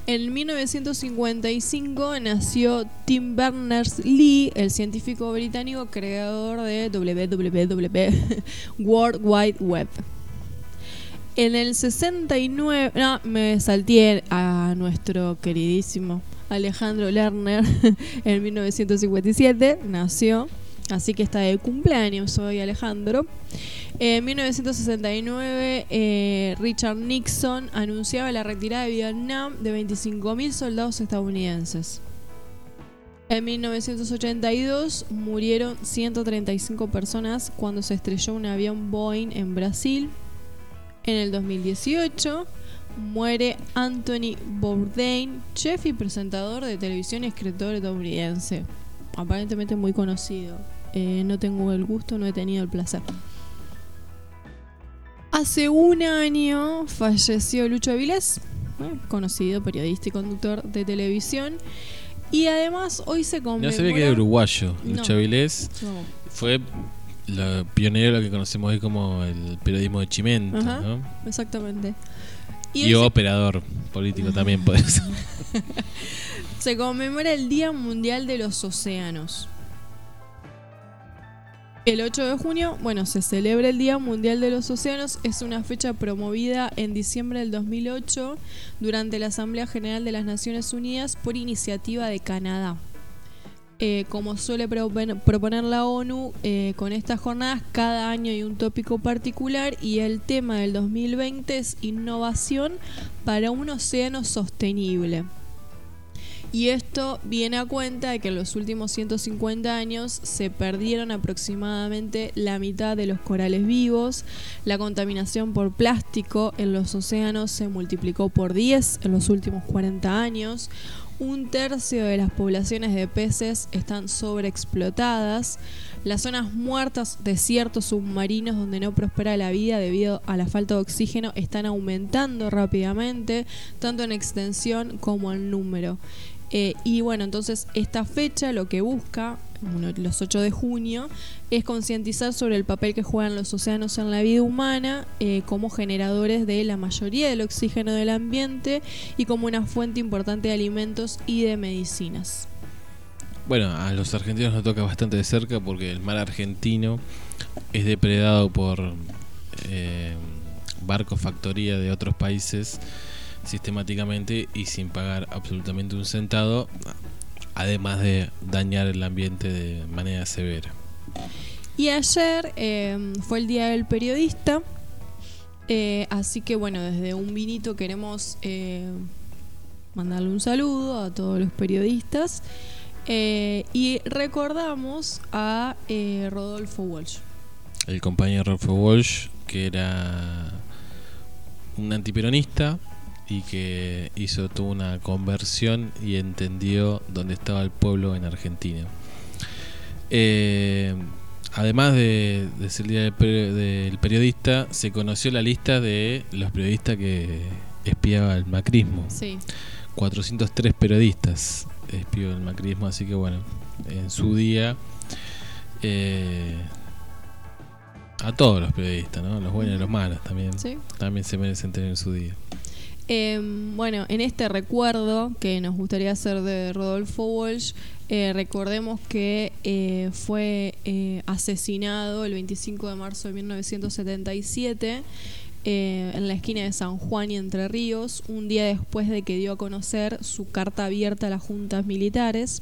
En 1955 nació Tim Berners-Lee, el científico británico creador de www, World Wide Web. En el 69, no, me salté a nuestro queridísimo Alejandro Lerner en 1957, nació, así que está de cumpleaños hoy Alejandro. En 1969, eh, Richard Nixon anunciaba la retirada de Vietnam de 25.000 soldados estadounidenses. En 1982 murieron 135 personas cuando se estrelló un avión Boeing en Brasil. En el 2018 muere Anthony Bourdain, chef y presentador de televisión y escritor estadounidense. Aparentemente muy conocido. Eh, no tengo el gusto, no he tenido el placer. Hace un año falleció Lucho Avilés, ¿eh? conocido periodista y conductor de televisión. Y además hoy se No conmemora... sabía que era uruguayo. No. Lucha Vilés No. fue lo pionero de lo que conocemos hoy como el periodismo de Chimento, Ajá. ¿no? Exactamente. Y, se- operador político también puede ser. se conmemora el Día Mundial de los Océanos. El 8 de junio, bueno, se celebra el Día Mundial de los Océanos. Es una fecha promovida en diciembre del 2008 durante la Asamblea General de las Naciones Unidas por iniciativa de Canadá. Eh, como suele proponer la ONU, eh, con estas jornadas cada año hay un tópico particular y el tema del 2020 es innovación para un océano sostenible. Y esto viene a cuenta de que en los últimos 150 años se perdieron aproximadamente la mitad de los corales vivos, la contaminación por plástico en los océanos se multiplicó por 10 en los últimos 40 años, un tercio de las poblaciones de peces están sobreexplotadas, las zonas muertas, desiertos submarinos donde no prospera la vida debido a la falta de oxígeno están aumentando rápidamente, tanto en extensión como en número. Eh, y bueno, entonces esta fecha lo que busca, los 8 de junio, es concientizar sobre el papel que juegan los océanos en la vida humana eh, como generadores de la mayoría del oxígeno del ambiente y como una fuente importante de alimentos y de medicinas. Bueno, a los argentinos nos toca bastante de cerca porque el mar argentino es depredado por eh, barcos factoría de otros países sistemáticamente y sin pagar absolutamente un centavo, además de dañar el ambiente de manera severa. Y ayer eh, fue el Día del Periodista, eh, así que bueno, desde un vinito queremos eh, mandarle un saludo a todos los periodistas eh, y recordamos a Rodolfo Walsh. El compañero Rolfo Walsh, que era un antiperonista y que hizo toda una conversión y entendió dónde estaba el pueblo en Argentina. Eh, además de, de ser el día del, peri- del periodista, se conoció la lista de los periodistas que espiaba el macrismo. Sí, 403 periodistas espió el macrismo, así que bueno, en su día eh, a todos los periodistas, ¿no? Los buenos y los malos también. sí. También se merecen tener su día. Eh, bueno, en este recuerdo que nos gustaría hacer de Rodolfo Walsh, eh, recordemos que eh, fue eh, asesinado el 25 de marzo de 1977 eh, en la esquina de San Juan y Entre Ríos, un día después de que dio a conocer su carta abierta a las juntas militares.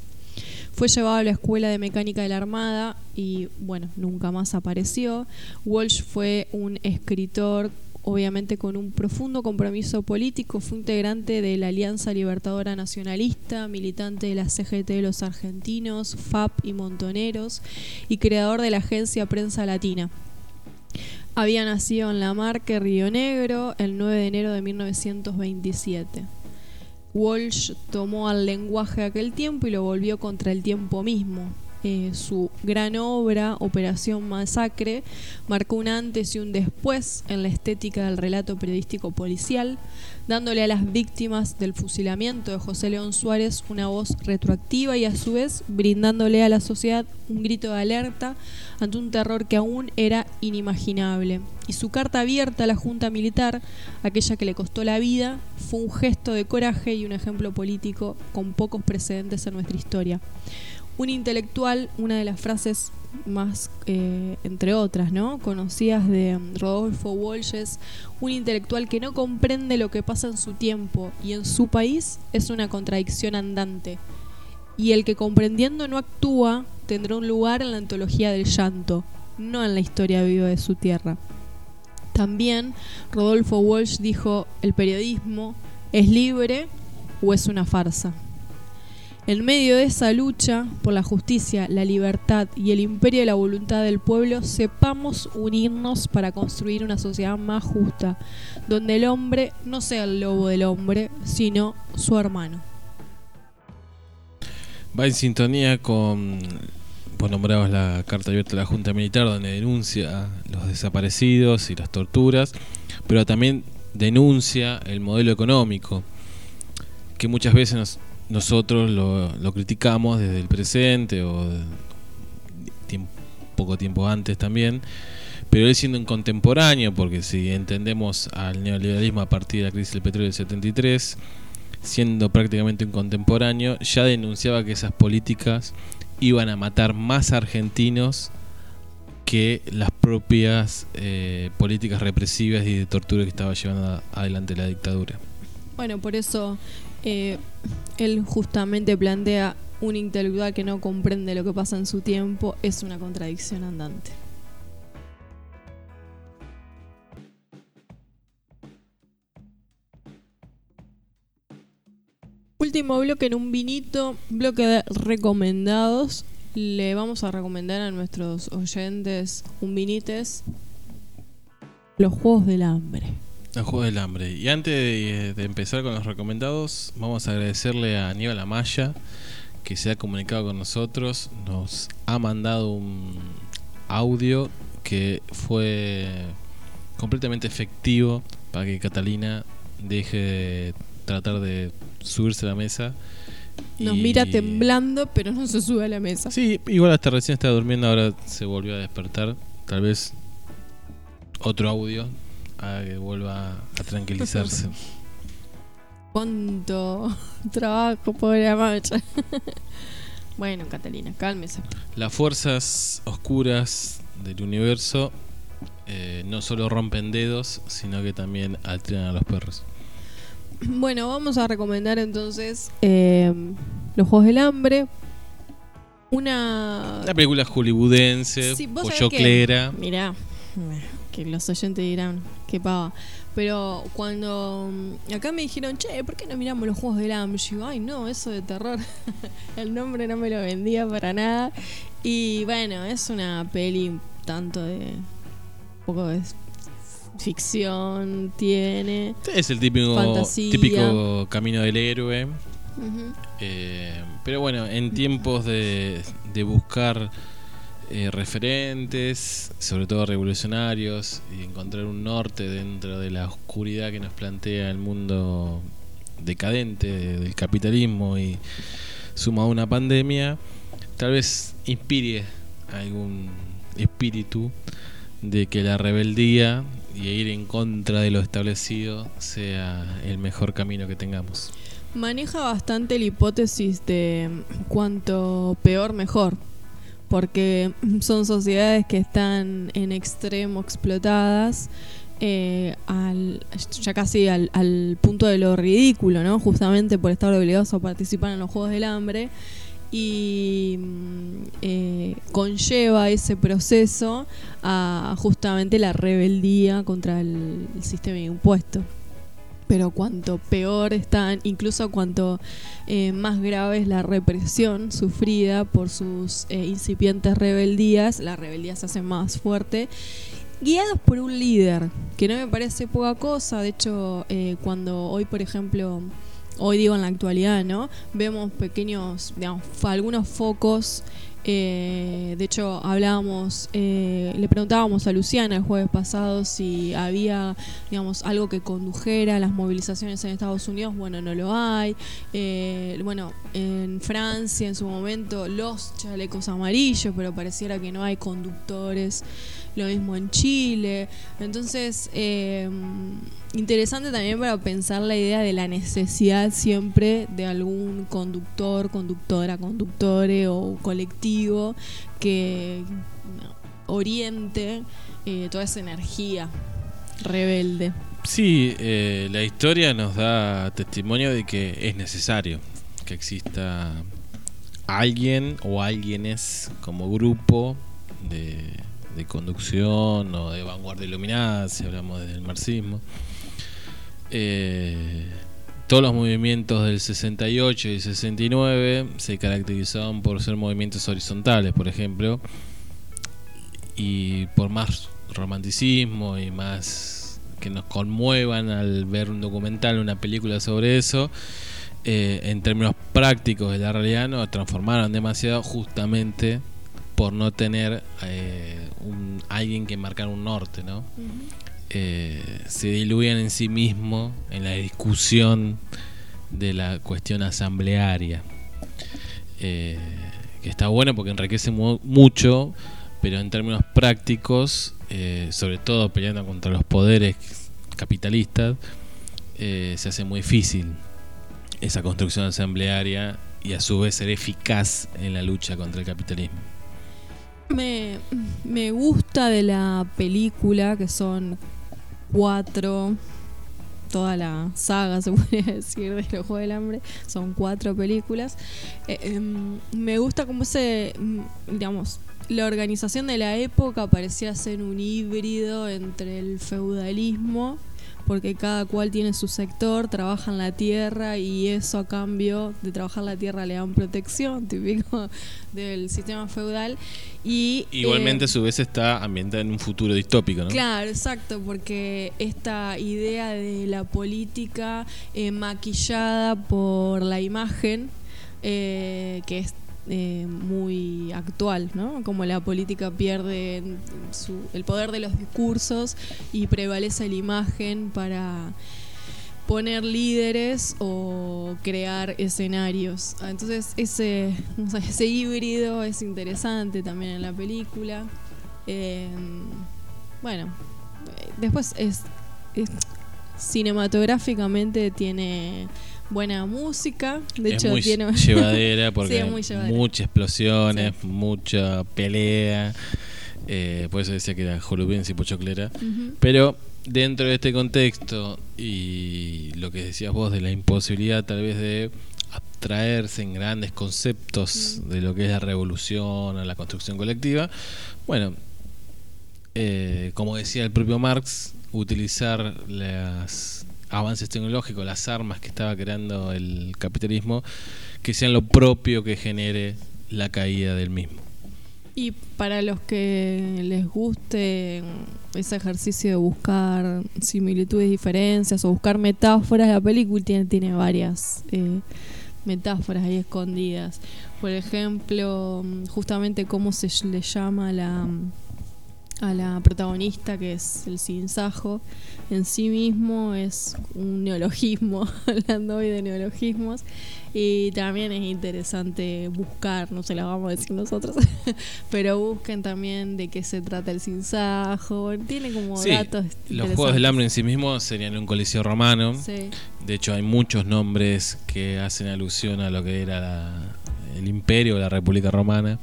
Fue llevado a la Escuela de Mecánica de la Armada y, bueno, nunca más apareció. Walsh fue un escritor, obviamente con un profundo compromiso político, fue integrante de la Alianza Libertadora Nacionalista, militante de la CGT de los Argentinos, FAP y Montoneros, y creador de la agencia Prensa Latina. Había nacido en La Marque, Río Negro, el 9 de enero de 1927. Walsh tomó al lenguaje de aquel tiempo y lo volvió contra el tiempo mismo. Su gran obra, Operación Masacre, marcó un antes y un después en la estética del relato periodístico policial, dándole a las víctimas del fusilamiento de José León Suárez una voz retroactiva y a su vez brindándole a la sociedad un grito de alerta ante un terror que aún era inimaginable. Y su carta abierta a la Junta Militar, aquella que le costó la vida, fue un gesto de coraje y un ejemplo político con pocos precedentes en nuestra historia. Un intelectual, una de las frases más, eh, entre otras, ¿no? conocidas de mm, Rodolfo Walsh un intelectual que no comprende lo que pasa en su tiempo y en su país es una contradicción andante. Y el que comprendiendo no actúa tendrá un lugar en la antología del llanto, no en la historia viva de su tierra. También Rodolfo Walsh dijo, el periodismo es libre o es una farsa. En medio de esa lucha por la justicia, la libertad y el imperio de la voluntad del pueblo, sepamos unirnos para construir una sociedad más justa, donde el hombre no sea el lobo del hombre, sino su hermano. Va en sintonía con. Vos nombrabas la carta abierta de la Junta Militar, donde denuncia los desaparecidos y las torturas, pero también denuncia el modelo económico, que muchas veces nos- nosotros lo, lo criticamos desde el presente o de- tiemp- poco tiempo antes también, pero él siendo un contemporáneo, porque si entendemos al neoliberalismo a partir de la crisis del petróleo del 73, siendo prácticamente un contemporáneo, ya denunciaba que esas políticas iban a matar más argentinos que las propias eh, políticas represivas y de tortura que estaba llevando adelante la dictadura. Bueno, por eso eh, él justamente plantea un intelectual que no comprende lo que pasa en su tiempo es una contradicción andante. Último bloque en un vinito, bloque de recomendados. Le vamos a recomendar a nuestros oyentes un vinites los Juegos del Hambre. El juego del hambre. Y antes de, de empezar con los recomendados, vamos a agradecerle a Aníbal Amaya que se ha comunicado con nosotros. Nos ha mandado un audio que fue completamente efectivo para que Catalina deje de tratar de subirse a la mesa. Nos y- mira temblando, pero no se sube a la mesa. Sí, igual hasta recién estaba durmiendo, ahora se volvió a despertar. Tal vez otro audio haga que vuelva a tranquilizarse. Cuánto trabajo, pobre Amaya. bueno, Catalina, cálmese. Las fuerzas oscuras del universo eh, no solo rompen dedos, sino que también alteran a los perros. Bueno, vamos a recomendar entonces eh, Los Juegos del Hambre. Una. Una película hollywoodense, Sí, vos sabés que- Mirá, que los oyentes dirán, qué pava. Pero cuando mm, acá me dijeron, che, ¿por qué no miramos los juegos del hambre? Yo ay, no, eso de terror. El nombre no me lo vendía para nada. Y bueno, es una peli tanto de. Un poco de ficción, tiene. Es el típico, Fantasía. típico camino del héroe. Eh, pero bueno, en tiempos de, de buscar eh, referentes, sobre todo revolucionarios, y encontrar un norte dentro de la oscuridad que nos plantea el mundo decadente de- del capitalismo y sumado a una pandemia, tal vez inspire algún espíritu de que la rebeldía y ir en contra de lo establecido sea el mejor camino que tengamos. Maneja bastante la hipótesis de cuanto peor mejor, porque son sociedades que están en extremo explotadas, eh, al, ya casi al, punto de lo ridículo, ¿no? Justamente por estar obligados a participar en los Juegos del Hambre y mm, eh, conlleva ese proceso a justamente la rebeldía contra el, el sistema impuesto pero cuanto peor están, incluso cuanto eh, más grave es la represión sufrida por sus eh, incipientes rebeldías, la rebeldía se hace más fuerte, guiados por un líder, que no me parece poca cosa, de hecho, eh, cuando hoy, por ejemplo, hoy digo en la actualidad, ¿no? Vemos pequeños, digamos, algunos focos. Eh, de hecho, hablábamos, eh, le preguntábamos a Luciana el jueves pasado si había, digamos, algo que condujera a las movilizaciones en Estados Unidos. Bueno, no lo hay. Eh, bueno, en Francia en su momento los chalecos amarillos, pero pareciera que no hay conductores. Lo mismo en Chile. Entonces, eh, interesante también para pensar la idea de la necesidad siempre de algún conductor, conductora, conductore o colectivo que oriente eh, toda esa energía rebelde. Sí, eh, la historia nos da testimonio de que es necesario que exista alguien o alguienes como grupo de, de conducción o de vanguardia iluminada, si hablamos del marxismo. Eh, todos los movimientos del 68 y 69 se caracterizaban por ser movimientos horizontales, por ejemplo, y por más romanticismo y más que nos conmuevan al ver un documental, una película sobre eso, eh, en términos prácticos de la realidad nos transformaron demasiado justamente por no tener eh, un, alguien que marcar un norte, ¿no? Eh, se diluían en sí mismo en la discusión de la cuestión asamblearia. Eh, que está bueno porque enriquece mu- mucho, pero en términos prácticos, sobre todo peleando contra los poderes capitalistas, se hace muy difícil esa construcción asamblearia y a su vez ser eficaz en la lucha contra el capitalismo. Me, me gusta de la película que son cuatro toda la saga, se puede decir, de los Juegos del Hambre. Son cuatro películas. Eh, em, me gusta como ese, mm, digamos, la organización de la época parecía ser un híbrido entre el feudalismo, porque cada cual tiene su sector, trabaja en la tierra y eso a cambio de trabajar la tierra le dan protección, típico del sistema feudal. Y, Igualmente, eh, a su vez, está ambientada en un futuro distópico, ¿no? Claro, exacto, porque esta idea de la política eh, maquillada por la imagen, eh, que es eh, muy actual, ¿no? Como la política pierde el poder de los discursos y prevalece la imagen para poner líderes o crear escenarios. Ah, Entonces ese, ese híbrido es interesante también en la película. Eh, bueno, después es, es- cinematográficamente tiene buena música. De es hecho muy tiene llevadera porque Sí, es hay muy llevadera. muchas explosiones, mucha pelea. eh, por eso decía que era jolubense y pochoclera. Pero dentro de este contexto y lo que decías vos de la imposibilidad tal vez de abstraerse en grandes conceptos de lo que es la revolución o la construcción colectiva, bueno, eh, como decía el propio Marx, utilizar los avances tecnológicos, las armas que estaba creando el capitalismo, que sean lo propio que genere la caída del mismo. Y para los que les guste ese ejercicio de buscar similitudes, diferencias o buscar metáforas, la película tiene, varias eh, metáforas ahí escondidas. Por ejemplo, justamente cómo se le llama la, a la protagonista, que es el sinsajo, en sí mismo es un neologismo, hablando hoy de neologismos. Y también es interesante buscar, no se la vamos a decir nosotros, pero busquen también de qué se trata el sinsajo. Tiene como Sí, datos. los Juegos del. Hambre en sí mismos serían un coliseo romano. Sí. De hecho, hay muchos nombres que hacen alusión a lo que era la- el imperio o la República Romana.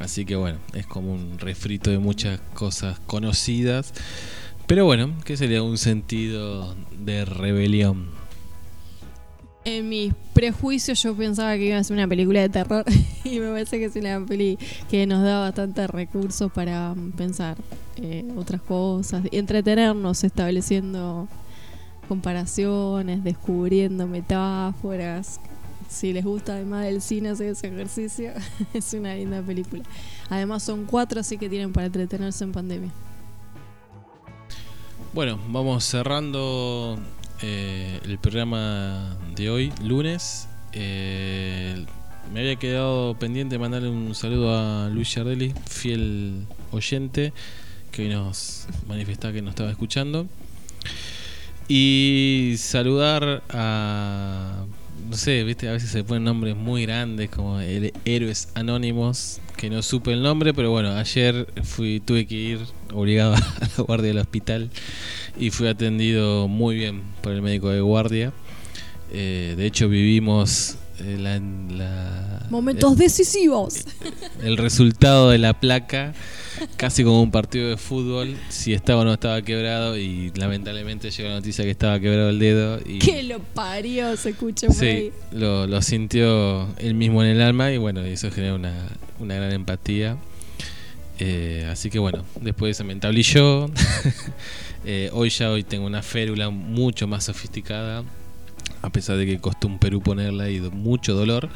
Así que bueno, es como un refrito de muchas cosas conocidas. Pero bueno, que sería un sentido de rebelión. En mis prejuicios yo pensaba que iba a ser una película de terror y me parece que es una peli que nos da bastantes recursos para mm, pensar eh, otras cosas, entretenernos estableciendo comparaciones, descubriendo metáforas. Si les gusta además del cine hacer ese ejercicio, es una linda película. Además son cuatro, así que tienen para entretenerse en pandemia. Bueno, vamos cerrando eh, el programa de hoy, lunes. Eh, me había quedado pendiente mandarle un saludo a Luis Yardelli, fiel oyente, que hoy nos manifestaba que nos estaba escuchando. Y saludar a. No sé, viste, a veces se ponen nombres muy grandes como el Héroes Anónimos, que no supe el nombre, pero bueno, ayer fui, tuve que ir obligado a la guardia del hospital y fui atendido muy bien por el médico de guardia. Eh, de hecho, vivimos la, la- Momentos decisivos. el resultado de la placa casi como un partido de fútbol, si estaba o no estaba quebrado y lamentablemente llegó la noticia que estaba quebrado el dedo y Que lo parió, se escucha por sí, ahí. lo, lo sintió él mismo en el alma y bueno, y eso genera una, una gran empatía. Eh, así que bueno, después se me entablilló. Eh, hoy ya hoy tengo una férula mucho más sofisticada, a pesar de que costó un Perú ponerla y mucho dolor.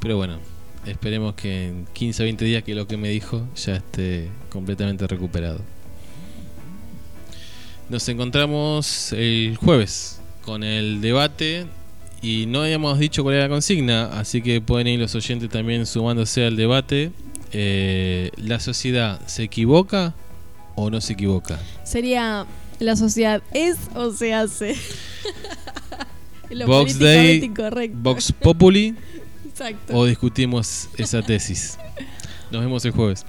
Pero bueno, esperemos que en 15 o 20 días, que es lo que me dijo, ya esté completamente recuperado. Nos encontramos el jueves con el debate y no habíamos dicho cuál era la consigna, así que pueden ir los oyentes también sumándose al debate. Eh, ¿La sociedad se equivoca o no se equivoca? Sería la sociedad es o se hace. Lo Vox Day, incorrecto. Vox Populi Exacto. o discutimos esa tesis. Nos vemos el jueves.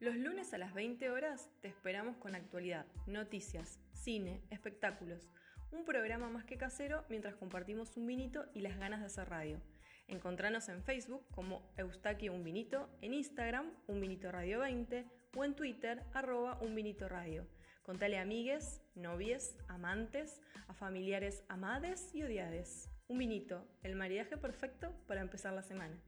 Los lunes a las 20 horas te esperamos con actualidad, noticias, cine, espectáculos. Un programa más que casero mientras compartimos un vinito y las ganas de hacer radio. Encontranos en Facebook como Eustaquio Un Vinito, en Instagram Un Vinito Radio 20 o en Twitter arroba Un Radio. Contale a amigues, novies, amantes, a familiares amades y odiades. Un vinito, el maridaje perfecto para empezar la semana.